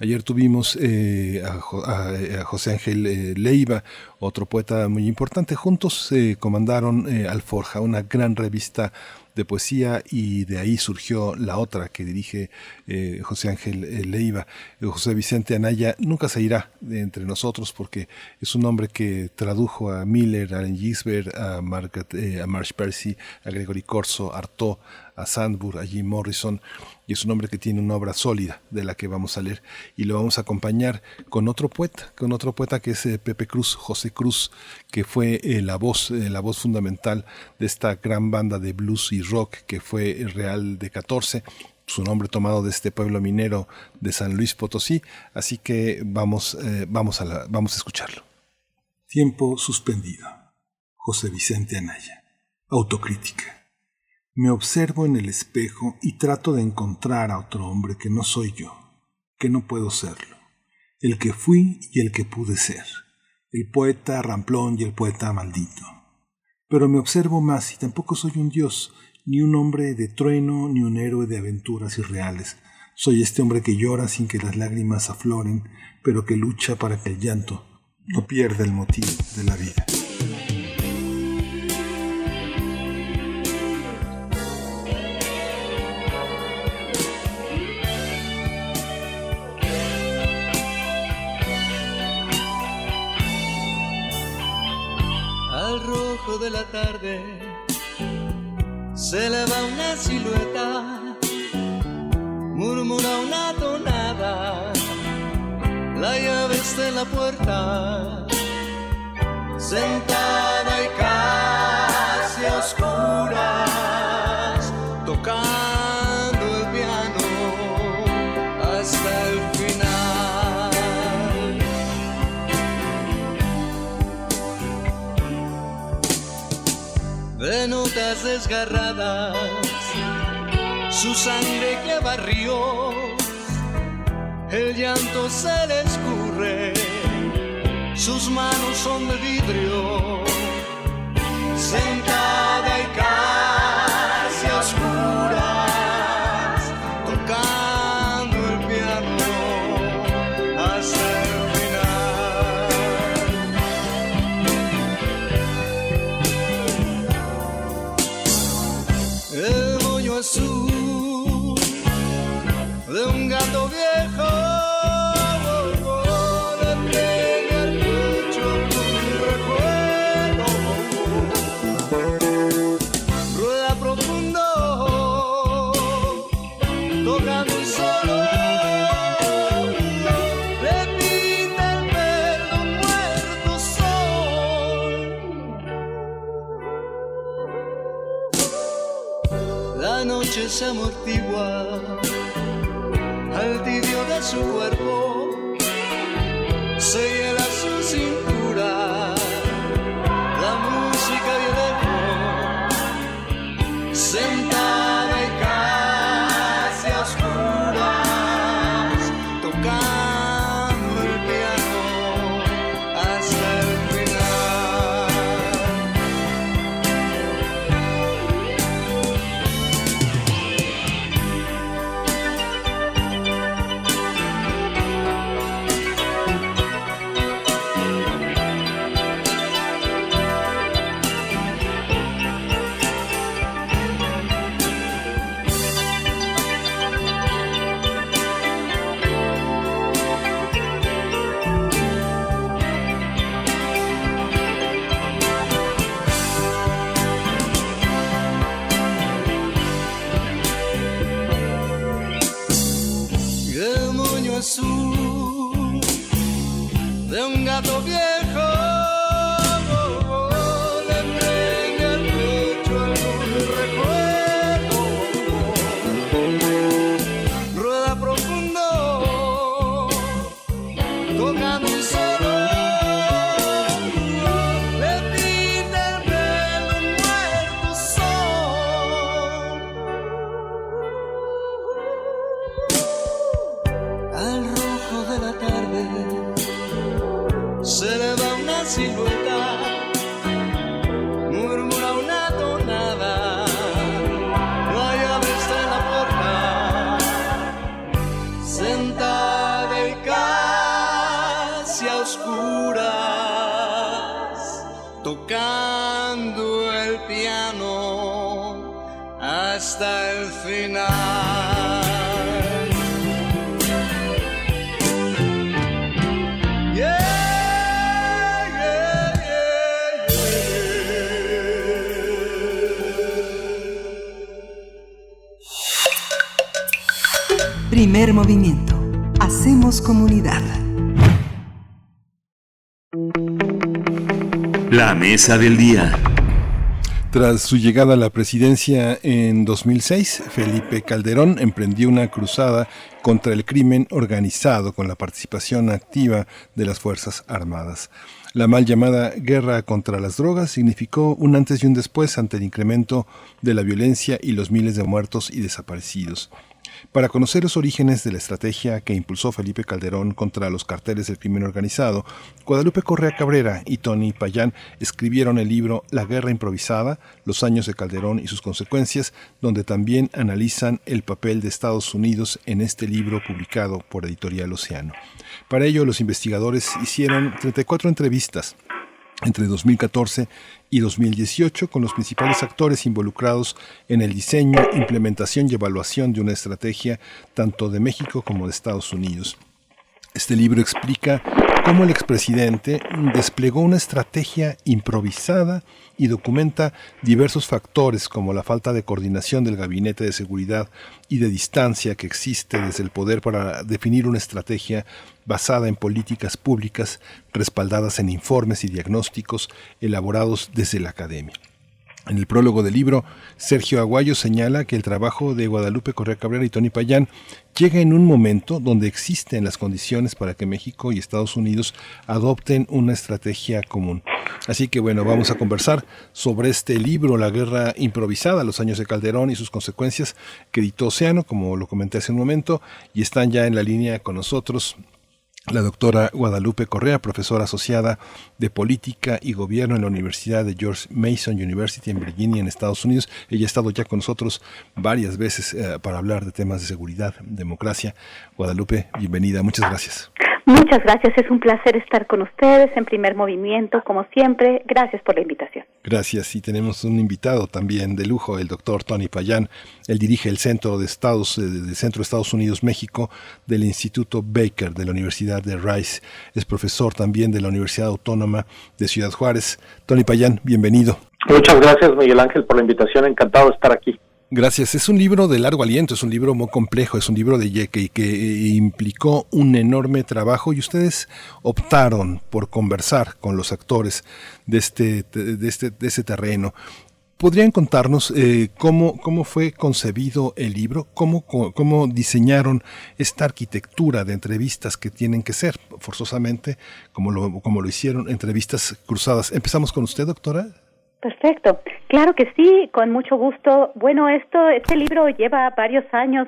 Ayer tuvimos a, José Ángel Leiva, otro poeta muy importante. Juntos comandaron Alforja, una gran revista de poesía y de ahí surgió la otra que dirige eh, José Ángel eh, Leiva. Eh, José Vicente Anaya nunca se irá de entre nosotros porque es un hombre que tradujo a Miller, a Gisbert, a, Margaret, a Marsh Percy, a Gregory Corso, a Artaud, a Sandburg, a Jim Morrison, y es un hombre que tiene una obra sólida de la que vamos a leer y lo vamos a acompañar con otro poeta, con otro poeta que es eh, Pepe Cruz, José Cruz, que fue eh, la voz, eh, la voz fundamental de esta gran banda de blues y rock que fue Real de 14 su nombre tomado de este pueblo minero de San Luis Potosí, así que vamos, vamos, a, vamos a escucharlo. Tiempo suspendido. José Vicente Anaya. Autocrítica. Me observo en el espejo y trato de encontrar a otro hombre que no soy yo, que no puedo serlo, el que fui y el que pude ser, el poeta ramplón y el poeta maldito. Pero me observo más y tampoco soy un dios, ni un hombre de trueno, ni un héroe de aventuras irreales. Soy este hombre que llora sin que las lágrimas afloren, pero que lucha para que el llanto no pierda el motivo de la vida. De la tarde. Se eleva una silueta, murmura una tonada, la llave está en la puerta, sentada y casi oscuras, notas desgarradas, su sangre que barrió, el llanto se le escurre, sus manos son de vidrio, sentada se amortigua al tibio de su cuerpo, mesa del día. Tras su llegada a la presidencia en 2006, Felipe Calderón emprendió una cruzada contra el crimen organizado con la participación activa de las Fuerzas Armadas. La mal llamada guerra contra las drogas significó un antes y un después ante el incremento de la violencia y los miles de muertos y desaparecidos. Para conocer los orígenes de la estrategia que impulsó Felipe Calderón contra los carteles del crimen organizado, Guadalupe Correa Cabrera y Tony Payán escribieron el libro La guerra improvisada, los años de Calderón y sus consecuencias, donde también analizan el papel de Estados Unidos en este libro publicado por Editorial Océano. Para ello, los investigadores hicieron 34 entrevistas entre 2014 y 2018 con los principales actores involucrados en el diseño, implementación y evaluación de una estrategia tanto de México como de Estados Unidos. Este libro explica cómo el expresidente desplegó una estrategia improvisada y documenta diversos factores como la falta de coordinación del gabinete de seguridad y de distancia que existe desde el poder para definir una estrategia basada en políticas públicas respaldadas en informes y diagnósticos elaborados desde la academia. En el prólogo del libro, Sergio Aguayo señala que el trabajo de Guadalupe Correa Cabrera y Tony Payán llega en un momento donde existen las condiciones para que México y Estados Unidos adopten una estrategia común. Así que bueno, vamos a conversar sobre este libro, La Guerra Improvisada, los años de Calderón y sus consecuencias, que editó Océano, como lo comenté hace un momento, y están ya en la línea con nosotros la doctora Guadalupe Correa, profesora asociada de Política y Gobierno en la Universidad de George Mason University en Virginia, en Estados Unidos. Ella ha estado ya con nosotros varias veces eh, para hablar de temas de seguridad, democracia. Guadalupe, bienvenida, muchas gracias. Muchas gracias, es un placer estar con ustedes en primer movimiento, como siempre. Gracias por la invitación. Gracias, y tenemos un invitado también de lujo, el doctor Tony Payán. Él dirige el Centro de Estados, eh, del Centro de Estados Unidos México del Instituto Baker de la Universidad de Rice. Es profesor también de la Universidad Autónoma de Ciudad Juárez. Tony Payán, bienvenido. Muchas gracias, Miguel Ángel, por la invitación. Encantado de estar aquí. Gracias. Es un libro de largo aliento, es un libro muy complejo, es un libro de que, que eh, implicó un enorme trabajo y ustedes optaron por conversar con los actores de este, de este, de terreno. ¿Podrían contarnos eh, cómo, cómo fue concebido el libro? Cómo, ¿Cómo diseñaron esta arquitectura de entrevistas que tienen que ser forzosamente, como lo, como lo hicieron, entrevistas cruzadas? Empezamos con usted, doctora. Perfecto, claro que sí, con mucho gusto. Bueno, esto, este libro lleva varios años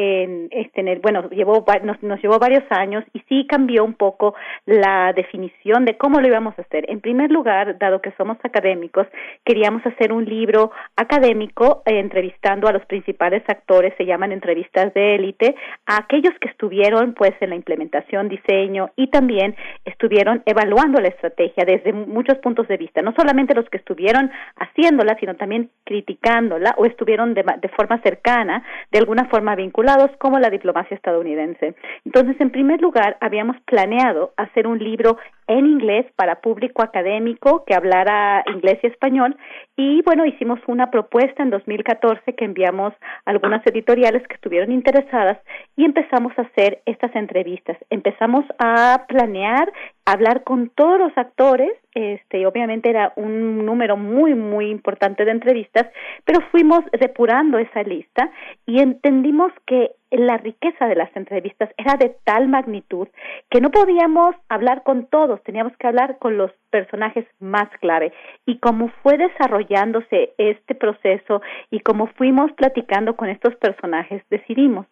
en, este, bueno, llevó, nos, nos llevó varios años y sí cambió un poco la definición de cómo lo íbamos a hacer. En primer lugar, dado que somos académicos, queríamos hacer un libro académico eh, entrevistando a los principales actores, se llaman entrevistas de élite, a aquellos que estuvieron pues en la implementación, diseño y también estuvieron evaluando la estrategia desde muchos puntos de vista, no solamente los que estuvieron haciéndola, sino también criticándola o estuvieron de, de forma cercana, de alguna forma vinculada como la diplomacia estadounidense. Entonces, en primer lugar, habíamos planeado hacer un libro en inglés para público académico que hablara inglés y español y bueno, hicimos una propuesta en 2014 que enviamos a algunas editoriales que estuvieron interesadas y empezamos a hacer estas entrevistas. Empezamos a planear, hablar con todos los actores, este, obviamente era un número muy, muy importante de entrevistas, pero fuimos depurando esa lista y entendimos que la riqueza de las entrevistas era de tal magnitud que no podíamos hablar con todos, teníamos que hablar con los personajes más clave. Y como fue desarrollándose este proceso y como fuimos platicando con estos personajes, decidimos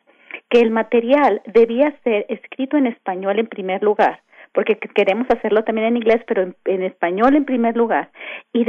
que el material debía ser escrito en español en primer lugar porque queremos hacerlo también en inglés, pero en, español en primer lugar, y,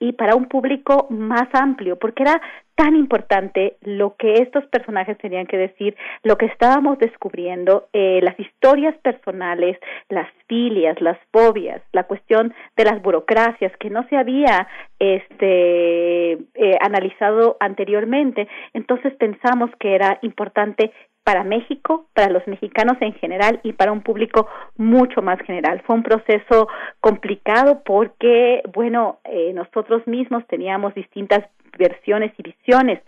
y, para un público más amplio, porque era tan importante lo que estos personajes tenían que decir, lo que estábamos descubriendo, eh, las historias personales, las filias, las fobias, la cuestión de las burocracias que no se había este, eh, analizado anteriormente. Entonces pensamos que era importante para México, para los mexicanos en general y para un público mucho más general. Fue un proceso complicado porque, bueno, eh, nosotros mismos teníamos distintas versiones y visiones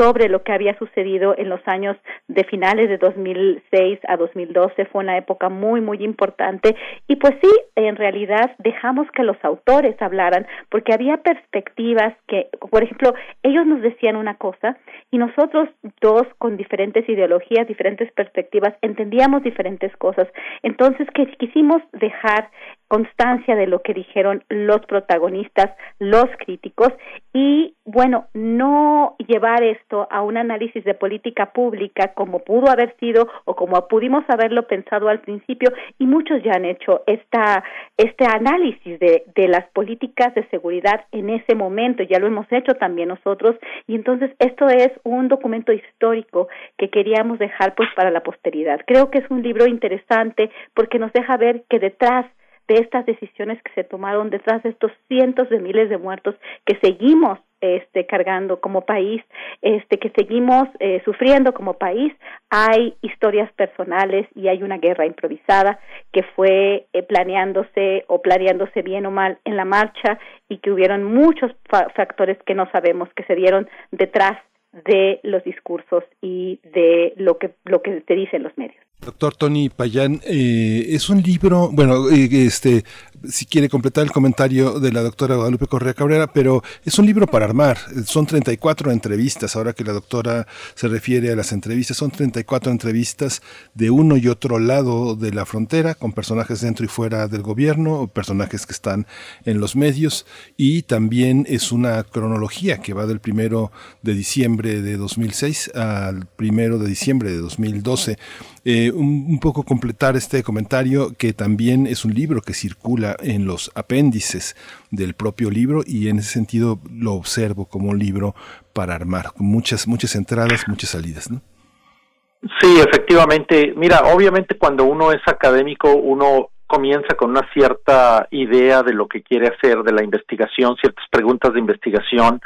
sobre lo que había sucedido en los años de finales de 2006 a 2012. Fue una época muy, muy importante. Y pues sí, en realidad dejamos que los autores hablaran porque había perspectivas que, por ejemplo, ellos nos decían una cosa y nosotros dos con diferentes ideologías, diferentes perspectivas, entendíamos diferentes cosas. Entonces, que quisimos dejar constancia de lo que dijeron los protagonistas, los críticos y bueno, no llevar esto a un análisis de política pública como pudo haber sido o como pudimos haberlo pensado al principio y muchos ya han hecho esta este análisis de, de las políticas de seguridad en ese momento, ya lo hemos hecho también nosotros y entonces esto es un documento histórico que queríamos dejar pues para la posteridad. Creo que es un libro interesante porque nos deja ver que detrás de estas decisiones que se tomaron detrás de estos cientos de miles de muertos que seguimos este cargando como país, este que seguimos eh, sufriendo como país, hay historias personales y hay una guerra improvisada que fue eh, planeándose o planeándose bien o mal en la marcha y que hubieron muchos factores que no sabemos que se dieron detrás de los discursos y de lo que lo que te dicen los medios. Doctor Tony Payán, eh, es un libro, bueno, eh, este, si quiere completar el comentario de la doctora Guadalupe Correa Cabrera, pero es un libro para armar. Son 34 entrevistas, ahora que la doctora se refiere a las entrevistas, son 34 entrevistas de uno y otro lado de la frontera, con personajes dentro y fuera del gobierno, personajes que están en los medios, y también es una cronología que va del primero de diciembre de 2006 al primero de diciembre de 2012. Eh, un, poco completar este comentario que también es un libro que circula en los apéndices del propio libro y en ese sentido lo observo como un libro para armar, con muchas, muchas entradas, muchas salidas. Sí, efectivamente. Mira, obviamente cuando uno es académico, uno comienza con una cierta idea de lo que quiere hacer de la investigación, ciertas preguntas de investigación,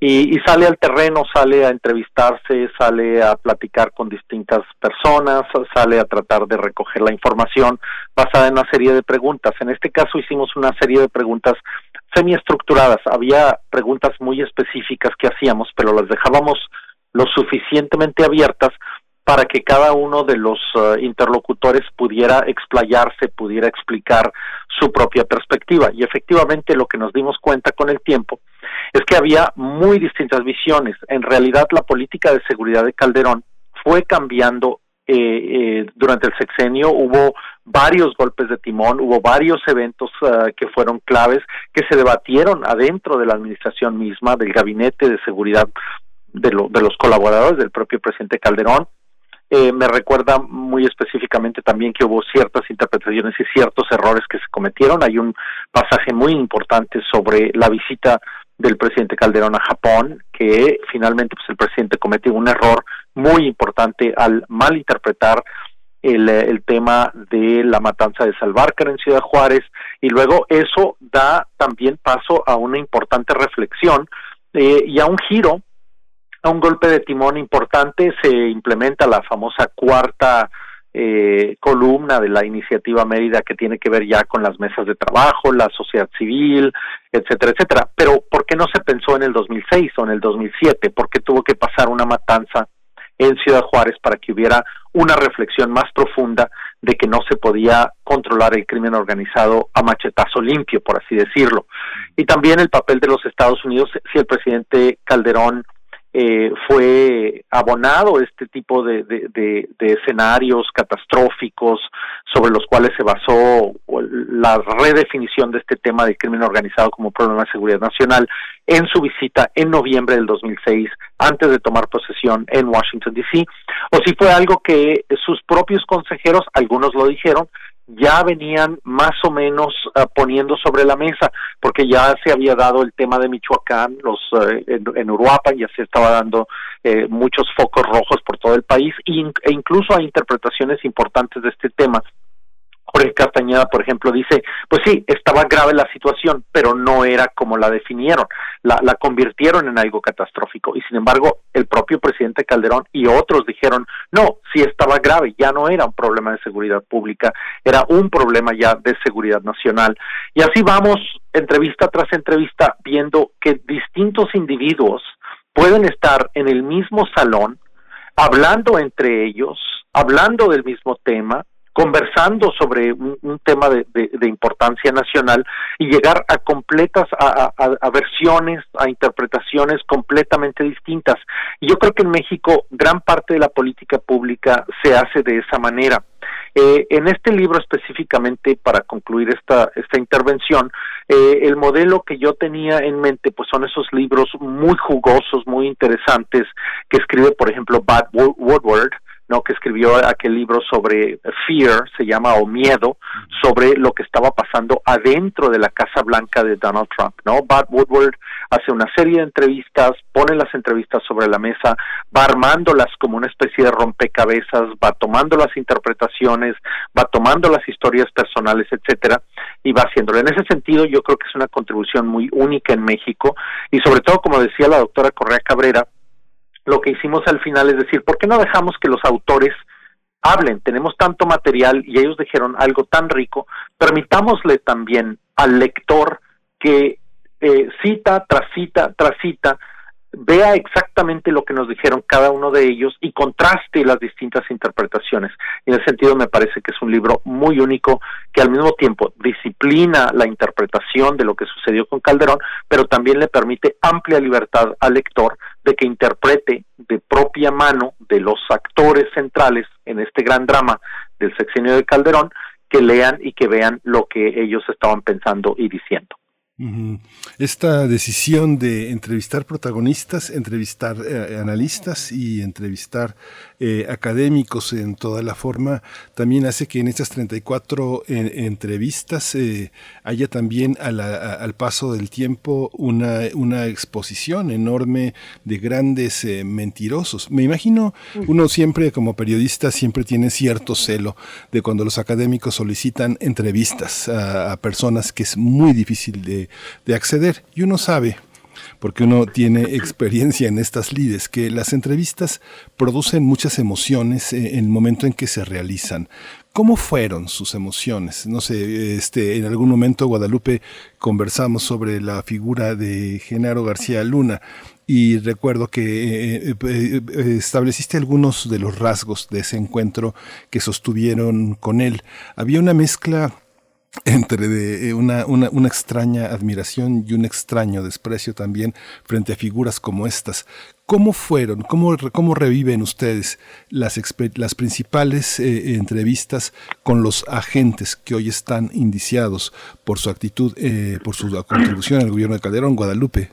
y, sale al terreno, sale a entrevistarse, sale a platicar con distintas personas, sale a tratar de recoger la información basada en una serie de preguntas. En este caso hicimos una serie de preguntas semiestructuradas. Había preguntas muy específicas que hacíamos, pero las dejábamos lo suficientemente abiertas para que cada uno de los uh, interlocutores pudiera explayarse, pudiera explicar su propia perspectiva. Y efectivamente lo que nos dimos cuenta con el tiempo es que había muy distintas visiones. En realidad la política de seguridad de Calderón fue cambiando eh, eh, durante el sexenio, hubo varios golpes de timón, hubo varios eventos uh, que fueron claves, que se debatieron adentro de la administración misma, del gabinete de seguridad de, lo, de los colaboradores del propio presidente Calderón, eh, me recuerda muy específicamente también que hubo ciertas interpretaciones y ciertos errores que se cometieron. Hay un pasaje muy importante sobre la visita del presidente Calderón a Japón, que finalmente pues el presidente cometió un error muy importante al malinterpretar el, el tema de la matanza de Salvarcar en Ciudad Juárez y luego eso da también paso a una importante reflexión eh, y a un giro un golpe de timón importante se implementa la famosa cuarta eh, columna de la iniciativa Mérida que tiene que ver ya con las mesas de trabajo, la sociedad civil, etcétera, etcétera. Pero ¿por qué no se pensó en el 2006 o en el 2007? ¿Por qué tuvo que pasar una matanza en Ciudad Juárez para que hubiera una reflexión más profunda de que no se podía controlar el crimen organizado a machetazo limpio, por así decirlo. Y también el papel de los Estados Unidos, si el presidente Calderón eh, fue abonado este tipo de, de, escenarios catastróficos sobre los cuales se basó la redefinición de este tema del crimen organizado como problema de seguridad nacional en su visita en noviembre del 2006 antes de tomar posesión en Washington D.C. o si fue algo que sus propios consejeros, algunos lo dijeron, ya venían más o menos uh, poniendo sobre la mesa, porque ya se había dado el tema de Michoacán, los uh, en, en, Uruapan ya se estaba dando eh, muchos focos rojos por todo el país e incluso hay interpretaciones importantes de este tema Jorge Castañeda, por ejemplo, dice, pues sí, estaba grave la situación, pero no era como la definieron, la, la convirtieron en algo catastrófico. Y sin embargo, el propio presidente Calderón y otros dijeron, no, sí estaba grave, ya no era un problema de seguridad pública, era un problema ya de seguridad nacional. Y así vamos, entrevista tras entrevista, viendo que distintos individuos pueden estar en el mismo salón, hablando entre ellos, hablando del mismo tema, conversando sobre un, tema de, importancia nacional y llegar a completas, a, versiones, a interpretaciones completamente distintas. Y yo creo que en México gran parte de la política pública se hace de esa manera. Eh, en este libro específicamente, para concluir esta, esta intervención, eh, el modelo que yo tenía en mente, pues son esos libros muy jugosos, muy interesantes, que escribe, por ejemplo, Bad Woodward, ¿no? que escribió aquel libro sobre fear, se llama o miedo, sobre lo que estaba pasando adentro de la Casa Blanca de Donald Trump, ¿no? Bart Woodward hace una serie de entrevistas, pone las entrevistas sobre la mesa, va armándolas como una especie de rompecabezas, va tomando las interpretaciones, va tomando las historias personales, etcétera, y va haciéndolo. En ese sentido, yo creo que es una contribución muy única en México y sobre todo, como decía la doctora Correa Cabrera, lo que hicimos al final es decir, ¿por qué no dejamos que los autores hablen? Tenemos tanto material y ellos dijeron algo tan rico, permitámosle también al lector que eh, cita tras cita tras cita vea exactamente lo que nos dijeron cada uno de ellos y contraste las distintas interpretaciones. En ese sentido me parece que es un libro muy único que al mismo tiempo disciplina la interpretación de lo que sucedió con Calderón, pero también le permite amplia libertad al lector de que interprete de propia mano de los actores centrales en este gran drama del sexenio de Calderón, que lean y que vean lo que ellos estaban pensando y diciendo. Esta decisión de entrevistar protagonistas, entrevistar eh, analistas y entrevistar eh, académicos en toda la forma, también hace que en estas 34 entrevistas eh, haya también al paso del tiempo una, una exposición enorme de grandes mentirosos. Me imagino, uno siempre como periodista siempre tiene cierto celo de cuando los académicos solicitan entrevistas a personas que es muy difícil de de, acceder. Y uno sabe, porque uno tiene experiencia en estas lides, que las entrevistas producen muchas emociones eh, en el momento en que se realizan. ¿Cómo fueron sus emociones? No sé, este, en algún momento Guadalupe conversamos sobre la figura de Genaro García Luna y recuerdo que eh, eh, estableciste algunos de los rasgos de ese encuentro que sostuvieron con él. Había una mezcla entre de, eh, una, una, una, extraña admiración y un extraño desprecio también frente a figuras como estas. ¿Cómo fueron, cómo, cómo reviven ustedes las, las principales eh, entrevistas con los agentes que hoy están indiciados por su actitud, eh, por su contribución al gobierno de Calderón, Guadalupe?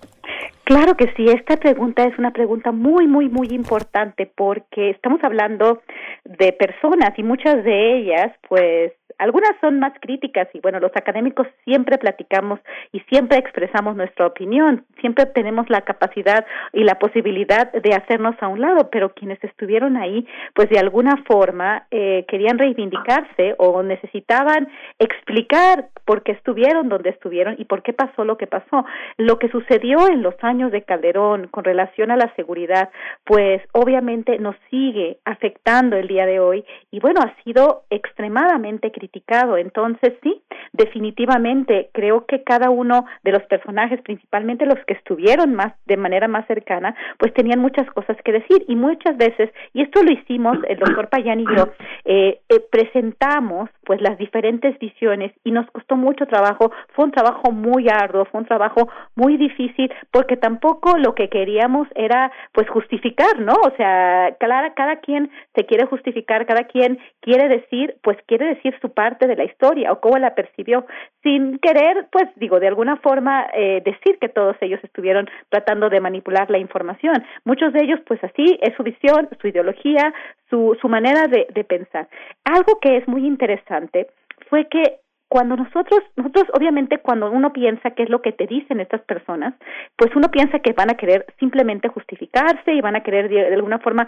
Claro que sí, esta pregunta es una pregunta muy, muy, muy importante porque estamos hablando de personas y muchas de ellas, pues, algunas son más críticas y bueno, los académicos siempre platicamos y siempre expresamos nuestra opinión, siempre tenemos la capacidad y la posibilidad de hacernos a un lado, pero quienes estuvieron ahí, pues de alguna forma eh, querían reivindicarse o necesitaban explicar por qué estuvieron donde estuvieron y por qué pasó lo que pasó. Lo que sucedió en los años de Calderón con relación a la seguridad, pues obviamente nos sigue afectando el día de hoy y bueno, ha sido extremadamente criticado. Entonces, sí, definitivamente creo que cada uno de los personajes, principalmente los que estuvieron más de manera más cercana, pues tenían muchas cosas que decir y muchas veces, y esto lo hicimos el doctor Payán y yo, eh, eh, presentamos pues las diferentes visiones y nos costó mucho trabajo, fue un trabajo muy arduo, fue un trabajo muy difícil porque tampoco lo que queríamos era pues justificar, ¿no? O sea, cada, cada quien se quiere justificar, cada quien quiere decir, pues quiere decir su parte de la historia o cómo la percibió, sin querer, pues digo, de alguna forma eh, decir que todos ellos estuvieron tratando de manipular la información. Muchos de ellos, pues así, es su visión, su ideología, su, su manera de, de pensar. Algo que es muy interesante fue que cuando nosotros, nosotros obviamente cuando uno piensa qué es lo que te dicen estas personas, pues uno piensa que van a querer simplemente justificarse y van a querer de, alguna forma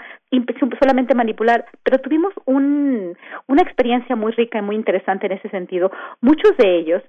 solamente manipular, pero tuvimos un, una experiencia muy rica y muy interesante en ese sentido. Muchos de ellos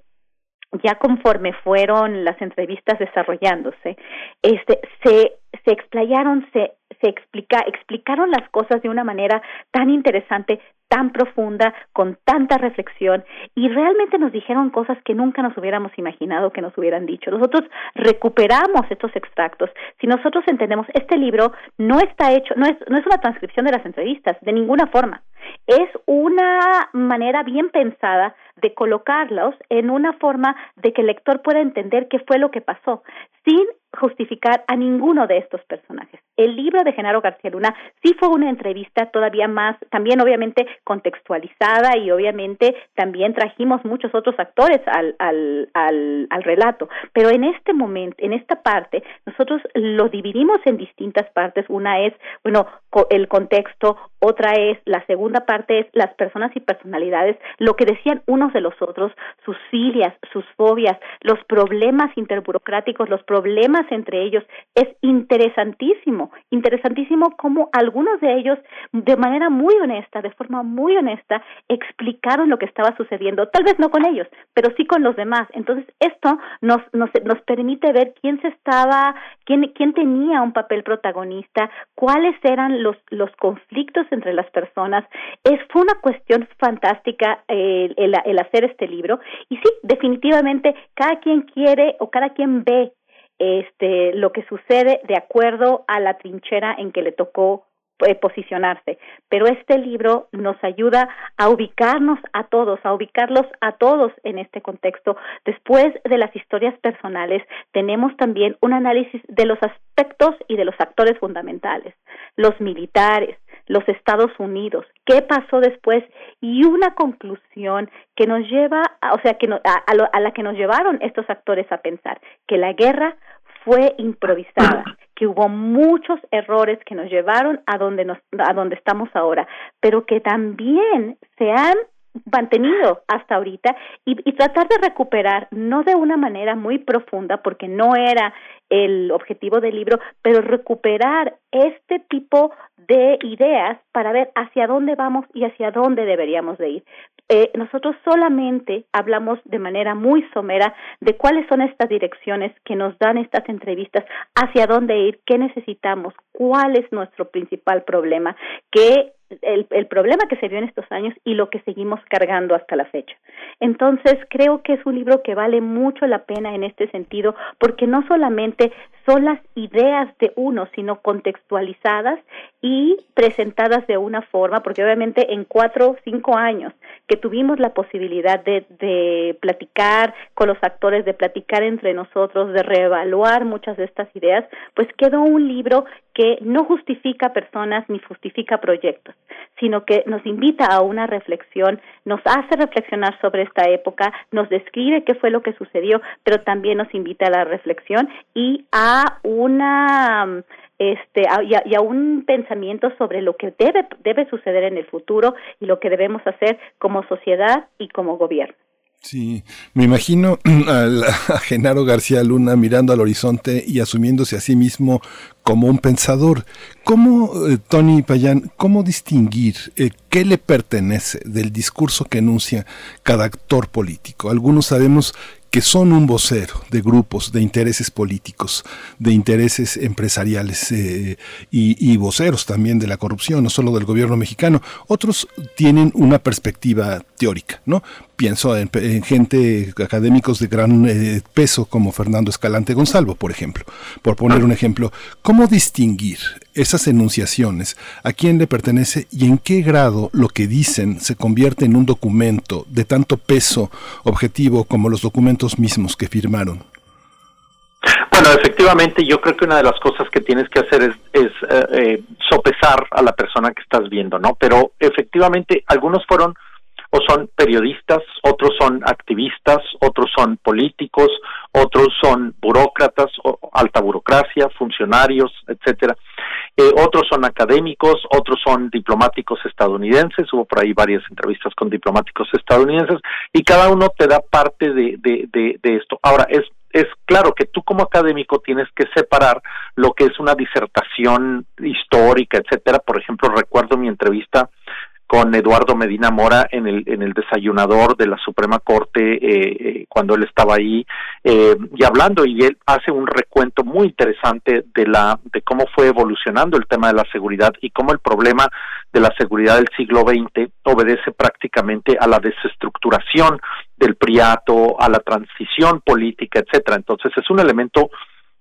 ya conforme fueron las entrevistas desarrollándose, este, se, se explayaron, se, se explica, explicaron las cosas de una manera tan interesante, tan profunda, con tanta reflexión y realmente nos dijeron cosas que nunca nos hubiéramos imaginado que nos hubieran dicho. Nosotros recuperamos estos extractos. Si nosotros entendemos, este libro no está hecho, no es, no es una transcripción de las entrevistas, de ninguna forma. Es una manera bien pensada de colocarlos en una forma de que el lector pueda entender qué fue lo que pasó, sin justificar a ninguno de estos personajes. El libro de Genaro García Luna sí fue una entrevista todavía más, también obviamente contextualizada y obviamente también trajimos muchos otros actores al, al, al, al relato, pero en este momento, en esta parte, nosotros lo dividimos en distintas partes. Una es, bueno, el contexto, otra es, la segunda parte es las personas y personalidades, lo que decían unos de los otros, sus filias, sus fobias, los problemas interburocráticos, los problemas entre ellos. Es interesantísimo, interesantísimo cómo algunos de ellos, de manera muy honesta, de forma muy honesta, explicaron lo que estaba sucediendo, tal vez no con ellos, pero sí con los demás. Entonces, esto nos, nos, nos permite ver quién se estaba, quién, quién tenía un papel protagonista, cuáles eran los, los conflictos entre las personas. Es, fue una cuestión fantástica el, el hacer este libro. Y sí, definitivamente, cada quien quiere o cada quien ve este lo que sucede de acuerdo a la trinchera en que le tocó eh, posicionarse. Pero este libro nos ayuda a ubicarnos a todos, a ubicarlos a todos en este contexto. Después de las historias personales, tenemos también un análisis de los aspectos y de los actores fundamentales, los militares, los Estados Unidos, qué pasó después y una conclusión que nos lleva, o sea, que a, la que nos llevaron estos actores a pensar que la guerra fue improvisada, que hubo muchos errores que nos llevaron a donde nos a donde estamos ahora, pero que también se han mantenido hasta ahorita y, y, tratar de recuperar, no de una manera muy profunda, porque no era el objetivo del libro, pero recuperar este tipo de ideas para ver hacia dónde vamos y hacia dónde deberíamos de ir. Eh, nosotros solamente hablamos de manera muy somera de cuáles son estas direcciones que nos dan estas entrevistas, hacia dónde ir, qué necesitamos, cuál es nuestro principal problema, qué el, el, problema que se vio en estos años y lo que seguimos cargando hasta la fecha. Entonces, creo que es un libro que vale mucho la pena en este sentido, porque no solamente son las ideas de uno, sino contextualizadas y presentadas de una forma, porque obviamente en cuatro o cinco años que tuvimos la posibilidad de, de platicar con los actores, de platicar entre nosotros, de reevaluar muchas de estas ideas, pues quedó un libro que no justifica personas ni justifica proyectos, sino que nos invita a una reflexión, nos hace reflexionar sobre esta época, nos describe qué fue lo que sucedió, pero también nos invita a la reflexión y a una este y a, un pensamiento sobre lo que debe debe suceder en el futuro y lo que debemos hacer como sociedad y como gobierno. Sí, me imagino a, Genaro García Luna mirando al horizonte y asumiéndose a sí mismo como un pensador. ¿Cómo, eh, Tony Payán, cómo distinguir eh, qué le pertenece del discurso que enuncia cada actor político? Algunos sabemos que son un vocero de grupos, de intereses políticos, de intereses empresariales eh, y, voceros también de la corrupción, no solo del gobierno mexicano. Otros tienen una perspectiva teórica, ¿no? Pienso en, gente, académicos de gran eh, peso como Fernando Escalante Gonzalvo, por ejemplo. Por poner un ejemplo, ¿cómo distinguir esas enunciaciones? ¿A quién le pertenece y en qué grado lo que dicen se convierte en un documento de tanto peso objetivo como los documentos mismos que firmaron? Bueno, efectivamente, yo creo que una de las cosas que tienes que hacer es, es eh, eh, sopesar a la persona que estás viendo, ¿no? Pero efectivamente, algunos fueron o son periodistas, otros son activistas, otros son políticos, otros son burócratas, o alta burocracia, funcionarios, etcétera. Eh, otros son académicos, otros son diplomáticos estadounidenses, hubo por ahí varias entrevistas con diplomáticos estadounidenses, y cada uno te da parte de, de, de, de esto. Ahora, es es claro que tú como académico tienes que separar lo que es una disertación histórica, etcétera. Por ejemplo, recuerdo mi entrevista con Eduardo Medina Mora en el, en el desayunador de la Suprema Corte eh, eh, cuando él estaba ahí eh, y hablando y él hace un recuento muy interesante de la de cómo fue evolucionando el tema de la seguridad y cómo el problema de la seguridad del siglo XX obedece prácticamente a la desestructuración del priato, a la transición política, etcétera. Entonces es un elemento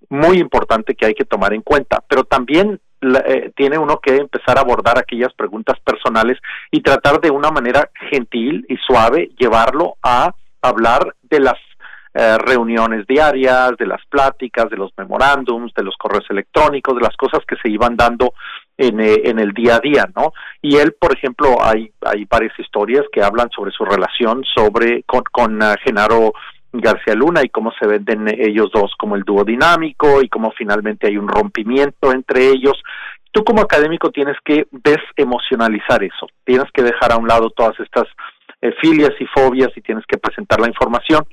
muy importante que hay que tomar en cuenta, pero también eh, tiene uno que empezar a abordar aquellas preguntas personales y tratar de una manera gentil y suave llevarlo a hablar de las eh, reuniones diarias, de las pláticas, de los memorándums, de los correos electrónicos, de las cosas que se iban dando en, eh, en el día a día, ¿no? Y él, por ejemplo, hay, hay varias historias que hablan sobre su relación sobre con, con Genaro García Luna y cómo se venden ellos dos como el dúo dinámico y cómo finalmente hay un rompimiento entre ellos. Tú como académico tienes que desemocionalizar eso, tienes que dejar a un lado todas estas eh, filias y fobias y tienes que presentar la información.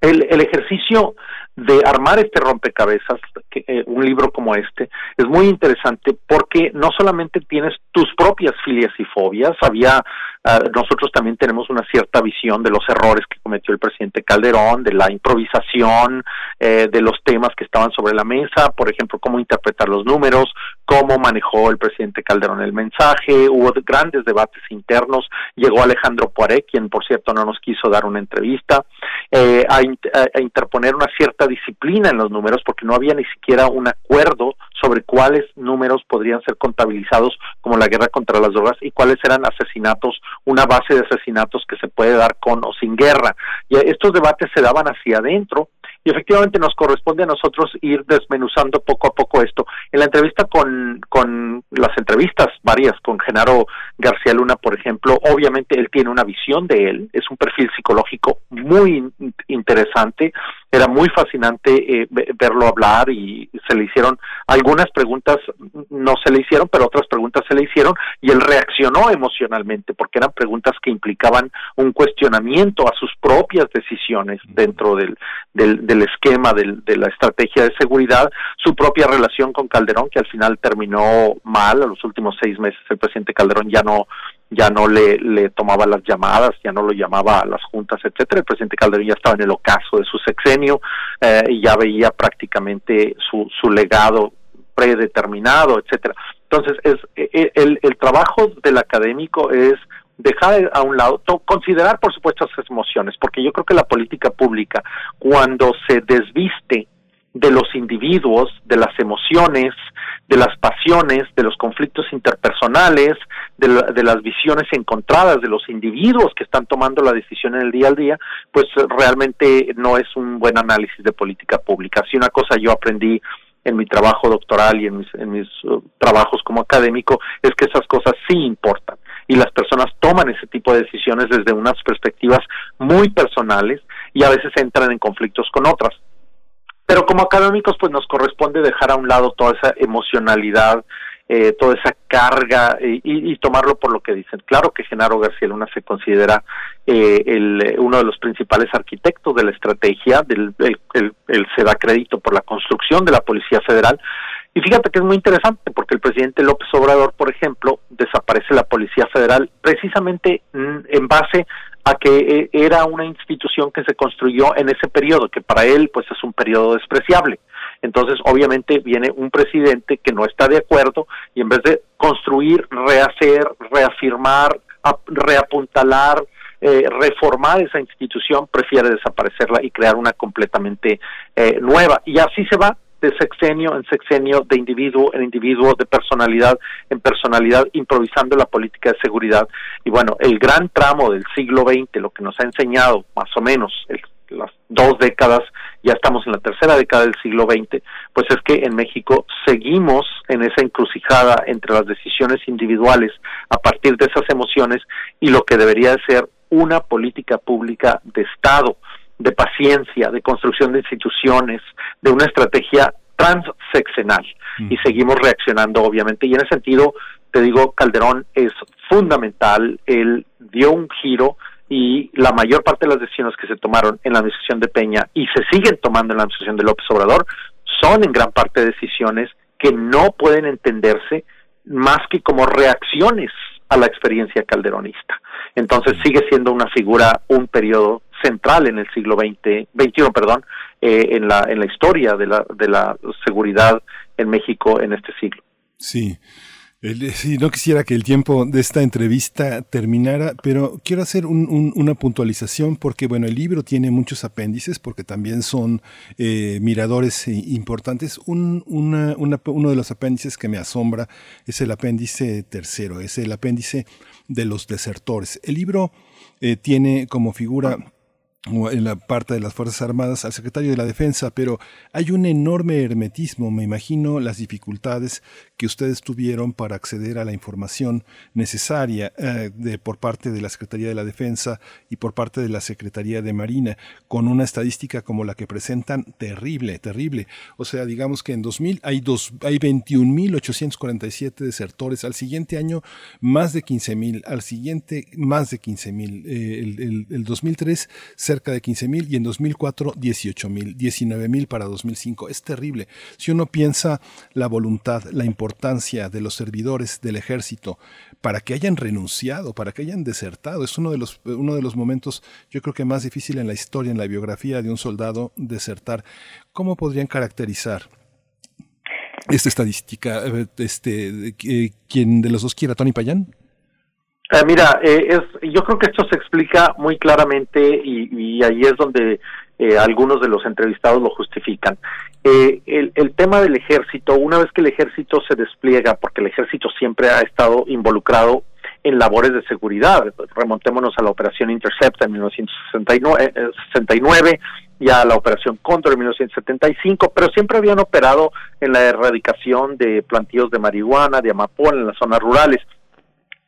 El, ejercicio de armar este rompecabezas, que, eh, un libro como este, es muy interesante porque no solamente tienes tus propias filias y fobias, había, ah, nosotros también tenemos una cierta visión de los errores que cometió el presidente Calderón, de la improvisación, eh, de los temas que estaban sobre la mesa, por ejemplo, cómo interpretar los números, cómo manejó el presidente Calderón el mensaje, hubo grandes debates internos, llegó Alejandro Poiré, quien por cierto no nos quiso dar una entrevista, eh, a, a interponer una cierta disciplina en los números porque no había ni siquiera un acuerdo sobre cuáles números podrían ser contabilizados como la guerra contra las drogas y cuáles eran asesinatos, una base de asesinatos que se puede dar con o sin guerra. Y estos debates se daban hacia adentro y efectivamente nos corresponde a nosotros ir desmenuzando poco a poco esto. En la entrevista con, con las entrevistas varias con Genaro García Luna, por ejemplo, obviamente él tiene una visión de él, es un perfil psicológico muy interesante, era muy fascinante eh, verlo hablar y se le hicieron algunas preguntas, no se le hicieron, pero otras preguntas se le hicieron y él reaccionó emocionalmente porque eran preguntas que implicaban un cuestionamiento a sus propias decisiones dentro del, del del esquema de la estrategia de seguridad, su propia relación con Calderón, que al final terminó mal, a los últimos seis meses el presidente Calderón ya no ya no le, le tomaba las llamadas, ya no lo llamaba a las juntas, etcétera. El presidente Calderón ya estaba en el ocaso de su sexenio eh, y ya veía prácticamente su, su legado predeterminado, etcétera. Entonces, es e, e, el, el trabajo del académico es dejar a un lado, considerar por supuesto esas emociones, porque yo creo que la política pública, cuando se desviste de los individuos, de las emociones, de las pasiones, de los conflictos interpersonales, de, las visiones encontradas de los individuos que están tomando la decisión en el día al día, pues realmente no es un buen análisis de política pública. Si una cosa yo aprendí en mi trabajo doctoral y en mis, en mis uh, trabajos como académico es que esas cosas sí importan y las personas toman ese tipo de decisiones desde unas perspectivas muy personales y a veces entran en conflictos con otras. Pero como académicos pues nos corresponde dejar a un lado toda esa emocionalidad, eh, toda esa carga y, tomarlo por lo que dicen. Claro que Genaro García Luna se considera eh, el, uno de los principales arquitectos de la estrategia, del, el, se da crédito por la construcción de la Policía Federal, y fíjate que es muy interesante porque el presidente López Obrador, por ejemplo, desaparece la Policía Federal precisamente en base a que eh, era una institución que se construyó en ese periodo, que para él pues es un periodo despreciable. Entonces, obviamente viene un presidente que no está de acuerdo y en vez de construir, rehacer, reafirmar, reapuntalar, eh, reformar esa institución, prefiere desaparecerla y crear una completamente eh, nueva. Y así se va de sexenio en sexenio, de individuo en individuo, de personalidad en personalidad, improvisando la política de seguridad. Y bueno, el gran tramo del siglo XX, lo que nos ha enseñado más o menos las dos décadas, ya estamos en la tercera década del siglo XX, pues es que en México seguimos en esa encrucijada entre las decisiones individuales a partir de esas emociones y lo que debería de ser una política pública de Estado de paciencia, de construcción de instituciones, de una estrategia transseccional. Y seguimos reaccionando, obviamente. Y en ese sentido, te digo, Calderón es fundamental. Él dio un giro y la mayor parte de las decisiones que se tomaron en la administración de Peña y se siguen tomando en la administración de López Obrador son en gran parte decisiones que no pueden entenderse más que como reacciones a la experiencia calderonista. Entonces sigue siendo una figura, un periodo central en el siglo XX, XXI, perdón, eh, en la en la historia de la de la seguridad en México en este siglo. Sí. Sí, no quisiera que el tiempo de esta entrevista terminara, pero quiero hacer una puntualización porque, bueno, el libro tiene muchos apéndices porque también son eh, miradores importantes. Un, uno de los apéndices que me asombra es el apéndice tercero, es el apéndice de los desertores. El libro eh, tiene como figura en la parte de las Fuerzas Armadas al secretario de la Defensa, pero hay un enorme hermetismo, me imagino las dificultades que ustedes tuvieron para acceder a la información necesaria eh, de, por parte de la Secretaría de la Defensa y por parte de la Secretaría de Marina, con una estadística como la que presentan terrible, terrible. O sea, digamos que en 2000 hay, dos, hay 21.847 desertores, al siguiente año más de 15.000, al siguiente más de 15.000, eh, el, el 2003 cerca de 15.000 y en 2004 18.000, 19.000 para 2005. Es terrible. Si uno piensa la voluntad, la importancia de los servidores del ejército para que hayan renunciado, para que hayan desertado, es uno de los, uno de los momentos yo creo que más difícil en la historia, en la biografía de un soldado desertar. ¿Cómo podrían caracterizar? esta estadística, eh, este, ¿quién de los dos quiera, Tony Payán? Eh, mira, eh, es, yo creo que esto se explica muy claramente y, ahí es donde eh, algunos de los entrevistados lo justifican. El, el, tema del ejército, una vez que el ejército se despliega, porque el ejército siempre ha estado involucrado en labores de seguridad, remontémonos a la operación Intercept en 1969, y a la operación Condor en 1975, pero siempre habían operado en la erradicación de plantíos de marihuana, de amapola en las zonas rurales.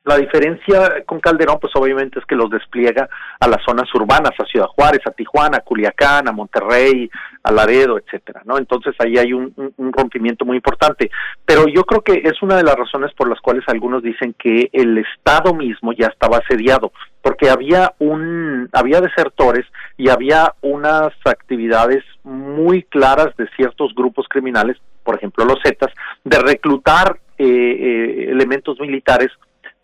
La diferencia con Calderón, pues obviamente es que los despliega a las zonas urbanas, a Ciudad Juárez, a Tijuana, a Culiacán, a Monterrey, a Laredo, etcétera, ¿no? Entonces ahí hay un, rompimiento muy importante. Pero yo creo que es una de las razones por las cuales algunos dicen que el Estado mismo ya estaba asediado, porque había un, había desertores y había unas actividades muy claras de ciertos grupos criminales, por ejemplo los Zetas, de reclutar eh, eh, elementos militares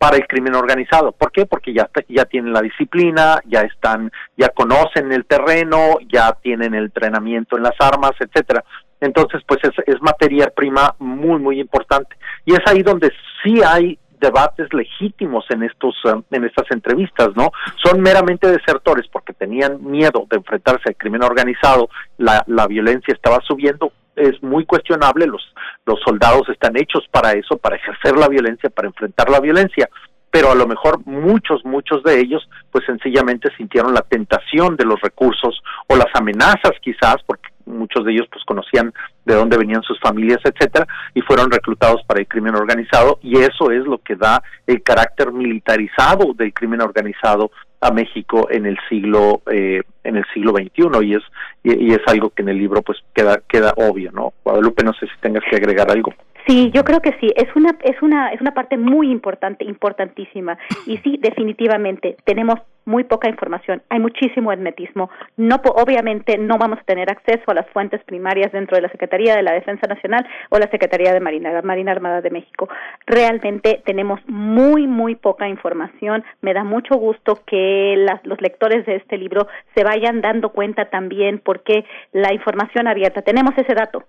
para el crimen organizado. ¿Por qué? Porque ya, ya tienen la disciplina, ya están, ya conocen el terreno, ya tienen el entrenamiento en las armas, etcétera. Entonces, pues es, es materia prima muy, muy importante. Y es ahí donde sí hay debates legítimos en estos eh, en estas entrevistas, ¿no? Son meramente desertores porque tenían miedo de enfrentarse al crimen organizado, la, la violencia estaba subiendo, es muy cuestionable, los, los soldados están hechos para eso, para ejercer la violencia, para enfrentar la violencia, pero a lo mejor muchos, muchos de ellos, pues sencillamente sintieron la tentación de los recursos o las amenazas quizás, porque muchos de ellos pues conocían de dónde venían sus familias, etcétera, y fueron reclutados para el crimen organizado, y eso es lo que da el carácter militarizado del crimen organizado a México en el siglo eh, en el siglo XXI y es y, es algo que en el libro pues queda queda obvio no Guadalupe no sé si tengas que agregar algo Sí, yo creo que sí. Es una es una es una parte muy importante, importantísima. Y sí, definitivamente tenemos muy poca información. Hay muchísimo hermetismo. No obviamente no vamos a tener acceso a las fuentes primarias dentro de la Secretaría de la Defensa Nacional o la Secretaría de Marina, Marina Armada de México. Realmente tenemos muy muy poca información. Me da mucho gusto que las, los lectores de este libro se vayan dando cuenta también porque la información abierta. Tenemos ese dato.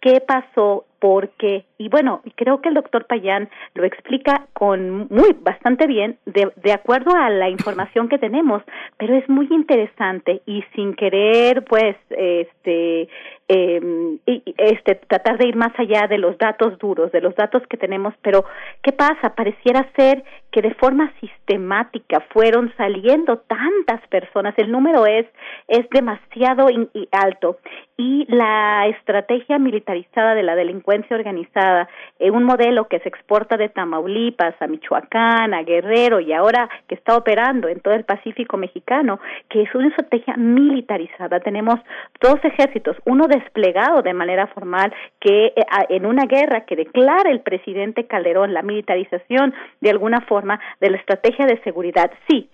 ¿Qué pasó? ¿Por qué? Y bueno, creo que el doctor Payán lo explica con muy bastante bien de, de acuerdo a la información que tenemos, pero es muy interesante y sin querer pues este eh, este tratar de ir más allá de los datos duros, de los datos que tenemos, pero ¿qué pasa? Pareciera ser que de forma sistemática fueron saliendo tantas personas, el número es es demasiado alto y la estrategia militarizada de la delincuencia organizada, eh, un modelo que se exporta de Tamaulipas a Michoacán, a Guerrero y ahora que está operando en todo el Pacífico mexicano, que es una estrategia militarizada. Tenemos dos ejércitos, uno desplegado de manera formal que eh, en una guerra que declara el presidente Calderón la militarización de alguna forma de la estrategia de seguridad. Sí,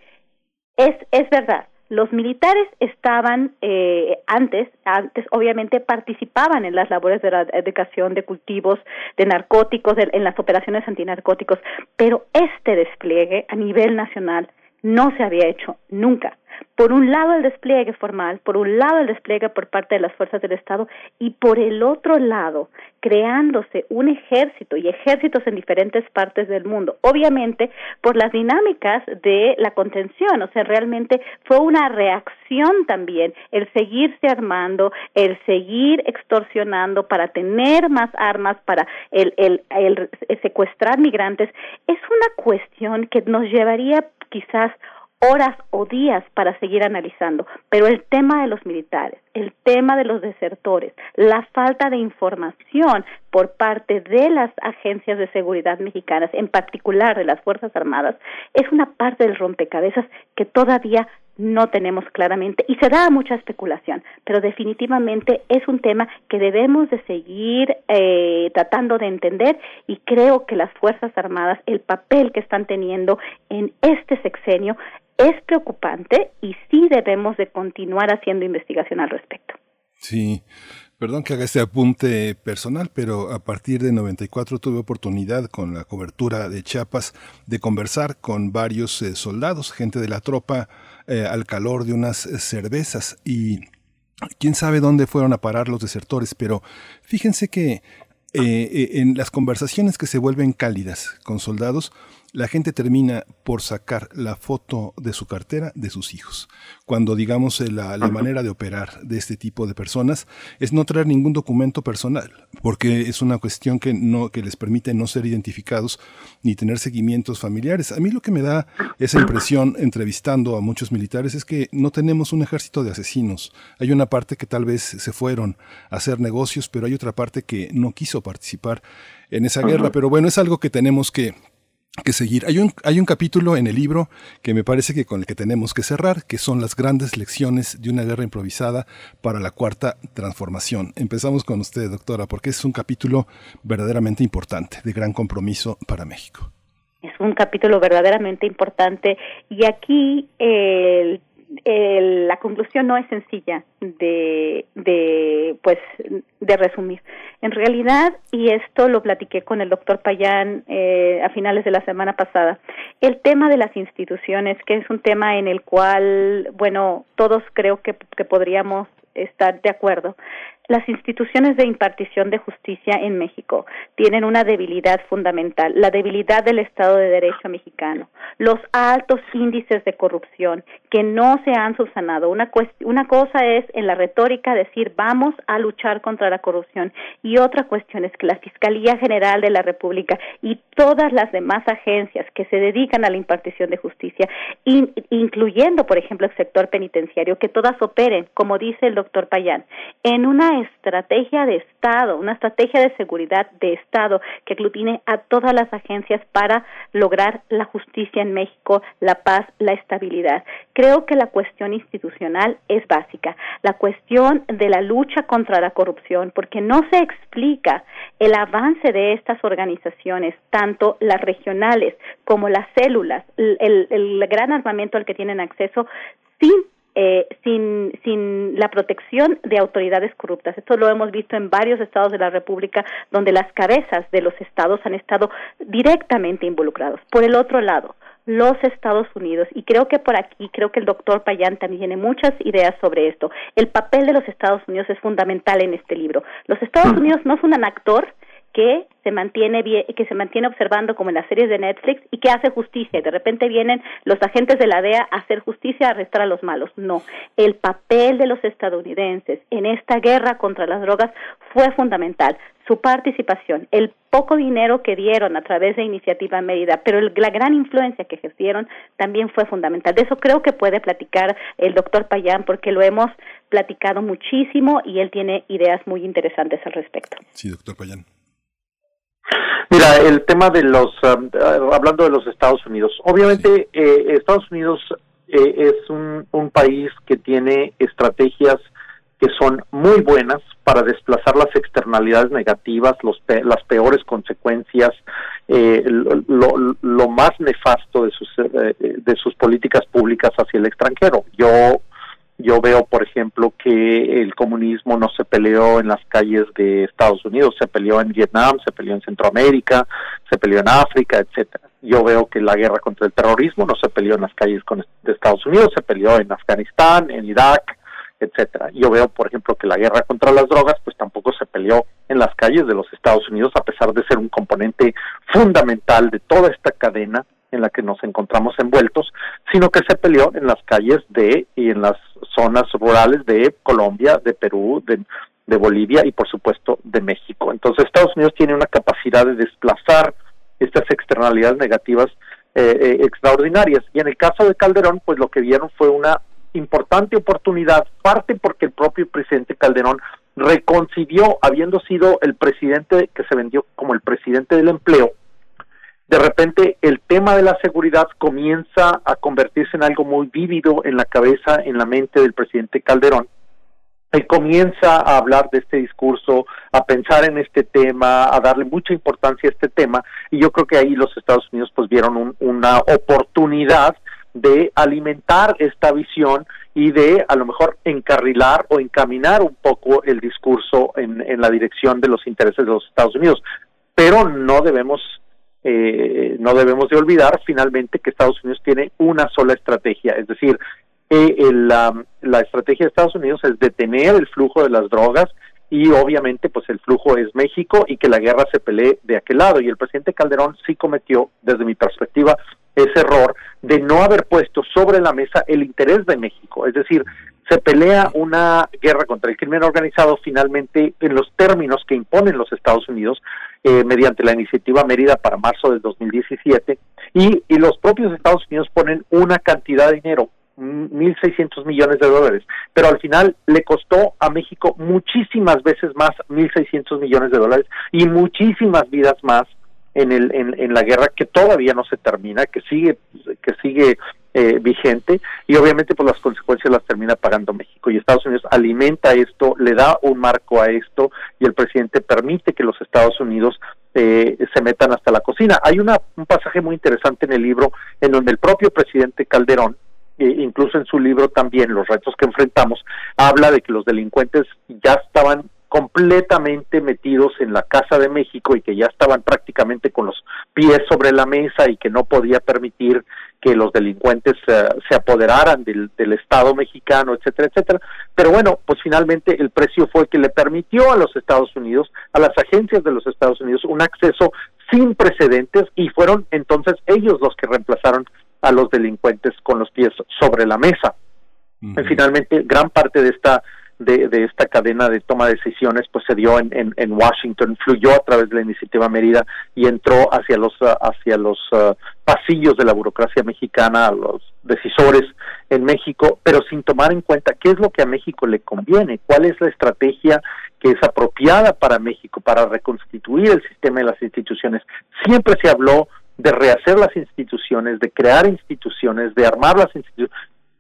es, es verdad, Los militares estaban eh, antes, antes obviamente participaban en las labores de la educación de cultivos de narcóticos, en las operaciones antinarcóticos, pero este despliegue a nivel nacional no se había hecho nunca. Por un lado el despliegue formal, por un lado el despliegue por parte de las fuerzas del Estado y por el otro lado creándose un ejército y ejércitos en diferentes partes del mundo, obviamente por las dinámicas de la contención, o sea, realmente fue una reacción también el seguirse armando, el seguir extorsionando para tener más armas, para el, el, el secuestrar migrantes, es una cuestión que nos llevaría quizás horas o días para seguir analizando, pero el tema de los militares, el tema de los desertores, la falta de información por parte de las agencias de seguridad mexicanas, en particular de las Fuerzas Armadas, es una parte del rompecabezas que todavía no tenemos claramente. Y se da mucha especulación, pero definitivamente es un tema que debemos de seguir eh, tratando de entender y creo que las Fuerzas Armadas, el papel que están teniendo en este sexenio es preocupante y sí debemos de continuar haciendo investigación al respecto. Sí, perdón que haga este apunte personal, pero a partir de 94 tuve oportunidad con la cobertura de Chiapas de conversar con varios eh, soldados, gente de la tropa, eh, al calor de unas eh, cervezas y quién sabe dónde fueron a parar los desertores, pero fíjense que en las conversaciones que se vuelven cálidas con soldados, la gente termina por sacar la foto de su cartera de sus hijos. Cuando digamos eh, la, manera de operar de este tipo de personas es no traer ningún documento personal, porque es una cuestión que no que les permite no ser identificados ni tener seguimientos familiares. A mí lo que me da esa impresión entrevistando a muchos militares es que no tenemos un ejército de asesinos. Hay una parte que tal vez se fueron a hacer negocios, pero hay otra parte que no quiso participar en esa guerra. Pero bueno, es algo que tenemos que que seguir. Hay un, hay un capítulo en el libro que me parece que con el que tenemos que cerrar, que son las grandes lecciones de una guerra improvisada para la cuarta transformación. Empezamos con usted, doctora, porque es un capítulo verdaderamente importante, de gran compromiso para México. Es un capítulo verdaderamente importante y aquí el la conclusión no es sencilla de, de, pues, de resumir. En realidad, y esto lo platiqué con el doctor Payán eh, a finales de la semana pasada, el tema de las instituciones, que es un tema en el cual, bueno, todos creo que, que podríamos estar de acuerdo, las instituciones de impartición de justicia en México tienen una debilidad fundamental, la debilidad del Estado de Derecho mexicano, los altos índices de corrupción que no se han subsanado. Una, una cosa es en la retórica decir vamos a luchar contra la corrupción y otra cuestión es que la Fiscalía General de la República y todas las demás agencias que se dedican a la impartición de justicia, incluyendo, por ejemplo, el sector penitenciario, que todas operen, como dice el doctor Payán, en una estrategia de Estado, una estrategia de seguridad de Estado que aglutine a todas las agencias para lograr la justicia en México, la paz, la estabilidad. Creo que la cuestión institucional es básica, la cuestión de la lucha contra la corrupción, porque no se explica el avance de estas organizaciones, tanto las regionales como las células, el, el gran armamento al que tienen acceso, sin eh, sin, sin la protección de autoridades corruptas. Esto lo hemos visto en varios estados de la República donde las cabezas de los estados han estado directamente involucrados. Por el otro lado, los Estados Unidos, y creo que por aquí, creo que el doctor Payán también tiene muchas ideas sobre esto. El papel de los Estados Unidos es fundamental en este libro. Los Estados Unidos no son un actor que se mantiene que se mantiene observando como en las series de Netflix y que hace justicia. Y de repente vienen los agentes de la DEA a hacer justicia a arrestar a los malos. No. El papel de los estadounidenses en esta guerra contra las drogas fue fundamental. Su participación el poco dinero que dieron a través de Iniciativa Mérida pero la gran influencia que ejercieron también fue fundamental. De eso creo que puede platicar el doctor Payán porque lo hemos platicado muchísimo y él tiene ideas muy interesantes al respecto. Sí doctor Payán Mira, el tema de los, um, uh, hablando de los Estados Unidos, obviamente eh, Estados Unidos eh, es un, un país que tiene estrategias que son muy buenas para desplazar las externalidades negativas, los las peores consecuencias, eh, lo, lo, más nefasto de sus, eh, de sus políticas públicas hacia el extranjero. Yo yo veo, por ejemplo, que el comunismo no se peleó en las calles de Estados Unidos, se peleó en Vietnam, se peleó en Centroamérica, se peleó en África, etcétera. Yo veo que la guerra contra el terrorismo no se peleó en las calles de Estados Unidos, se peleó en Afganistán, en Irak, etcétera. Yo veo, por ejemplo, que la guerra contra las drogas, pues tampoco se peleó en las calles de los Estados Unidos, a pesar de ser un componente fundamental de toda esta cadena en la que nos encontramos envueltos, sino que se peleó en las calles de y en las zonas rurales de Colombia, de Perú, de, Bolivia y por supuesto de México. Entonces Estados Unidos tiene una capacidad de desplazar estas externalidades negativas eh, eh, extraordinarias. Y en el caso de Calderón, pues lo que vieron fue una importante oportunidad, parte porque el propio presidente Calderón reconcibió, habiendo sido el presidente que se vendió como el presidente del empleo, de repente el tema de la seguridad comienza a convertirse en algo muy vívido en la cabeza, en la mente del presidente Calderón. Él comienza a hablar de este discurso, a pensar en este tema, a darle mucha importancia a este tema, y yo creo que ahí los Estados Unidos pues vieron una oportunidad de alimentar esta visión y de a lo mejor encarrilar o encaminar un poco el discurso en la dirección de los intereses de los Estados Unidos. Pero no debemos eh, no debemos de olvidar finalmente que Estados Unidos tiene una sola estrategia, es decir, eh, la, la estrategia de Estados Unidos es detener el flujo de las drogas y obviamente pues el flujo es México y que la guerra se pelee de aquel lado. Y el presidente Calderón sí cometió desde mi perspectiva ese error de no haber puesto sobre la mesa el interés de México, es decir, se pelea una guerra contra el crimen organizado finalmente en los términos que imponen los Estados Unidos eh, mediante la iniciativa Mérida para marzo del 2017 y, y los propios Estados Unidos ponen una cantidad de dinero 1.600 millones de dólares, pero al final le costó a México muchísimas veces más 1.600 millones de dólares y muchísimas vidas más en, el, en, en la guerra que todavía no se termina, que sigue, que sigue eh, vigente y obviamente pues las consecuencias las termina pagando México y Estados Unidos alimenta esto, le da un marco a esto y el presidente permite que los Estados Unidos eh, se metan hasta la cocina. Hay una, un pasaje muy interesante en el libro en donde el propio presidente Calderón eh, incluso en su libro también Los retos que enfrentamos, habla de que los delincuentes ya estaban completamente metidos en la Casa de México y que ya estaban prácticamente con los pies sobre la mesa y que no podía permitir que los delincuentes eh, se apoderaran del, del, Estado mexicano, etcétera, etcétera. Pero bueno, pues finalmente el precio fue que le permitió a los Estados Unidos, a las agencias de los Estados Unidos, un acceso sin precedentes y fueron entonces ellos los que reemplazaron a los delincuentes con los pies sobre la mesa. y finalmente, gran parte de esta de, de, esta cadena de toma de decisiones pues se dio en, en, Washington, fluyó a través de la iniciativa Mérida y entró hacia los hacia los uh, pasillos de la burocracia mexicana, a los decisores en México, pero sin tomar en cuenta qué es lo que a México le conviene, cuál es la estrategia que es apropiada para México para reconstituir el sistema de las instituciones. Siempre se habló de rehacer las instituciones, de crear instituciones, de armar las instituciones,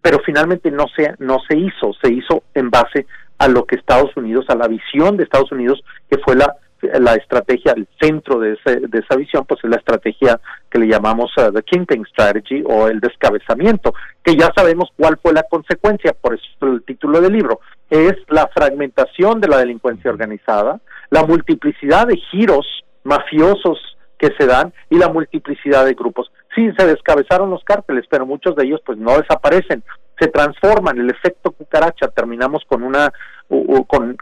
pero finalmente no se, no se hizo, se hizo en base a lo que Estados Unidos, a la visión de Estados Unidos, que fue la, la estrategia, el centro de, de esa visión, pues es la estrategia que le llamamos uh, the Kingpin Strategy o el descabezamiento, que ya sabemos cuál fue la consecuencia, por eso el título del libro, es la fragmentación de la delincuencia organizada, la multiplicidad de giros mafiosos que se dan y la multiplicidad de grupos. Sí, se descabezaron los cárteles, pero muchos de ellos pues no desaparecen, se transforman, el efecto cucaracha, terminamos con una, con,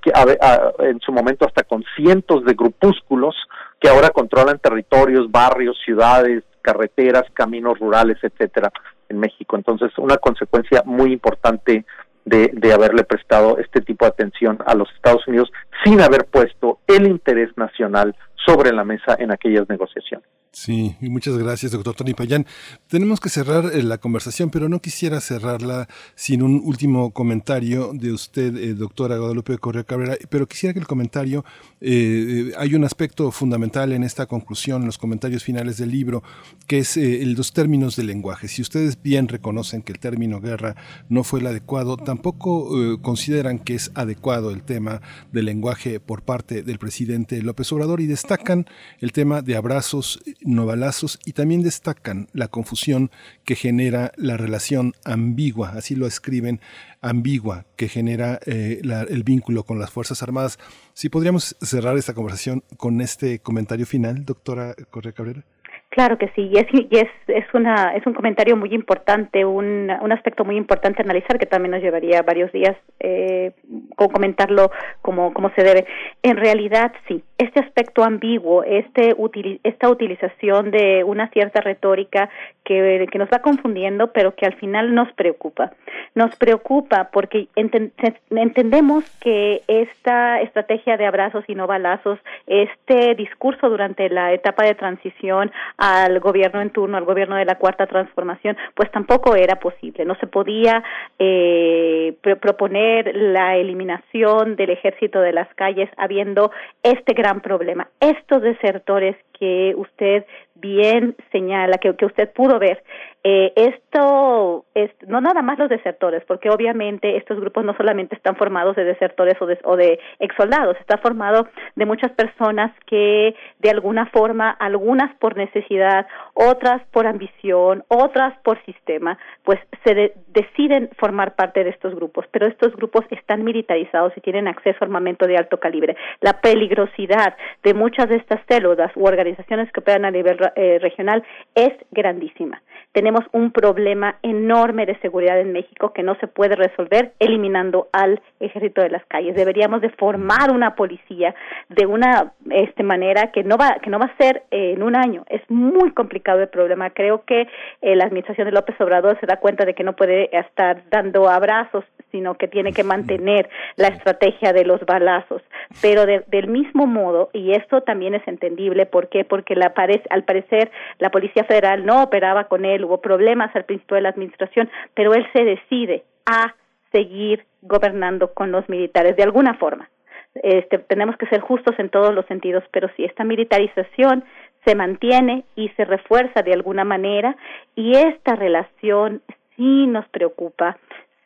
en su momento hasta con cientos de grupúsculos que ahora controlan territorios, barrios, ciudades, carreteras, caminos rurales, etcétera, en México. Entonces, una consecuencia muy importante de, de, haberle prestado este tipo de atención a los Estados Unidos sin haber puesto el interés nacional sobre la mesa en aquellas negociaciones. Sí, muchas gracias, doctor Tony Payán. Tenemos que cerrar eh, la conversación, pero no quisiera cerrarla sin un último comentario de usted, eh, doctora Guadalupe Correa Cabrera, pero quisiera que el comentario, eh, hay un aspecto fundamental en esta conclusión, en los comentarios finales del libro, que es los términos del lenguaje. Si ustedes bien reconocen que el término guerra no fue el adecuado, tampoco consideran que es adecuado el tema del lenguaje por parte del presidente López Obrador y destacan el tema de abrazos no balazos y también destacan la confusión que genera la relación ambigua, así lo escriben, ambigua, que genera eh, el vínculo con las Fuerzas Armadas. Si podríamos cerrar esta conversación con este comentario final, doctora Correa Cabrera. Claro que sí, y es, y es, es, una, es un comentario muy importante, un, un aspecto muy importante a analizar que también nos llevaría varios días eh, comentarlo como, como se debe. En realidad, sí, este aspecto ambiguo, este esta utilización de una cierta retórica que, que nos va confundiendo, pero que al final nos preocupa. Nos preocupa porque entendemos que esta estrategia de abrazos y no balazos, este discurso durante la etapa de transición, al gobierno en turno, al gobierno de la cuarta transformación, pues tampoco era posible. No se podía eh, proponer la eliminación del ejército de las calles habiendo este gran problema. Estos desertores que usted bien señala, que, que usted pudo ver, eh, esto es no nada más los desertores, porque obviamente estos grupos no solamente están formados de desertores o de, o de ex soldados, está formado de muchas personas que de alguna forma, algunas por necesidad, otras por ambición, otras por sistema, pues se deciden formar parte de estos grupos, pero estos grupos están militarizados y tienen acceso a armamento de alto calibre. La peligrosidad de muchas de estas células u organizaciones que operan a nivel eh, regional es grandísima tenemos un problema enorme de seguridad en México que no se puede resolver eliminando al ejército de las calles. Deberíamos de formar una policía de una este, manera que no va que no va a ser en un año. Es muy complicado el problema. Creo que eh, la administración de López Obrador se da cuenta de que no puede estar dando abrazos, sino que tiene que mantener la estrategia de los balazos. Pero del mismo modo, y esto también es entendible, ¿por qué? Porque la, al parecer la Policía Federal no operaba con él hubo problemas al principio de la administración, pero él se decide a seguir gobernando con los militares de alguna forma. Este, tenemos que ser justos en todos los sentidos, pero si esta militarización se mantiene y se refuerza de alguna manera y esta relación sí nos preocupa,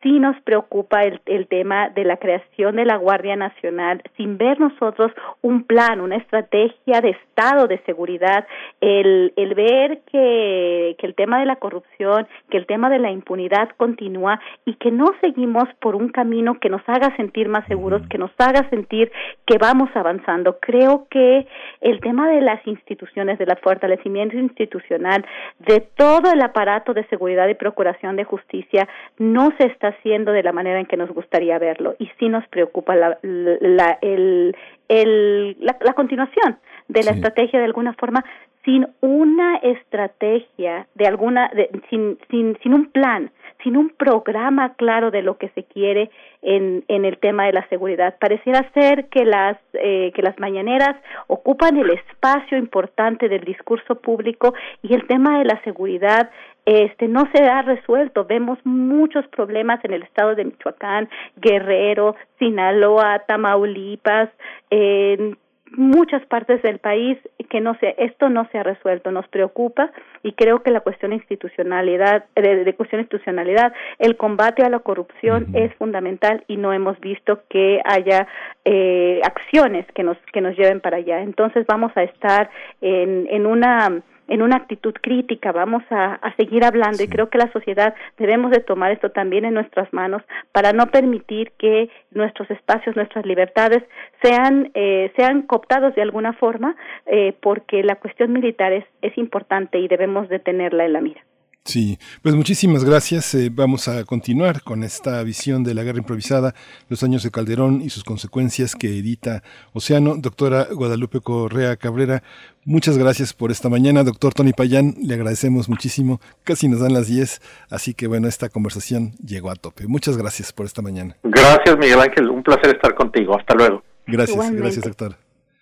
sí nos preocupa el, el, tema de la creación de la Guardia Nacional sin ver nosotros un plan, una estrategia de Estado de seguridad, el, el ver que, que el tema de la corrupción, que el tema de la impunidad continúa y que no seguimos por un camino que nos haga sentir más seguros, que nos haga sentir que vamos avanzando. Creo que el tema de las instituciones, del fortalecimiento institucional, de todo el aparato de seguridad y procuración de justicia, no se está haciendo de la manera en que nos gustaría verlo. Y sí nos preocupa la, la, el, el, la, continuación de la estrategia de alguna forma sin una estrategia de alguna de, sin, sin, sin un plan sin un programa claro de lo que se quiere en, en el tema de la seguridad. Pareciera ser que las, eh, que las mañaneras ocupan el espacio importante del discurso público y el tema de la seguridad este no se ha resuelto. Vemos muchos problemas en el estado de Michoacán, Guerrero, Sinaloa, Tamaulipas, en muchas partes del país que no se esto no se ha resuelto nos preocupa y creo que la cuestión institucionalidad de, cuestión institucionalidad el combate a la corrupción es fundamental y no hemos visto que haya eh, acciones que nos que nos lleven para allá. Entonces vamos a estar en en una en una actitud crítica, vamos a, seguir hablando y creo que la sociedad debemos de tomar esto también en nuestras manos para no permitir que nuestros espacios, nuestras libertades sean, eh, sean cooptados de alguna forma eh, porque la cuestión militar es, es importante y debemos de tenerla en la mira. Sí, pues muchísimas gracias. Eh, vamos a continuar con esta visión de la guerra improvisada, los años de Calderón y sus consecuencias que edita Océano. Doctora Guadalupe Correa Cabrera, muchas gracias por esta mañana. Doctor Tony Payán, le agradecemos muchísimo. Casi nos dan las 10, así que bueno, esta conversación llegó a tope. Muchas gracias por esta mañana. Gracias, Miguel Ángel. Un placer estar contigo. Hasta luego. Gracias, gracias, doctor.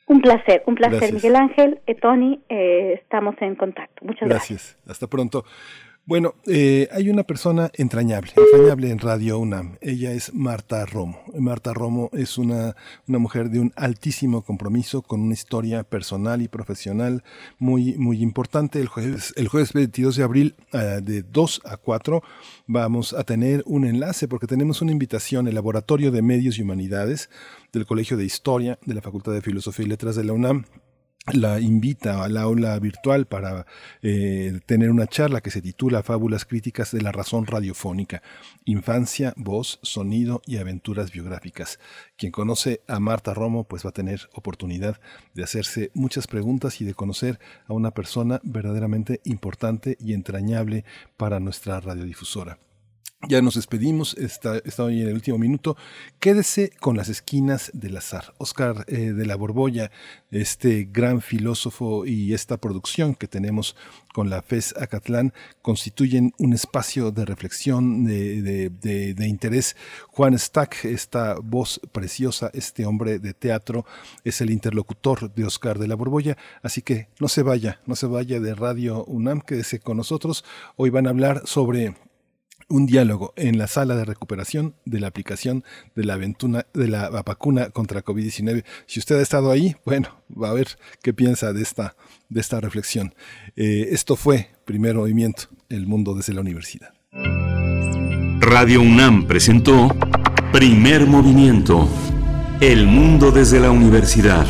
Un placer, un placer, Miguel Ángel, eh, Tony, eh, estamos en contacto. Muchas gracias. Gracias, hasta pronto. Bueno, eh, hay una persona entrañable, entrañable en Radio UNAM. Ella es Marta Romo. Marta Romo es una, una mujer de un altísimo compromiso con una historia personal y profesional muy, muy importante. El jueves, el jueves 22 de abril, uh, de 2 a 4, vamos a tener un enlace porque tenemos una invitación, el Laboratorio de Medios y Humanidades del Colegio de Historia de la Facultad de Filosofía y Letras de la UNAM la invita al aula virtual para eh, tener una charla que se titula Fábulas críticas de la razón radiofónica, infancia, voz, sonido y aventuras biográficas. Quien conoce a Marta Romo pues va a tener oportunidad de hacerse muchas preguntas y de conocer a una persona verdaderamente importante y entrañable para nuestra radiodifusora. Ya nos despedimos, está, está, hoy en el último minuto. Quédese con las esquinas del azar. Oscar eh, de la Borbolla, este gran filósofo y esta producción que tenemos con la FES Acatlán constituyen un espacio de reflexión, de, de, de, interés. Juan Stack, esta voz preciosa, este hombre de teatro, es el interlocutor de Oscar de la Borbolla. Así que no se vaya, no se vaya de Radio UNAM, quédese con nosotros. Hoy van a hablar sobre un diálogo en la sala de recuperación de la aplicación de la, de la vacuna contra COVID-19. Si usted ha estado ahí, bueno, va a ver qué piensa de esta, de esta reflexión. Eh, esto fue Primer Movimiento, el mundo desde la universidad. Radio UNAM presentó Primer Movimiento, el mundo desde la universidad.